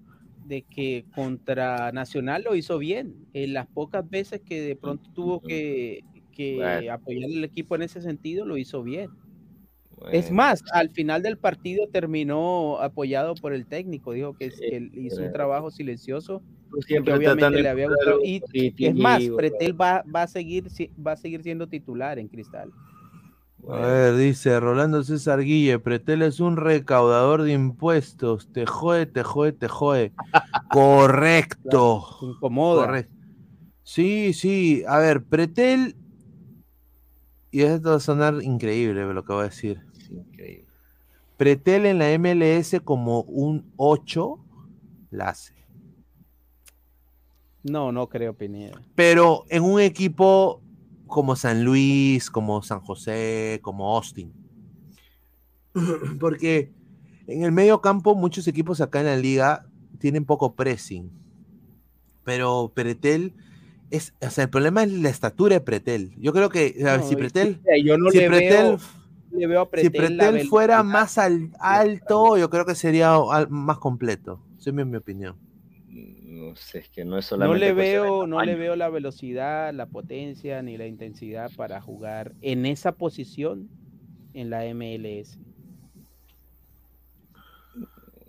de que contra Nacional lo hizo bien. En las pocas veces que de pronto tuvo que, que Bueno. apoyar al equipo en ese sentido, lo hizo bien. Es Bueno, más, al final del partido terminó apoyado por el técnico, dijo que, es- que hizo un trabajo silencioso que obviamente le había gustado. Y positivo, es más. Pretel va, va, a seguir, va a seguir siendo titular en Cristal. A ver, dice Rolando César Guille, Pretel es un recaudador de impuestos. Te jode, te jode, te jode. Correcto. Incomoda. Correcto. Sí, sí. A ver, Pretel. Y esto va a sonar increíble lo que voy a decir. Increíble. Pretel en la MLS como un 8 la hace. No, no creo, Pineda. Pero en un equipo como San Luis, como San José, como Austin. Porque en el medio campo muchos equipos acá en la liga tienen poco pressing. Pero Pretel es, o sea, el problema es la estatura de Pretel. Yo creo que a ver, No, si Pretel, que yo no si le Pretel, veo- le veo a si Pretel la Pretel fuera más al- alto, yo creo que sería al- más completo. Esa es mi, mi opinión. No sé, es que no es No solamente. le veo, no le veo la velocidad, la potencia ni la intensidad para jugar en esa posición en la MLS.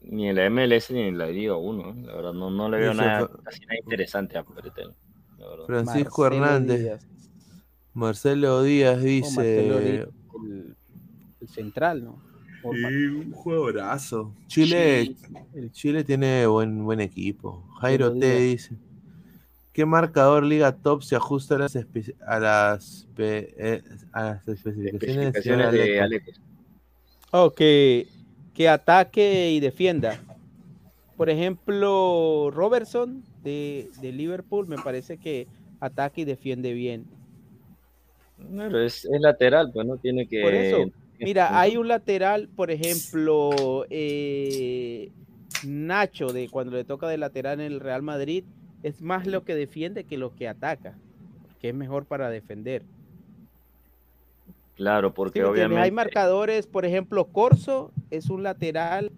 Ni en la MLS ni en la Liga 1. La verdad, no, no le veo nada, casi nada interesante a Pretel. Francisco Marcelo Hernández. Díaz. Marcelo Díaz dice. Marcelo Díaz, el, el central, ¿no? Mar- un jugadorazo. Chile, el Chile tiene buen, buen equipo. Jairo T dice. ¿Qué marcador Liga Top se ajusta a las, espe- a las, eh, a las especificaciones, Especificaciones de Aleco? Aleco. Oh, que, que ataque y defienda. Por ejemplo, Robertson de, de Liverpool me parece que ataque y defiende bien. Claro, es, es lateral, pues no tiene que. Por eso, mira, hay un lateral, por ejemplo, eh, Nacho, de cuando le toca de lateral en el Real Madrid, es más lo que defiende que lo que ataca, que es mejor para defender. Claro, ¿Sí porque obviamente. Hay marcadores, por ejemplo, Corso es un lateral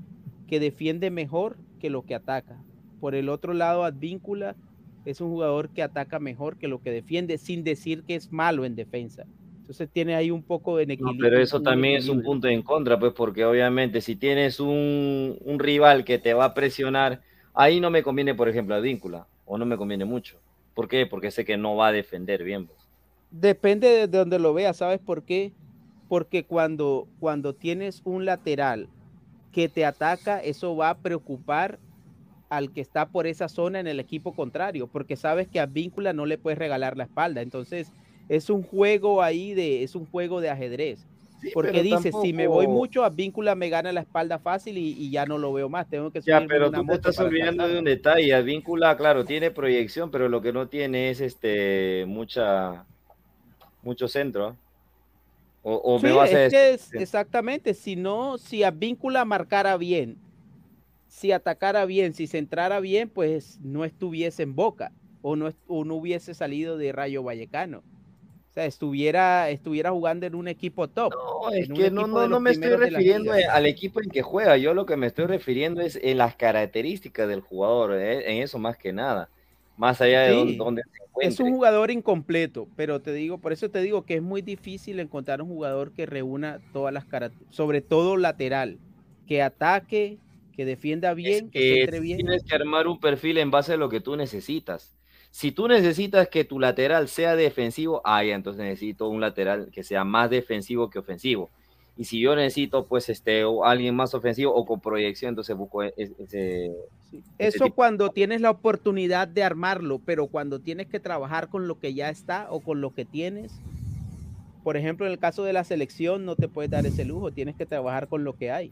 que defiende mejor que lo que ataca. Por el otro lado, Advíncula es un jugador que ataca mejor que lo que defiende, sin decir que es malo en defensa. Entonces tiene ahí un poco de No, equilibrio. pero eso también es un punto en contra, pues, porque obviamente si tienes un, un rival que te va a presionar, ahí no me conviene, por ejemplo, a Víncula, o no me conviene mucho. ¿Por qué? Porque sé que no va a defender bien. pues. Depende de donde lo veas, ¿sabes por qué? Porque cuando, cuando tienes un lateral que te ataca, eso va a preocupar al que está por esa zona en el equipo contrario, porque sabes que a Víncula no le puedes regalar la espalda. Entonces, es un juego ahí de, es un juego de ajedrez. porque dices, si me voy mucho, a Víncula me gana la espalda fácil y, y ya no lo veo más. Tengo que Ya, pero una tú te estás olvidando de un detalle. Advíncula, claro, tiene proyección, pero lo que no tiene es este mucha mucho centro. ¿ah? O, o me Sí, vas a es decir. que es- exactamente, si no, si a Víncula marcara bien, si atacara bien, si centrara bien, pues no estuviese en Boca o no, o no hubiese salido de Rayo Vallecano. O sea, estuviera, estuviera jugando en un equipo top. No, es que no, no, no me estoy refiriendo al equipo en que juega. Yo lo que me estoy refiriendo es en las características del jugador, eh, en eso más que nada. Más allá de Sí, dónde, dónde se. Es un jugador incompleto, pero te digo, por eso te digo que es muy difícil encontrar un jugador que reúna todas las características, sobre todo lateral, que ataque, que defienda bien, que, que bien. tienes que armar un perfil en base a lo que tú necesitas. Si tú necesitas que tu lateral sea defensivo, ah, ya, entonces necesito un lateral que sea más defensivo que ofensivo. Y si yo necesito, pues, este, o alguien más ofensivo o con proyección, entonces busco e- e- ese. ese Eso tipo. cuando tienes la oportunidad de armarlo, pero cuando tienes que trabajar con lo que ya está o con lo que tienes, por ejemplo, en el caso de la selección no te puedes dar ese lujo, tienes que trabajar con lo que hay.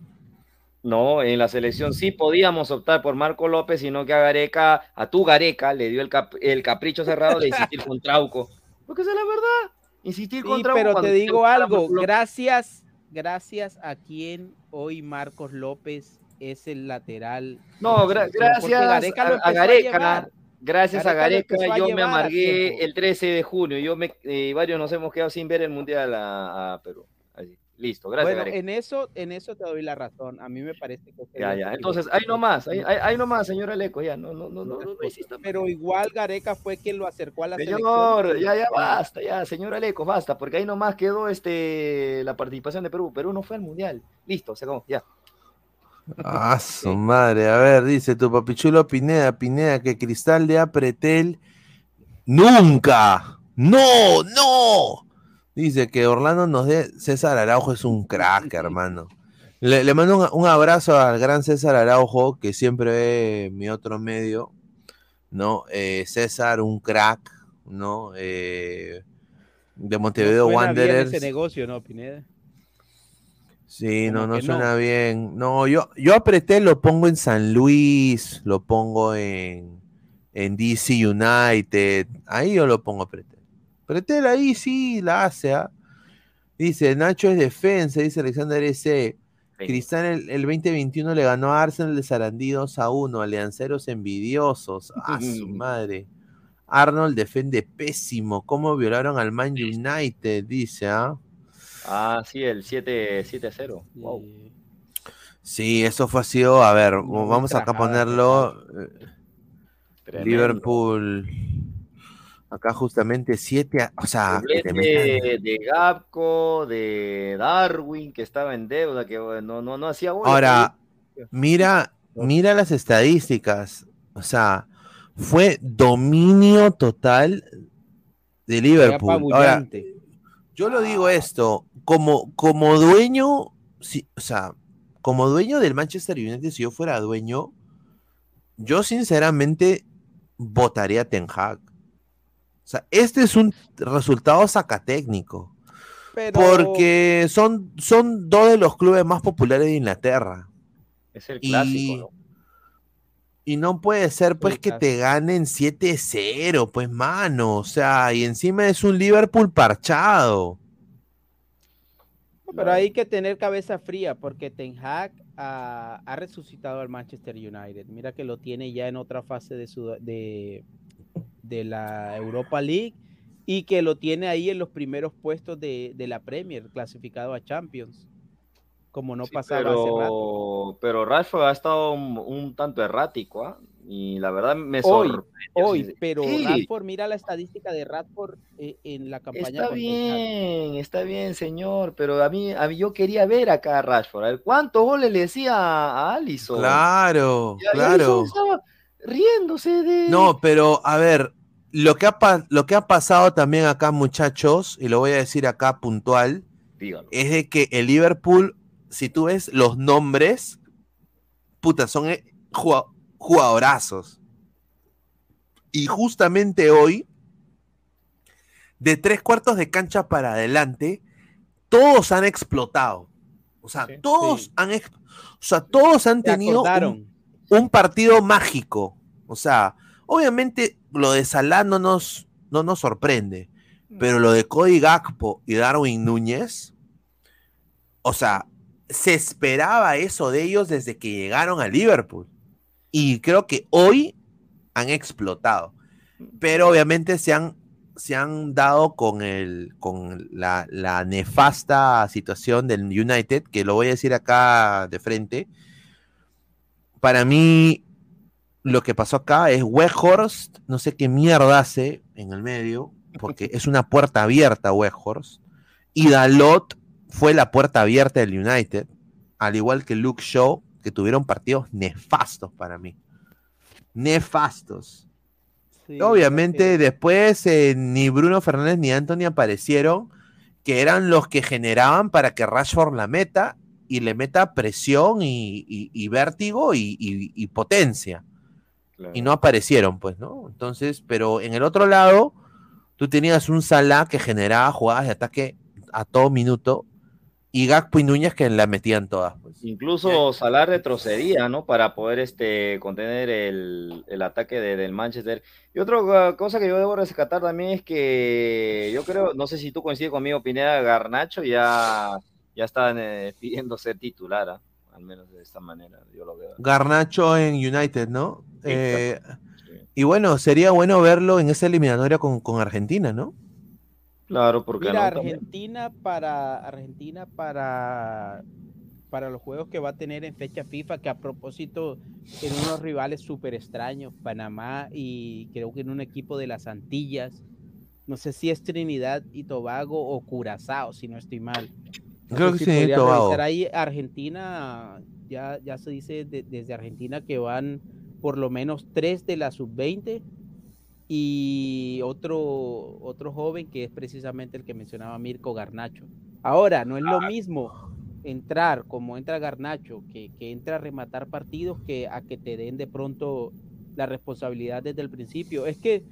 No, en la selección sí podíamos optar por Marco López, sino que a Gareca, a tu Gareca, le dio el, cap- el capricho cerrado de insistir con Trauco. Porque esa es la verdad. Insistir Sí, con Trauco. pero te digo algo, gracias, gracias a quien hoy Marcos López es el lateral. No, gra- gracias Gareca a, Gareca, gracias a Gareca yo me amargué el 13 de junio. Yo me, eh, varios nos hemos quedado sin ver el mundial a, a Perú. Listo, gracias Bueno, Gareca. en eso, en eso te doy la razón. A mí me parece que Ya, ya. Entonces, ahí nomás, ahí, ahí, ahí nomás, señor Aleco, ya, no, no, no, no, no. Pero igual Gareca fue quien lo acercó a la Señor, selección. ya, ya basta, ya, señor Aleco, basta, porque ahí nomás quedó este la participación de Perú. Perú no fue al mundial. Listo, se acabó, ya. Ah, su madre. A ver, dice tu papichulo Pineda, Pineda, que Cristal de Apretel nunca. No, no. Dice que Orlando nos dé. César Araujo es un crack, hermano. Le, le mando un, un abrazo al gran César Araujo, que siempre ve mi otro medio. ¿No? Eh, César, un crack, ¿no? Eh, de Montevideo No suena bien Wanderers. ese negocio, ¿no, Pineda? Sí, no, Como no que suena no. bien. No, yo, yo apreté, lo pongo en San Luis, lo pongo en, en DC United. Ahí yo lo pongo a Pretel. Ahí sí la hace, ¿ah? Dice, Nacho es defensa, dice Alexander S. Cristal el, el 2021 le ganó a Arsenal de Sarandí 2 a 1, alianceros envidiosos. A su madre. Arnold defiende pésimo. ¿Cómo violaron al Man United? Dice, ¿ah? Ah, sí, el 7 7-0. Wow. Sí, eso fue sido, a ver, vamos acá a ponerlo. eh, Tremendo. Liverpool. Acá justamente 7, o sea, que Doblete de Gapco, de Darwin, que estaba en deuda, que no, no, no hacía goles. Ahora, mira, mira las estadísticas. O sea, fue dominio total de Liverpool. Ahora, yo lo digo esto, como, como dueño, si- o sea, como dueño del Manchester United, si yo fuera dueño, yo sinceramente votaría a Ten Hag. O sea, este es un resultado sacatécnico. Pero- Porque son, son dos de los clubes más populares de Inglaterra. Es el Y- clásico, ¿no? Y no puede ser, pues, que te ganen 7-0, pues, mano. O sea, y encima es un Liverpool parchado. Pero hay que tener cabeza fría porque Ten Hag ah, ha resucitado al Manchester United. Mira que lo tiene ya en otra fase de, su, de, de la Europa League y que lo tiene ahí en los primeros puestos de, de la Premier, clasificado a Champions, como no pasaba hace rato. Pero, pero Rashford ha estado un, un tanto errático, ¿ah? Y la verdad me Hoy, sorprendió. hoy, sí. pero Sí, Rashford, mira la estadística de Radford eh, en la campaña. Está bien, está bien, señor, pero a mí, a mí yo quería ver acá a Rashford, a ver cuántos goles le decía a, a Alisson. Claro, claro. Alisson estaba riéndose de... No, pero a ver, lo que, ha, lo que ha pasado también acá, muchachos, y lo voy a decir acá puntual, Dígalo. es de que el Liverpool, si tú ves los nombres, puta, son eh, jua- jugadorazos. Y justamente hoy, de tres cuartos de cancha para adelante, todos han explotado. O sea, todos han, o sea, todos han Se tenido un partido mágico. O sea, obviamente lo de Salah no nos, no nos sorprende, pero lo de Cody Gakpo y Darwin Núñez, o sea, se esperaba eso de ellos desde que llegaron a Liverpool. Y creo que hoy han explotado. Pero obviamente se han, se han dado con, el, con la, la nefasta situación del United, que lo voy a decir acá de frente. Para mí, lo que pasó acá es Weghorst, no sé qué mierda hace en el medio, porque es una puerta abierta Weghorst. Y Dalot fue la puerta abierta del United, al igual que Luke Shaw, que tuvieron partidos nefastos para mí. Nefastos. Sí, Obviamente después eh, ni Bruno Fernández ni Anthony aparecieron, que eran los que generaban para que Rashford la meta y le meta presión y, y- y vértigo y, y- y Y no aparecieron, pues, ¿no? Entonces, pero en el otro lado, tú tenías un Salah que generaba jugadas de ataque a todo minuto y Gakpo y Núñez que la metían todas. Pues. Incluso Salah retrocedía, ¿no? Para poder este, contener el, el ataque de- del Manchester. Y otra cosa que yo debo rescatar también es que yo creo, no sé si tú coincides conmigo, Pineda, Garnacho ya, ya están eh, pidiendo ser titular, ¿ah? al menos de esta manera, yo lo veo. Garnacho en United, ¿no? Eh, y bueno, sería bueno verlo en esa eliminatoria con, con Argentina, ¿no? Claro, porque Mira, no también. Argentina para Argentina para para los juegos que va a tener en fecha FIFA, que a propósito en unos rivales súper extraños, Panamá y creo que en un equipo de las Antillas, no sé si es Trinidad y Tobago o Curazao, si no estoy mal. No Creo que si sí, Tobago. ahí Argentina, ya, ya se dice de- desde Argentina que van por lo menos tres de la sub-20 y otro, otro joven que es precisamente el que mencionaba Mirko Garnacho. Ahora, no es lo mismo entrar como entra Garnacho, que, que entra a rematar partidos, que a que te den de pronto la responsabilidad desde el principio. Es que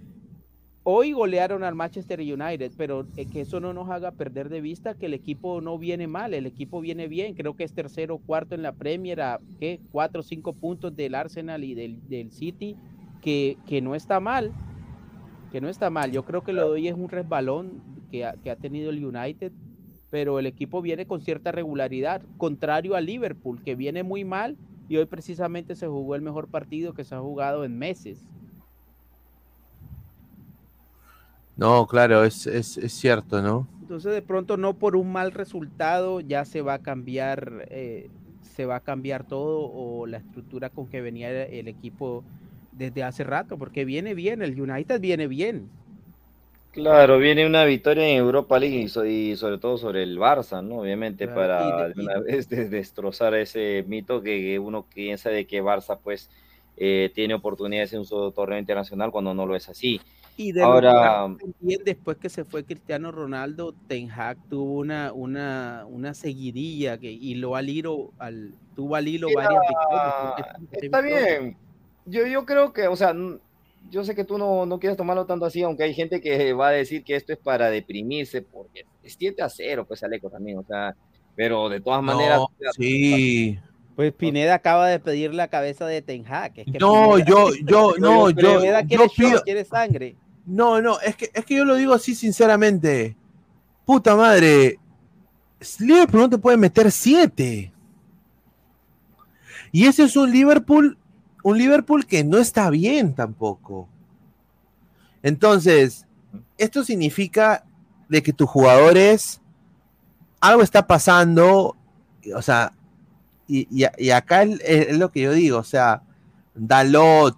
hoy golearon al Manchester United, pero eh, que eso no nos haga perder de vista que el equipo no viene mal, el equipo viene bien, creo que es tercero o cuarto en la Premier, a ¿qué? cuatro o cinco puntos del Arsenal y del, del City, que, que no está mal, que no está mal. Yo creo que lo de hoy es un resbalón que ha, que ha tenido el United, pero el equipo viene con cierta regularidad, contrario a Liverpool, que viene muy mal y hoy precisamente se jugó el mejor partido que se ha jugado en meses. No, claro, es, es, es cierto, ¿no? Entonces de pronto no por un mal resultado ya se va a cambiar, eh, se va a cambiar todo o la estructura con que venía el, el equipo desde hace rato, porque viene bien, el United viene bien. Claro, viene una victoria en Europa League y, so- y sobre todo sobre el Barça, ¿no? Obviamente Claro, para de- una vez de- destrozar ese mito que, que uno piensa de que Barça pues eh, tiene oportunidades en su torneo internacional cuando no lo es así. Y de lo Ahora, que también después que se fue Cristiano Ronaldo, Ten Hag tuvo una, una, una seguidilla que hiló al hilo, al, tuvo al hilo Mira, varias victorias. está bien. Yo, yo creo que, o sea, yo sé que tú no, no quieres tomarlo tanto así, aunque hay gente que va a decir que esto es para deprimirse, porque es 7 a 0, pues Aleco también, o sea, pero de todas maneras, o sea, sí. Pues Pineda acaba de pedir la cabeza de Ten Hag. es que No, Pineda- yo, yo, no, yo, Pineda yo show, quiere sangre. No, no, es que, es que yo lo digo así sinceramente. Puta madre. Liverpool no te puede meter siete. Y ese es un Liverpool, un Liverpool que no está bien tampoco. Entonces, esto significa de que tus jugadores, algo está pasando, o sea, y, acá es, lo que yo digo, o sea, Dalot,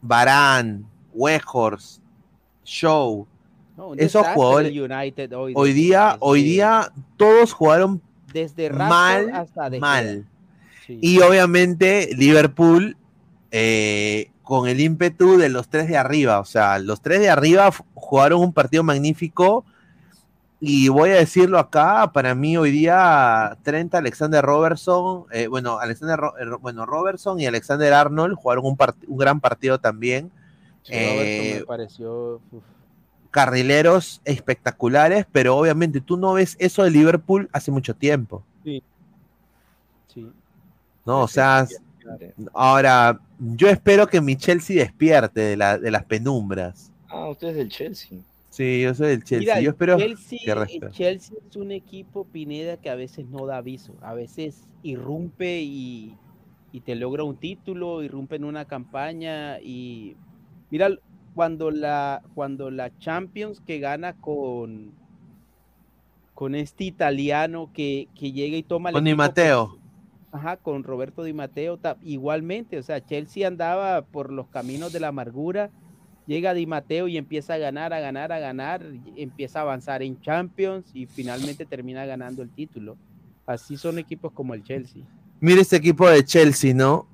Barán, Weghorst, Show, No, esos jugadores, United hoy, hoy desde- día, hoy día todos jugaron desde mal, hasta De mal. Y obviamente Liverpool eh, con el ímpetu de los tres de arriba, o sea, los tres de arriba jugaron un partido magnífico. Y voy a decirlo acá, para mí hoy día Trent Alexander Robertson, eh, bueno, Alexander Ro- eh, bueno, Robertson y Alexander Arnold jugaron un, part- un gran partido también. Sí, Eh, me pareció uf, carrileros espectaculares, pero obviamente tú no ves eso de Liverpool hace mucho tiempo. sí. Sí. ¿no? O sea, ahora yo espero que mi Chelsea despierte de, la- de las penumbras. ah, usted es del Chelsea. Sí, yo soy del Chelsea. Mira, yo espero Chelsea, que el respete. Chelsea es un equipo, Pineda, que a veces no da aviso, a veces irrumpe y, y te logra un título, irrumpe en una campaña y mira, cuando la, cuando la Champions que gana con, con este italiano que, que llega y toma el Con Di equipo, Matteo. pues, Ajá, con Roberto Di Matteo ta- igualmente, o sea, Chelsea andaba por los caminos de la amargura, llega Di Matteo y empieza a ganar, a ganar, a ganar, empieza a avanzar en Champions y finalmente termina ganando el título. Así son equipos como el Chelsea. Mira este equipo de Chelsea, ¿no?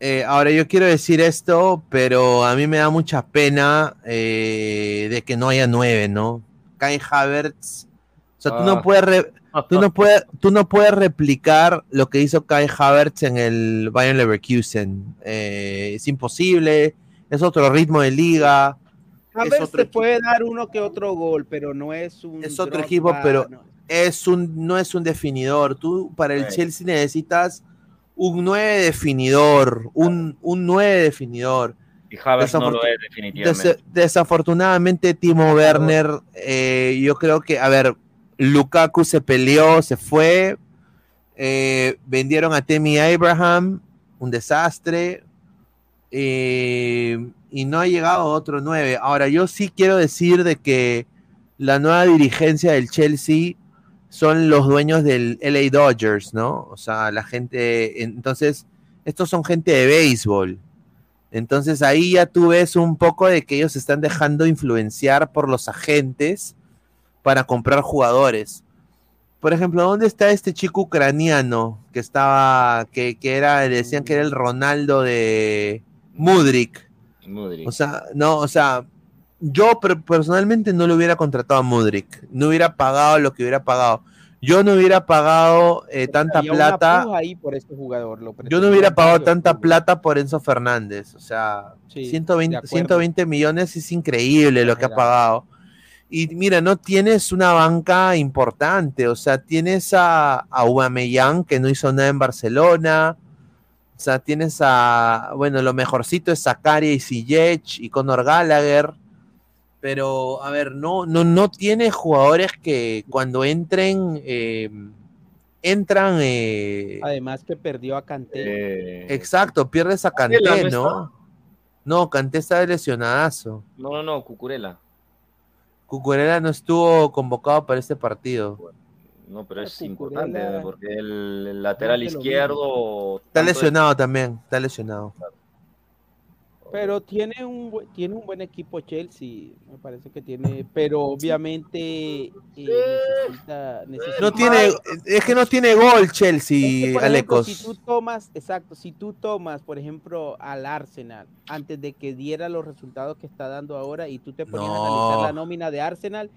Eh, ahora yo quiero decir esto, pero a mí me da mucha pena eh, de que no haya nueve, ¿no? Kai Havertz, o sea, tú no Ah. puedes re- tú no puedes tú no puedes replicar lo que hizo Kai Havertz en el Bayern Leverkusen. Eh, es imposible, es otro ritmo de liga. Otro te puede dar uno que otro gol, pero no es un. es otro equipo, pero no. es un, no es un definidor. Tú para el. Chelsea necesitas un 9 definidor, un, un 9 definidor. Y Havertz no lo Desafortun- es definitivamente. Des- desafortunadamente, Timo Werner, eh, yo creo que, a ver, Lukaku se peleó, se fue, eh, vendieron a Temi Abraham, un desastre, eh, y no ha llegado otro 9. Ahora, yo sí quiero decir de que la nueva dirigencia del Chelsea son los dueños del LA Dodgers, ¿no? O sea, la gente, entonces, estos son gente de béisbol. Entonces ahí ya tú ves un poco de que ellos se están dejando influenciar por los agentes para comprar jugadores. Por ejemplo, ¿dónde está este chico ucraniano que estaba, que, que era, le decían que era el Ronaldo de Mudrik? Mudryk. O sea, no, o sea, yo per- personalmente no lo hubiera contratado a Mudrik, no hubiera pagado lo que hubiera pagado. Yo no hubiera pagado eh, tanta plata. ahí por ese jugador. lo Yo no hubiera pagado tanta plata por Enzo Fernández. O sea, Sí, de 120, acuerdo. 120 millones es increíble lo que ha pagado. Y mira, no tienes una banca importante. O sea, tienes a, a Aubameyang, que no hizo nada en Barcelona. O sea, tienes a, bueno, lo mejorcito es Zakaria y Ziyech y Conor Gallagher. Pero, a ver, no, no, no tiene jugadores que cuando entren, eh, entran... eh, Además que perdió a Kanté. Exacto, pierdes a Canté, no ¿no? No, Canté está lesionadazo. No, no, no, Cucurela. Cucurella no estuvo convocado para este partido. No, pero es Cucurella- importante porque el, lateral izquierdo. Está lesionado también, está lesionado. Pero tiene un, tiene un buen equipo Chelsea, me parece que tiene, pero obviamente eh, necesita, necesita- No tiene, es que no tiene gol Es que, Chelsea, ejemplo, Alecos. si tú tomas, exacto, si tú tomas, por ejemplo, al Arsenal, antes de que diera los resultados que está dando ahora, y tú te ponías a analizar la nómina de Arsenal,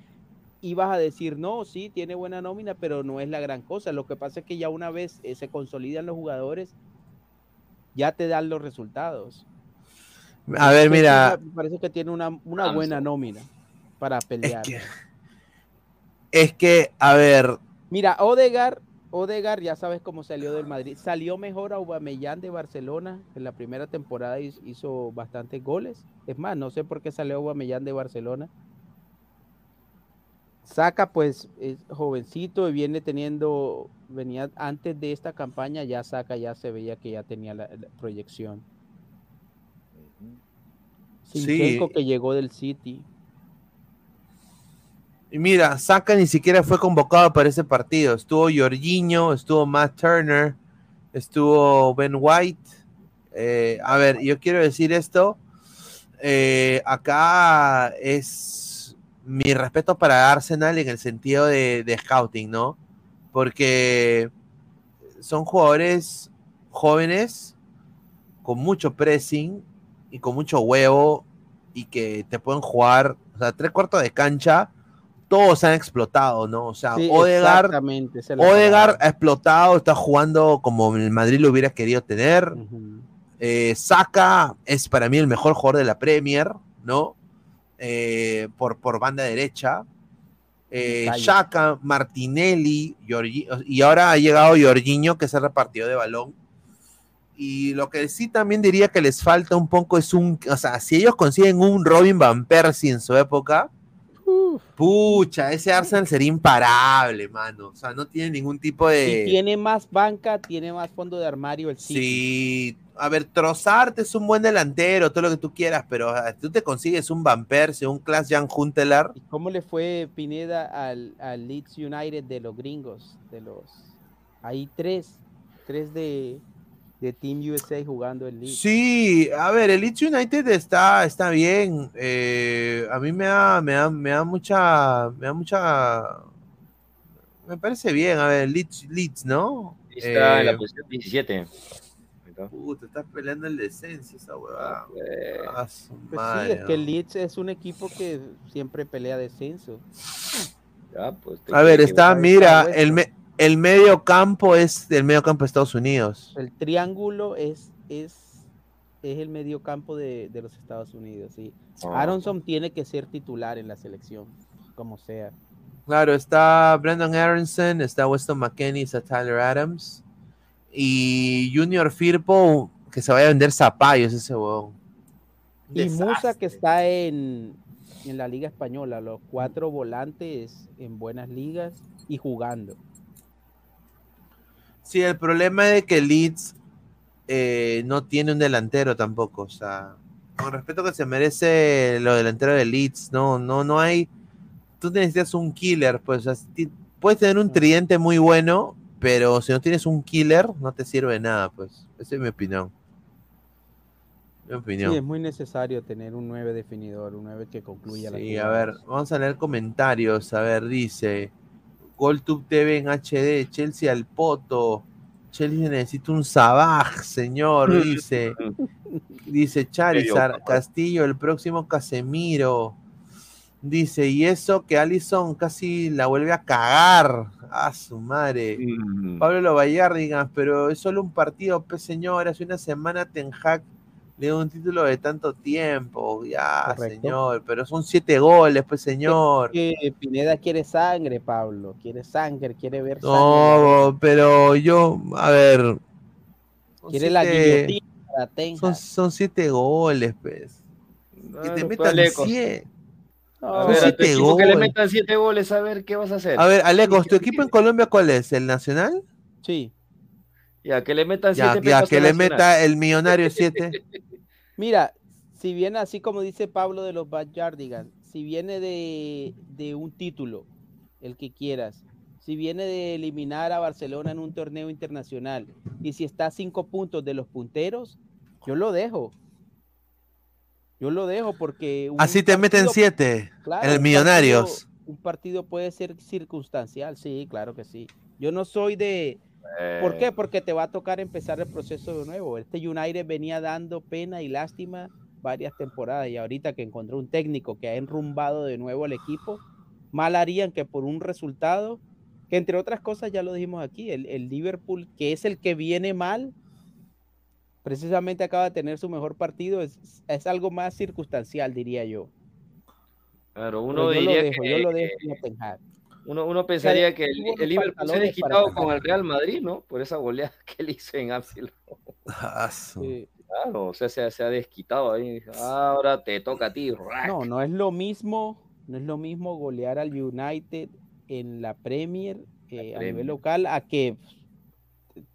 ibas a decir, no, sí, tiene buena nómina, pero no es la gran cosa. Lo que pasa es que ya una vez eh, se consolidan los jugadores, ya te dan los resultados. A ver, mira, me parece que tiene una, una buena nómina para pelear. que- es que, a ver, Mira, Odegar, Odegar, ya sabes cómo salió del Madrid. Salió mejor a Aubameyang de Barcelona. En la primera temporada hiz- hizo bastantes goles. Es más, no sé por qué salió Aubameyang de Barcelona. Saca, pues, es jovencito y viene teniendo, venía antes de esta campaña, ya Saca, ya se veía que ya tenía la, la proyección. Sí. Que llegó del City. y mira, Saka ni siquiera fue convocado para ese partido. Estuvo Jorginho, estuvo Matt Turner, estuvo Ben White. Eh, a ver, yo quiero decir esto. eh, acá es mi respeto para Arsenal en el sentido de, de scouting, ¿no? Porque son jugadores jóvenes con mucho pressing y con mucho huevo y que te pueden jugar, o sea, tres cuartos de cancha, todos han explotado, ¿no? O sea, Sí, Odegaard palabra. ha explotado, está jugando como el Madrid lo hubiera querido tener. Eh, Saka es para mí el mejor jugador de la Premier, ¿no? Eh, por, por banda derecha. Eh. Xhaka, Martinelli, y ahora ha llegado Jorginho, que es el repartidor de balón. Y lo que sí también diría que les falta un poco es un, o sea, si ellos consiguen un Robin Van Persie en su época, pucha, ese Arsenal sería imparable, mano. O sea, no tiene ningún tipo de... Si tiene más banca, tiene más fondo de armario el City. Sí, a ver, Trossard es un buen delantero, todo lo que tú quieras, pero tú te consigues un Van Persie, un Klaas Jan Huntelaar. ¿Cómo le fue Pineda al, al Leeds United de los gringos? De los hay tres, tres de, de Team USA jugando el Leeds. Sí, a ver, el Leeds United está, está bien. eh, a mí me da, me da, me da mucha, me da mucha, me parece bien. A ver, Leeds, Leeds ¿no? Está en Eh, la posición 17. Puta, estás peleando el descenso esa huevada. Ah, su Pues madre, sí, es que el. Leeds es un equipo que siempre pelea descenso. Ya, pues, A ver, está, mira, el, me- el medio campo es del medio campo de Estados Unidos. El triángulo es, es, es el medio campo de, de los Estados Unidos. Sí. Ah. Aronson tiene que ser titular en la selección, como sea. Claro, está Brandon Aronson, está Weston McKenney, está Tyler Adams. Y Junior Firpo, que se vaya a vender zapallos ese huevón. Y Musa que está en, en la Liga Española, los cuatro volantes en buenas ligas y jugando. Sí, el problema es que Leeds eh, no tiene un delantero tampoco. O sea, con respeto que se merece lo delantero de Leeds, no, no, no hay. Tú necesitas un killer, pues. o sea, ti- puedes tener un tridente muy bueno, pero si no tienes un killer, no te sirve de nada, pues. Esa es mi opinión. Mi opinión. Sí, es muy necesario tener un 9 definidor, un 9 que concluya la Sí, a ver, vamos a leer comentarios. A ver, dice GolTube TV en HD, Chelsea al poto. Chelsea necesita un Sabaj, señor, dice. Dice Charizard. Castillo, el próximo Casemiro. Dice, y eso que Allison casi la vuelve a cagar. A su madre. Mm. Pablo Lovallardigas, pero es solo un partido, pues señor. Hace una semana Ten Hag dio un título de tanto tiempo. Ya, Correcto. señor. Pero son siete goles, pues señor. Que Pineda quiere sangre, Pablo. Quiere sangre, quiere ver sangre. No, pero yo, a ver. Quiere la siete- guillotina para Ten Son, siete goles, pues. Que te metan pues, siete. A Son ver, a tu siete equipo que le metan siete goles, a ver qué vas a hacer. A ver, Alecos, ¿tu equipo en Colombia cuál es? ¿El Nacional? Sí. Ya, que le metan Ya, siete ya, que le meta el millonario 7. Mira, si viene así como dice Pablo de los Backyardigans, si viene de, de un título, el que quieras, si viene de eliminar a Barcelona en un torneo internacional y si está a cinco puntos de los punteros, yo lo dejo. Yo lo dejo porque Así te meten partido- 7. Claro, en el un Millonarios. partido- un partido puede ser circunstancial, sí, claro que sí. Yo no soy de... ¿Por Eh. qué? Porque te va a tocar empezar el proceso de nuevo. Este United venía dando pena y lástima varias temporadas y ahorita que encontró un técnico que ha enrumbado de nuevo al equipo, mal harían que por un resultado, que entre otras cosas ya lo dijimos aquí, el, el Liverpool, que es el que viene mal, precisamente acaba de tener su mejor partido, es, es algo más circunstancial, diría yo. Claro, Pero uno yo lo diría dejo, que, yo lo dejo Hag. Uno, uno pensaría que el, el Liverpool se ha desquitado con el Real Madrid, ¿no? Por esa goleada que le hizo en Anfield. Ah, Claro, o sea, se, ha- se ha desquitado ahí. Ahora te toca a ti. rack. No, no es lo mismo, no es lo mismo golear al United en la Premier eh, a Premier. nivel local a que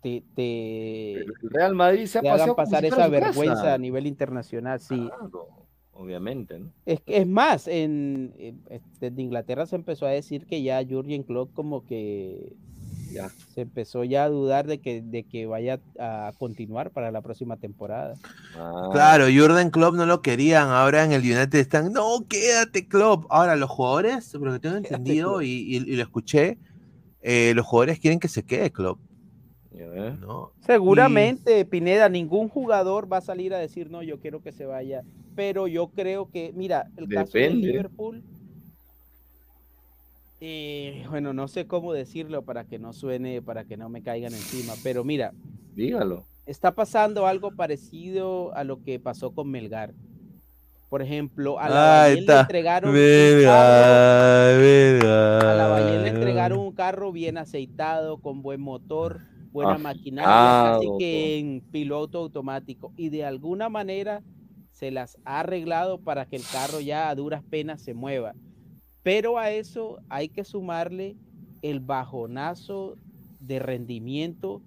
te, te, El Real Madrid se ha te hagan pasar esa vergüenza casa. a nivel internacional, sí. Claro, obviamente, ¿no? Es, que- es más, en, en- desde Inglaterra se empezó a decir que ya Jurgen Klopp como que Ya. se empezó ya a dudar de que, de que vaya a continuar para la próxima temporada. Ah, Claro, Jordan Klopp no lo querían. Ahora en el United están, no, quédate Klopp. Ahora los jugadores, por lo que tengo entendido y, y- y lo escuché, eh, los jugadores quieren que se quede Klopp. ¿No? Seguramente, Pineda, ningún jugador va a salir a decir, no, yo quiero que se vaya. Pero yo creo que, mira, el caso de Depende. Liverpool, eh, bueno, no sé cómo decirlo para que no suene, para que no me caigan encima, pero mira, Dígalo. está pasando algo parecido a lo que pasó con Melgar. Por ejemplo, a la Ahí le entregaron un carro- a la Bayern le entregaron un carro bien aceitado, con buen motor, buena Ah, maquinaria, casi claro, que en piloto automático. Y de alguna manera se las ha arreglado para que el carro ya a duras penas se mueva. Pero a eso hay que sumarle el bajonazo de rendimiento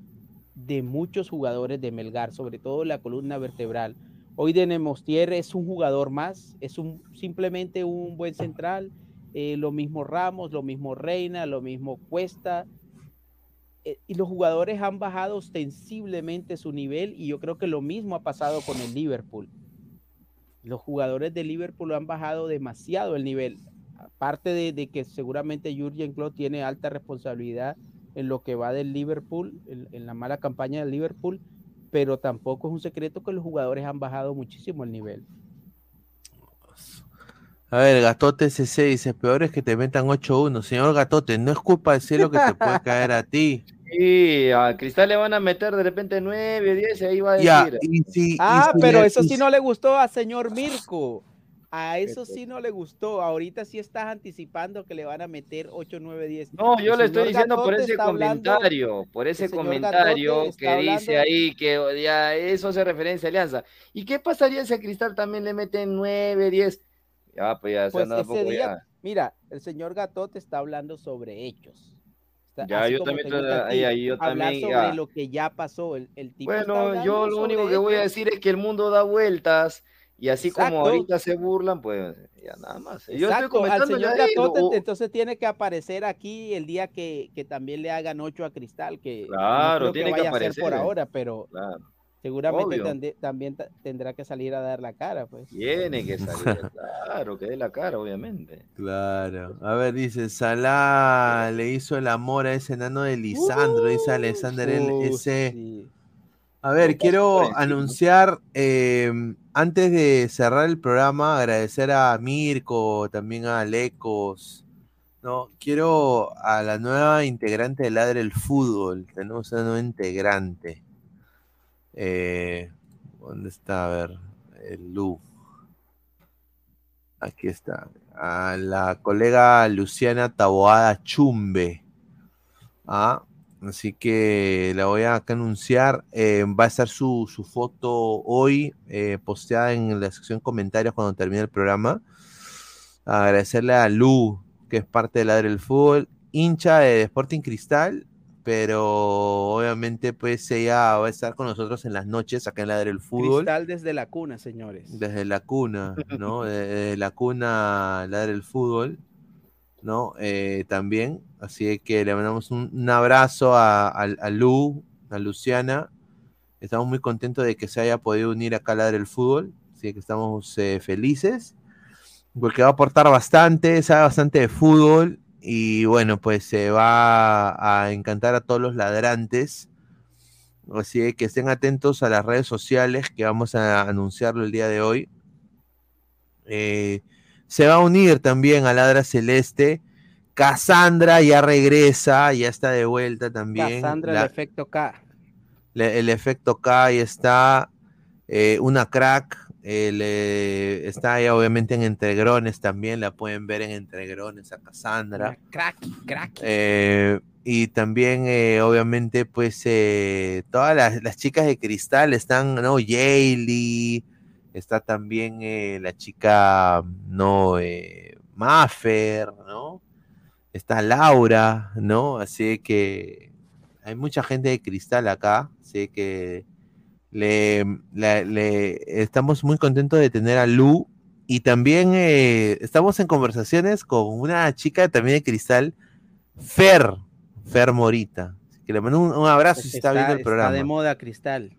de muchos jugadores de Melgar, sobre todo la columna vertebral. Hoy de Nemostier es un jugador más, es un, simplemente un buen central. eh, lo mismo Ramos, lo mismo Reina, lo mismo Cuesta. Eh, y los jugadores han bajado ostensiblemente su nivel y yo creo que lo mismo ha pasado con el Liverpool. Los jugadores de Liverpool han bajado demasiado el nivel. Aparte de, de que seguramente Jurgen Klopp tiene alta responsabilidad en lo que va del Liverpool, en, en la mala campaña del Liverpool, pero tampoco es un secreto que los jugadores han bajado muchísimo el nivel. A ver, Gatote CC dice, peor es que te metan 8-1. Señor Gatote, no es culpa del cielo que te puede caer a ti. Sí, a Cristal le van a meter de repente 9, 10 y ahí va a decir. Ya, y si, y Ah, si pero eso sí si- no le gustó a señor Mirko. A eso sí no le gustó. Ahorita sí estás anticipando que le van a meter 8, 9, 10. No, yo le estoy diciendo por ese hablando- comentario, por ese comentario Gatote que dice hablando- ahí que ya eso hace referencia a Alianza. ¿Y qué pasaría si a Cristal también le meten 9, 10? Ya, pues ya se Pues ese poco día, ya. mira, el señor Gatote está hablando sobre hechos. Está- Ya, yo como también estoy- ahí- ahí yo hablar también, sobre ya. lo que ya pasó. El, el tipo Bueno, yo lo único que voy a decir es que el mundo da vueltas y así como Exacto. ahorita se burlan, pues ya nada más. Yo estoy Exacto, al comentando señor ahí, lo- Gatote, entonces tiene que aparecer aquí el día que, que también le hagan ocho a Cristal, que Claro, no creo tiene que vaya a ser por aparecer. ahora, pero Claro. Seguramente también ta- tendrá que salir a dar la cara, pues. Tiene que salir, claro, que dé la cara, obviamente. Claro. A ver, dice, Salah le hizo el amor a ese enano de Lisandro, dice Alexander el Uh, ese. sí. A ver, quiero anunciar, eh, antes de cerrar el programa, agradecer a Mirko, también a Lecos, ¿no? Quiero a la nueva integrante de Ladre el Fútbol, tenemos una nueva integrante. Eh, ¿Dónde está? A ver, el Lu. Aquí está. A la colega Luciana Taboada Chumbe. Ah, así que la voy a anunciar. eh, va a estar su, su foto hoy eh, posteada en la sección comentarios cuando termine el programa. Agradecerle a Lu, que es parte del Ladre del Fútbol, hincha de Sporting Cristal, pero obviamente pues ella va a estar con nosotros en las noches acá en Ladre del Fútbol. Cristal desde la cuna, señores. Desde la cuna, ¿no? Desde la cuna ladra el fútbol, ¿no? Eh, también. Así que le mandamos un, un abrazo a, a- a Lu, a Luciana. Estamos muy contentos de que se haya podido unir acá a Ladra el Fútbol. Así que estamos eh, felices. Porque va a aportar bastante, sabe bastante de fútbol. Y bueno, pues se va a encantar a todos los ladrantes. Así que estén atentos a las redes sociales que vamos a anunciarlo el día de hoy. Eh, se va a unir también a Ladra Celeste. Cassandra ya regresa, ya está de vuelta también. Cassandra, La- el efecto K. le- el efecto K ahí está. eh, una crack. Eh, le- está ahí obviamente en Entregrones también. La pueden ver en Entregrones a Cassandra. Crack, crack. Eh, y también, eh, obviamente, pues eh, todas las, las chicas de cristal están, ¿no? Yaylee, está también eh, la chica, ¿no? Eh, Maffer, ¿no? Está Laura, ¿no? Así que hay mucha gente de cristal acá, así que le, estamos muy contentos de tener a Lu y también eh, estamos en conversaciones con una chica también de cristal, Fer, Fer Morita. Así que le mando un, un abrazo si está, viendo el programa. Está de moda Cristal.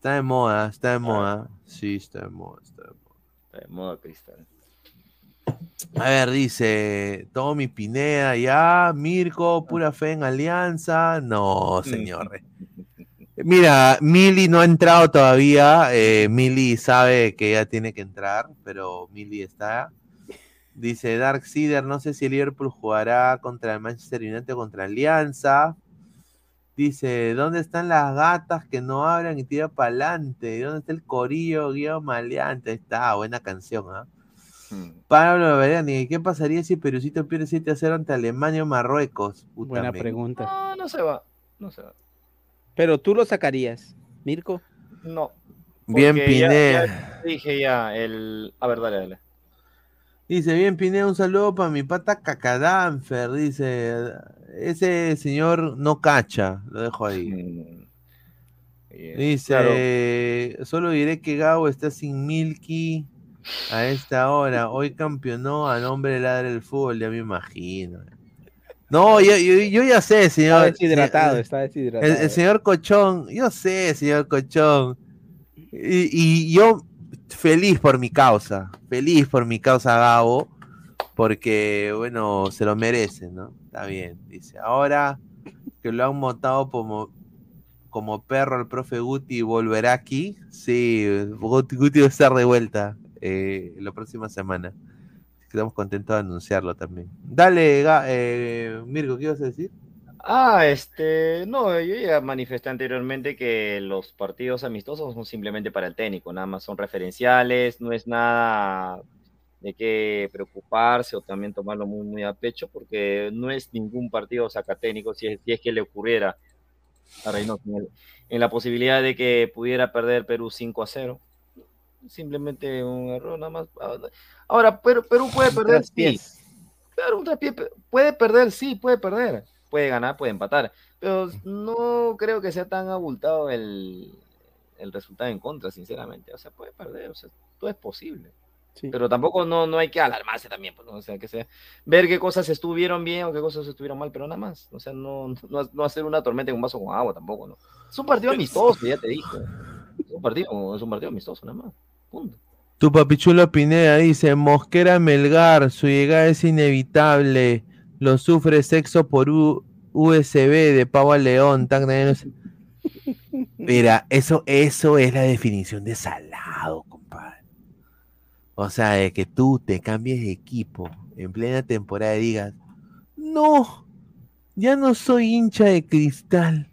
Está de moda, está de moda. Sí, está de moda, está de moda. De moda cristal. A ver, dice Tommy Pineda, ya, Mirko, pura fe en alianza. No, señor. Mira, Mili no ha entrado todavía. eh, Mili sabe que ya tiene que entrar, pero Mili está. Dice Dark Seeder, no sé si el Liverpool jugará contra el Manchester United o contra Alianza. Dice, ¿dónde están las gatas que no hablan y tiran para adelante? ¿Dónde está el corillo guion maleante? Ahí Está, buena canción, ¿ah? Pablo Verani, ¿qué pasaría si Perucito pierde 7 a 0 ante Alemania o Marruecos? Puta, Buena pregunta. No, no se va. No se va. Pero tú lo sacarías, Mirko. No. Bien, ya- ya dije ya, el. A ver, dale, dale. Dice, bien, Pineda, un saludo para mi pata Cacadanfer. Dice, ese señor no cacha. Lo dejo ahí. Dice, solo diré que Gabo está sin Milky a esta hora. Hoy campeonó a nombre de Ladre del Fútbol, ya me imagino. No, yo, yo- yo ya sé, señor. Está deshidratado, está deshidratado. El, el señor Cochón, yo sé, señor Cochón. Y, y yo feliz por mi causa, feliz por mi causa Gabo, porque, bueno, se lo merece, ¿no? Está bien, dice. Ahora que lo han montado como, como perro al profe Guti, ¿volverá aquí? Sí, Guti, Guti va a estar de vuelta eh, la próxima semana. Estamos contentos de anunciarlo también. Dale, eh, Mirko, ¿qué ibas a decir? Ah, este, no, yo ya manifesté anteriormente que los partidos amistosos son simplemente para el técnico, nada más son referenciales, no es nada de qué preocuparse o también tomarlo muy, a pecho, porque no es ningún partido sacatécnico si es, si es que le ocurriera a Reynoso en la posibilidad de que pudiera perder Perú 5 a 0. Simplemente un error, nada más. Ahora, Perú, Perú puede perder, sí. Claro, un traspié, puede perder, sí, puede perder. Puede ganar, puede empatar. Pero no creo que sea tan abultado el, el resultado en contra, sinceramente. O sea, puede perder, o sea, todo es posible. Pero tampoco no, no hay que alarmarse también, pues, ¿no? o sea, que sea, ver qué cosas estuvieron bien o qué cosas estuvieron mal, pero nada más. O sea, no, no, no hacer una tormenta en un vaso con agua tampoco, ¿no? Es un partido amistoso, ya te dije. Es un partido, es un partido amistoso, nada más. Punto. Tu papichulo Pineda dice, Mosquera Melgar, su llegada es inevitable, lo sufre sexo por U- USB de Pavo a León. tan- Mira, eso, eso es la definición de salado, compadre. O sea, de que tú te cambies de equipo en plena temporada y digas, no, ya no soy hincha de cristal,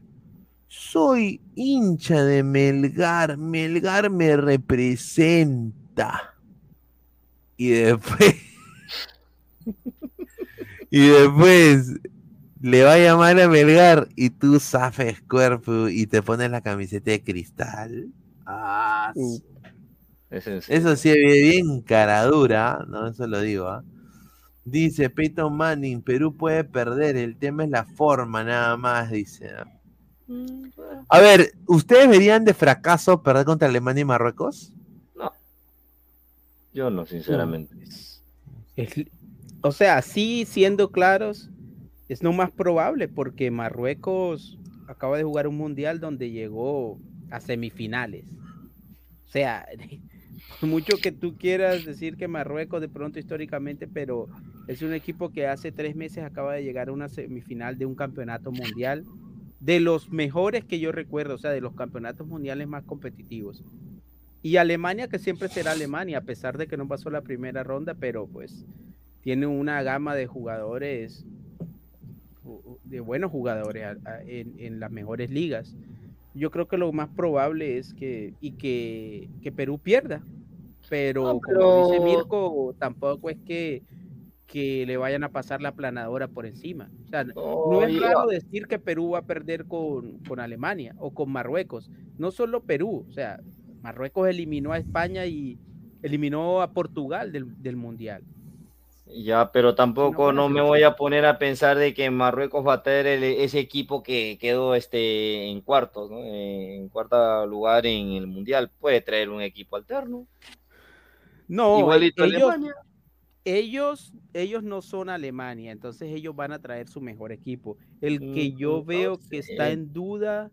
soy hincha de Melgar, Melgar me representa. Y después, y después le va a llamar a Melgar y tú zafes cuerpo y te pones la camiseta de cristal. Ah, su- eso sí es bien caradura, no, eso lo digo. ¿ah? Dice Peyton Manning, Perú puede perder, el tema es la forma nada más, dice. ¿ah? A ver, ¿ustedes verían de fracaso perder contra Alemania y Marruecos? Yo no, sinceramente. Es- o sea, sí, siendo claros, es lo más probable porque Marruecos acaba de jugar un mundial donde llegó a semifinales. O sea, mucho que tú quieras decir que Marruecos de pronto históricamente, pero es un equipo que hace tres meses acaba de llegar a una semifinal de un campeonato mundial de los mejores que yo recuerdo, o sea, de los campeonatos mundiales más competitivos. Y Alemania, que siempre será Alemania, a pesar de que no pasó la primera ronda, pero pues tiene una gama de jugadores, de buenos jugadores en, en las mejores ligas. Yo creo que lo más probable es que, y que, que Perú pierda. Pero, No, como dice pero- Mirko, tampoco es que, que le vayan a pasar la planadora por encima. O sea, no es y- raro decir que Perú va a perder con, con Alemania o con Marruecos. No solo Perú, o sea, Marruecos eliminó a España y eliminó a Portugal del, del Mundial. Ya, pero tampoco no me voy a poner a pensar de que Marruecos va a tener el- ese equipo que quedó este en cuartos, ¿no? En cuarto lugar en el mundial. Puede traer un equipo alterno. No, Igualito ellos, Alemania. Ellos, ellos no son Alemania, entonces ellos van a traer su mejor equipo. El que Mm, yo no veo que está en duda,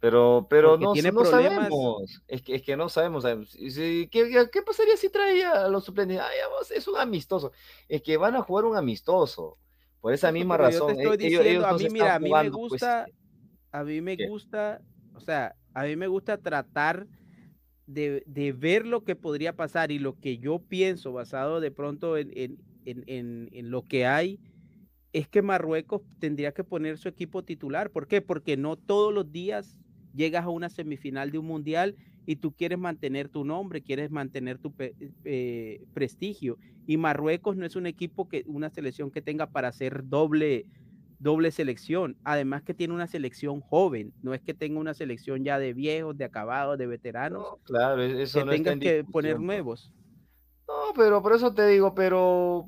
Pero, pero no, tiene no sabemos. Es que, es que no sabemos. si- ¿Qué, qué pasaría si trae a los suplentes? Ay, es un amistoso. Es que van a jugar un amistoso. Por esa misma pero yo razón. te estoy e- ellos- diciendo, ellos a mí, mira, a mí me pues, gusta, a mí me ¿qué? gusta, o sea, a mí me gusta tratar de, ver lo que podría pasar y lo que yo pienso, basado de pronto en, en, en, en- lo que hay, es que Marruecos tendría que poner su equipo titular. ¿Por qué? Porque no todos los días llegas a una semifinal de un mundial y tú quieres mantener tu nombre, quieres mantener tu eh, prestigio. Y Marruecos no es un equipo que, una selección que tenga para hacer doble, doble selección. Además que tiene una selección joven, no es que tenga una selección ya de viejos, de acabados, de veteranos, Claro, e- eso que no está en que poner pues. nuevos. No, pero por eso te digo, pero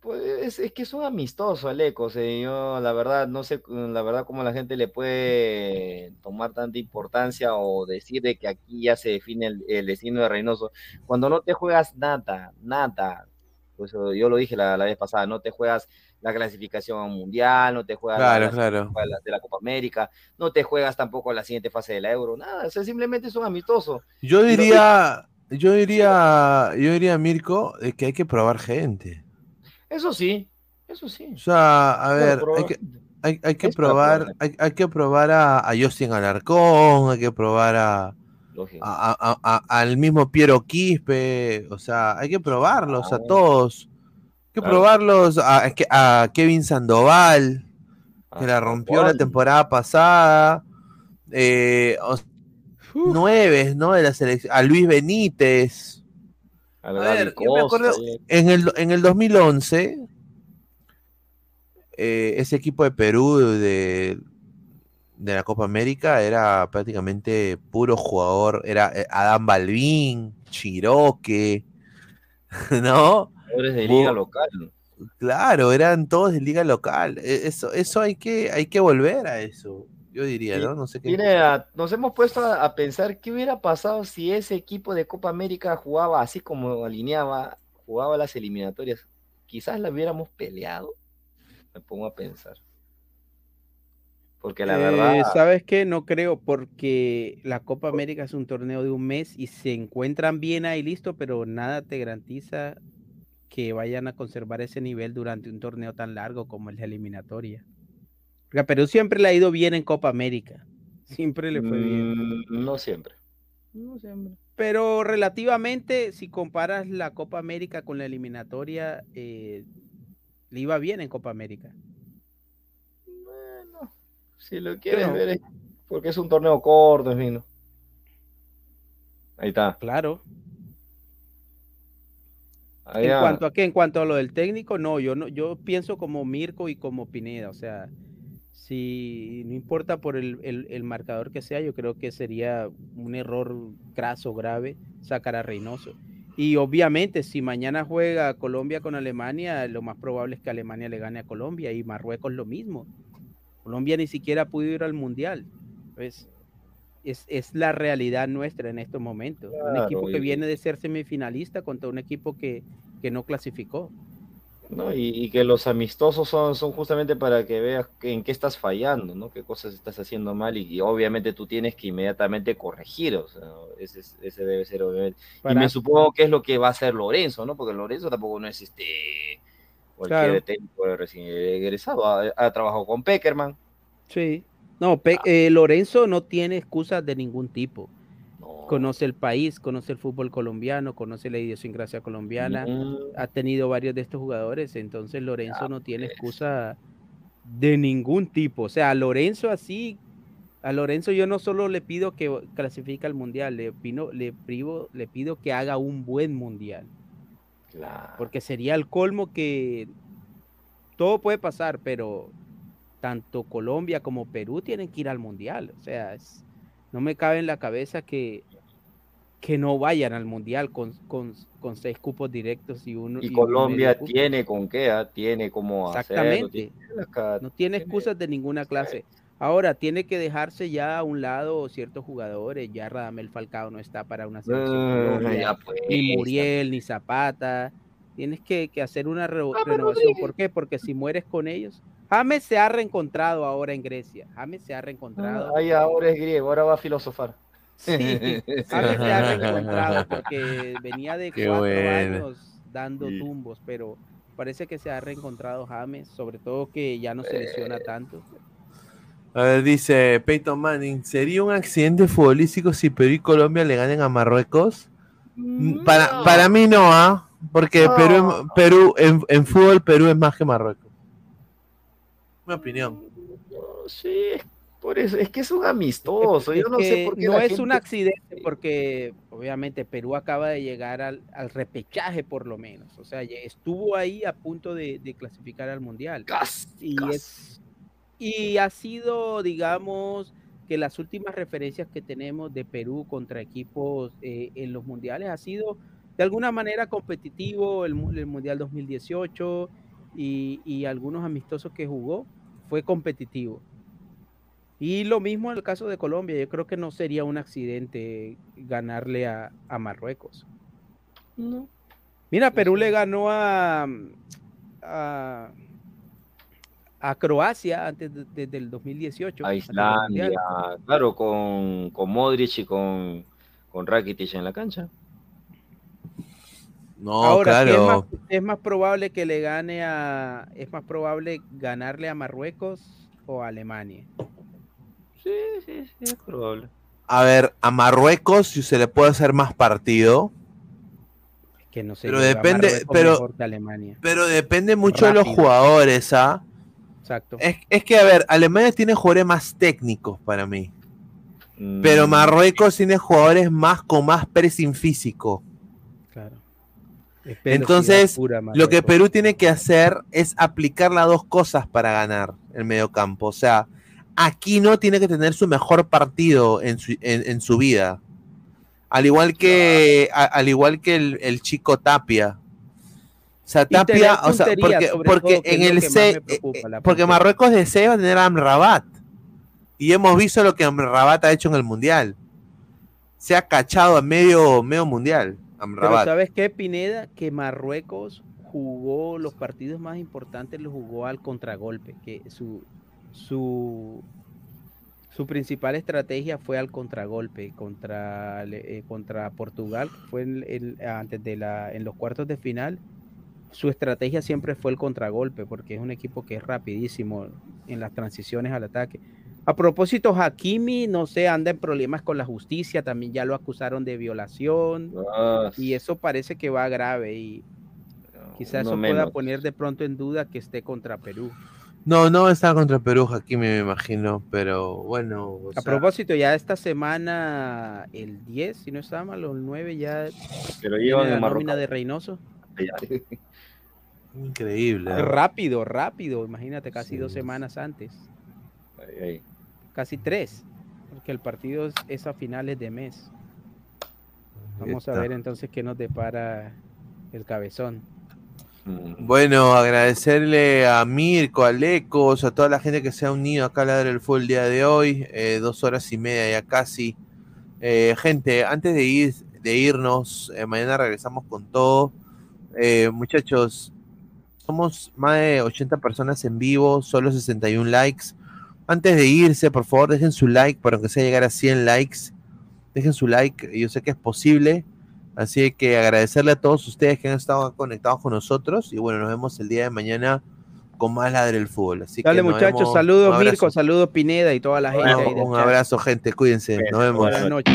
pues, es, es que es un amistoso el eco, yo la verdad no sé, la verdad cómo la gente le puede tomar tanta importancia o decir de que aquí ya se define el, el destino de Reynoso, cuando no te juegas nada, nada, pues eh, yo lo dije la, la vez pasada, no te juegas la clasificación a un mundial, no te juegas la- Claro, la, claro. siguiente fase de la Copa América, no te juegas tampoco la siguiente fase de la Euro, nada, o sea, simplemente es un amistoso. Yo diría, yo diría, yo diría, Mirko, que hay que probar gente. Eso sí, eso sí. O sea, a ver, hay que, hay, hay que probar, hay, hay que probar a, a Justin Alarcón, hay que probar a, Lógico. a- a- a- al mismo Piero Quispe, o sea, hay que probarlos a Ah, todos. Que claro. probarlos a, a Ke- a Kevin Sandoval, que la rompió la temporada pasada. Eh, nueves, ¿no? De la selección. A Luis Benítez. A A ver, yo me Costa, acuerdo, en el, en el 2011, eh, ese equipo de Perú de, de la Copa América era prácticamente puro jugador, era eh, Adán Balvin, Chiroque, ¿no? Jugadores de liga local. Claro, eran todos de liga local. E- Eso, eso hay que, hay que volver a eso, yo diría, ¿no? No sé qué. Mire, a- nos hemos puesto a, a pensar qué hubiera pasado si ese equipo de Copa América jugaba así como alineaba, jugaba las eliminatorias. Quizás la hubiéramos peleado. Me pongo a pensar. Porque la Eh, verdad, ¿Sabes qué? No creo, porque la Copa América es un torneo de un mes y se encuentran bien ahí listo, pero nada te garantiza que vayan a conservar ese nivel durante un torneo tan largo como el de eliminatoria. Porque a Perú siempre le ha ido bien en Copa América. Siempre le fue bien. Mm, no siempre. No siempre. Pero relativamente, si comparas la Copa América con la eliminatoria, eh, le iba bien en Copa América. Bueno, si lo quieres ver es porque es un torneo corto, en fin. ¿no? Ahí está. Claro. En cuanto a qué, en cuanto a lo del técnico, no, yo no, yo pienso como Mirko y como Pineda, o sea, si no importa por el, el- el marcador que sea, yo creo que sería un error graso, grave, sacar a Reynoso. Y obviamente, si mañana juega Colombia con Alemania, lo más probable es que Alemania le gane a Colombia y Marruecos lo mismo. Colombia ni siquiera pudo ir al Mundial. Pues, es, es la realidad nuestra en estos momentos. un equipo que y- viene de ser semifinalista contra un equipo que, que no clasificó. ¿no? Y, y que los amistosos son, son justamente para que veas en qué estás fallando, ¿no? Qué cosas estás haciendo mal y, y obviamente tú tienes que inmediatamente corregir, o sea, ¿no? ese, es- ese debe ser obviamente. Y me supongo que es lo que va a hacer Lorenzo, ¿no? Porque Lorenzo tampoco no es este cualquier Claro. técnico recién egresado, ha, ha trabajado con Peckerman. Sí. No, Pe- eh, Lorenzo no tiene excusas de ningún tipo. Conoce el país, conoce el fútbol colombiano, conoce la idiosincrasia colombiana, ha tenido varios de estos jugadores, entonces Lorenzo no tiene excusa de ningún tipo. O sea, a Lorenzo así, a Lorenzo yo no solo le pido que clasifique al mundial, le, pino- le, privo- le pido que haga un buen mundial. Porque sería el colmo que todo puede pasar, pero tanto Colombia como Perú tienen que ir al mundial. O sea, es- no me cabe en la cabeza que, que no vayan al mundial con, con, con seis cupos directos y uno. Y Colombia tiene con qué, ah, tiene hacerlo. Exactamente. tiene No tiene excusas de ninguna clase. Ahora, tiene que dejarse ya a un lado ciertos jugadores. Ya Radamel Falcao no está para una selección Ah, ya pues, ni Muriel, ni Zapata. Tienes que, que hacer una re- renovación. ¿Por qué? Porque si mueres con ellos. James se ha reencontrado ahora en Grecia. James se ha reencontrado. Ahí ahora es griego, ahora va a filosofar. Sí, James se ha reencontrado porque venía de Qué cuatro bueno. años dando tumbos, pero parece que se ha reencontrado James, sobre todo que ya no se lesiona tanto. A ver, dice Peyton Manning, ¿sería un accidente futbolístico si Perú y Colombia le ganen a Marruecos? Mm, Para, para mí no, ¿ah? Porque No. Perú, Perú en, en fútbol Perú es más que Marruecos. Mi opinión. Sí, es por eso, es que es un amistoso. Yo Es no sé por qué. no es un gente- accidente porque obviamente Perú acaba de llegar al, al repechaje por lo menos. O sea, estuvo ahí a punto de, de clasificar al mundial. y, es- y ha sido, digamos, que las últimas referencias que tenemos de Perú contra equipos eh, en los mundiales ha sido de alguna manera competitivo el, el Mundial 2018 y, y algunos amistosos que jugó fue competitivo. Y lo mismo en el caso de Colombia, yo creo que no sería un accidente ganarle a, a Marruecos. No. Mira, Perú le ganó a, a, a Croacia antes de- desde el 2018. A Islandia, claro, con, con Modric y con, con Rakitic en la cancha. No, Ahora, ¿qué es, claro. más, es más probable que le gane a, es más probable ganarle a Marruecos o a Alemania. Sí, sí, sí, es probable. A ver, a Marruecos si se le puede hacer más partido. Que no sé, Pero depende, pero, Alemania. pero depende mucho de los jugadores, ¿ah? Exacto. Es, es que, a ver, Alemania tiene jugadores más técnicos para mí. Mm, Pero Marruecos tiene jugadores más con más pressing físico. Entonces, pura, lo que. Perú tiene que hacer es aplicar las dos cosas para ganar el mediocampo. O sea, Aquino tiene que tener su mejor partido en su, en, en su vida. Al igual que, a- al igual que el, el chico Tapia. O sea, Tapia, o sea, porque, porque en el C, preocupa, eh, porque. Marruecos de C va a tener a Amrabat. Y hemos visto lo que Amrabat ha hecho en el mundial. Se ha cachado a medio, medio mundial. Pero. ¿sabes qué, Pineda? Que Marruecos jugó los partidos más importantes, los jugó al contragolpe, que su, su, su principal estrategia fue al contragolpe contra, eh, contra Portugal, fue en, en- antes de la, en los cuartos de final. Su estrategia siempre fue el contragolpe, porque es un equipo que es rapidísimo en las transiciones al ataque. A propósito, Hakimi, no sé, anda en problemas con la justicia, también ya lo acusaron de violación Ah, y eso parece que va grave y quizás eso pueda poner de pronto en duda que esté contra Perú. No, no está contra Perú, aquí me imagino, pero bueno. o A sea, propósito, ya esta semana, el 10, si no está mal, o el 9 ya Pero llevan la en nómina de Reynoso. Increíble. ¿eh? Rápido, rápido, imagínate, casi dos semanas antes. Casi tres, porque el partido es, es a finales de mes. Vamos a ver entonces qué nos depara el cabezón. Bueno, agradecerle a Mirko, a Lecos, a toda la gente que se ha unido acá a Ladra el Fútbol el día de hoy. eh, dos horas y media ya casi. Eh, gente, antes de, ir, de irnos, eh, mañana regresamos con todo. Eh, muchachos, somos más de 80 personas en vivo, solo 61 likes. Antes de irse, por favor, dejen su like para que sea llegar a 100 likes. Dejen su like, yo sé que es posible. Así que agradecerle a todos ustedes que han estado conectados con nosotros. Y bueno, nos vemos el día de mañana con más Ladre el Fútbol. Así Dale que muchachos, vemos. saludos. Mirko, saludos Pineda y toda la gente Bueno, ahí del un abrazo, gente. Cuídense. Nos vemos. Buenas noches.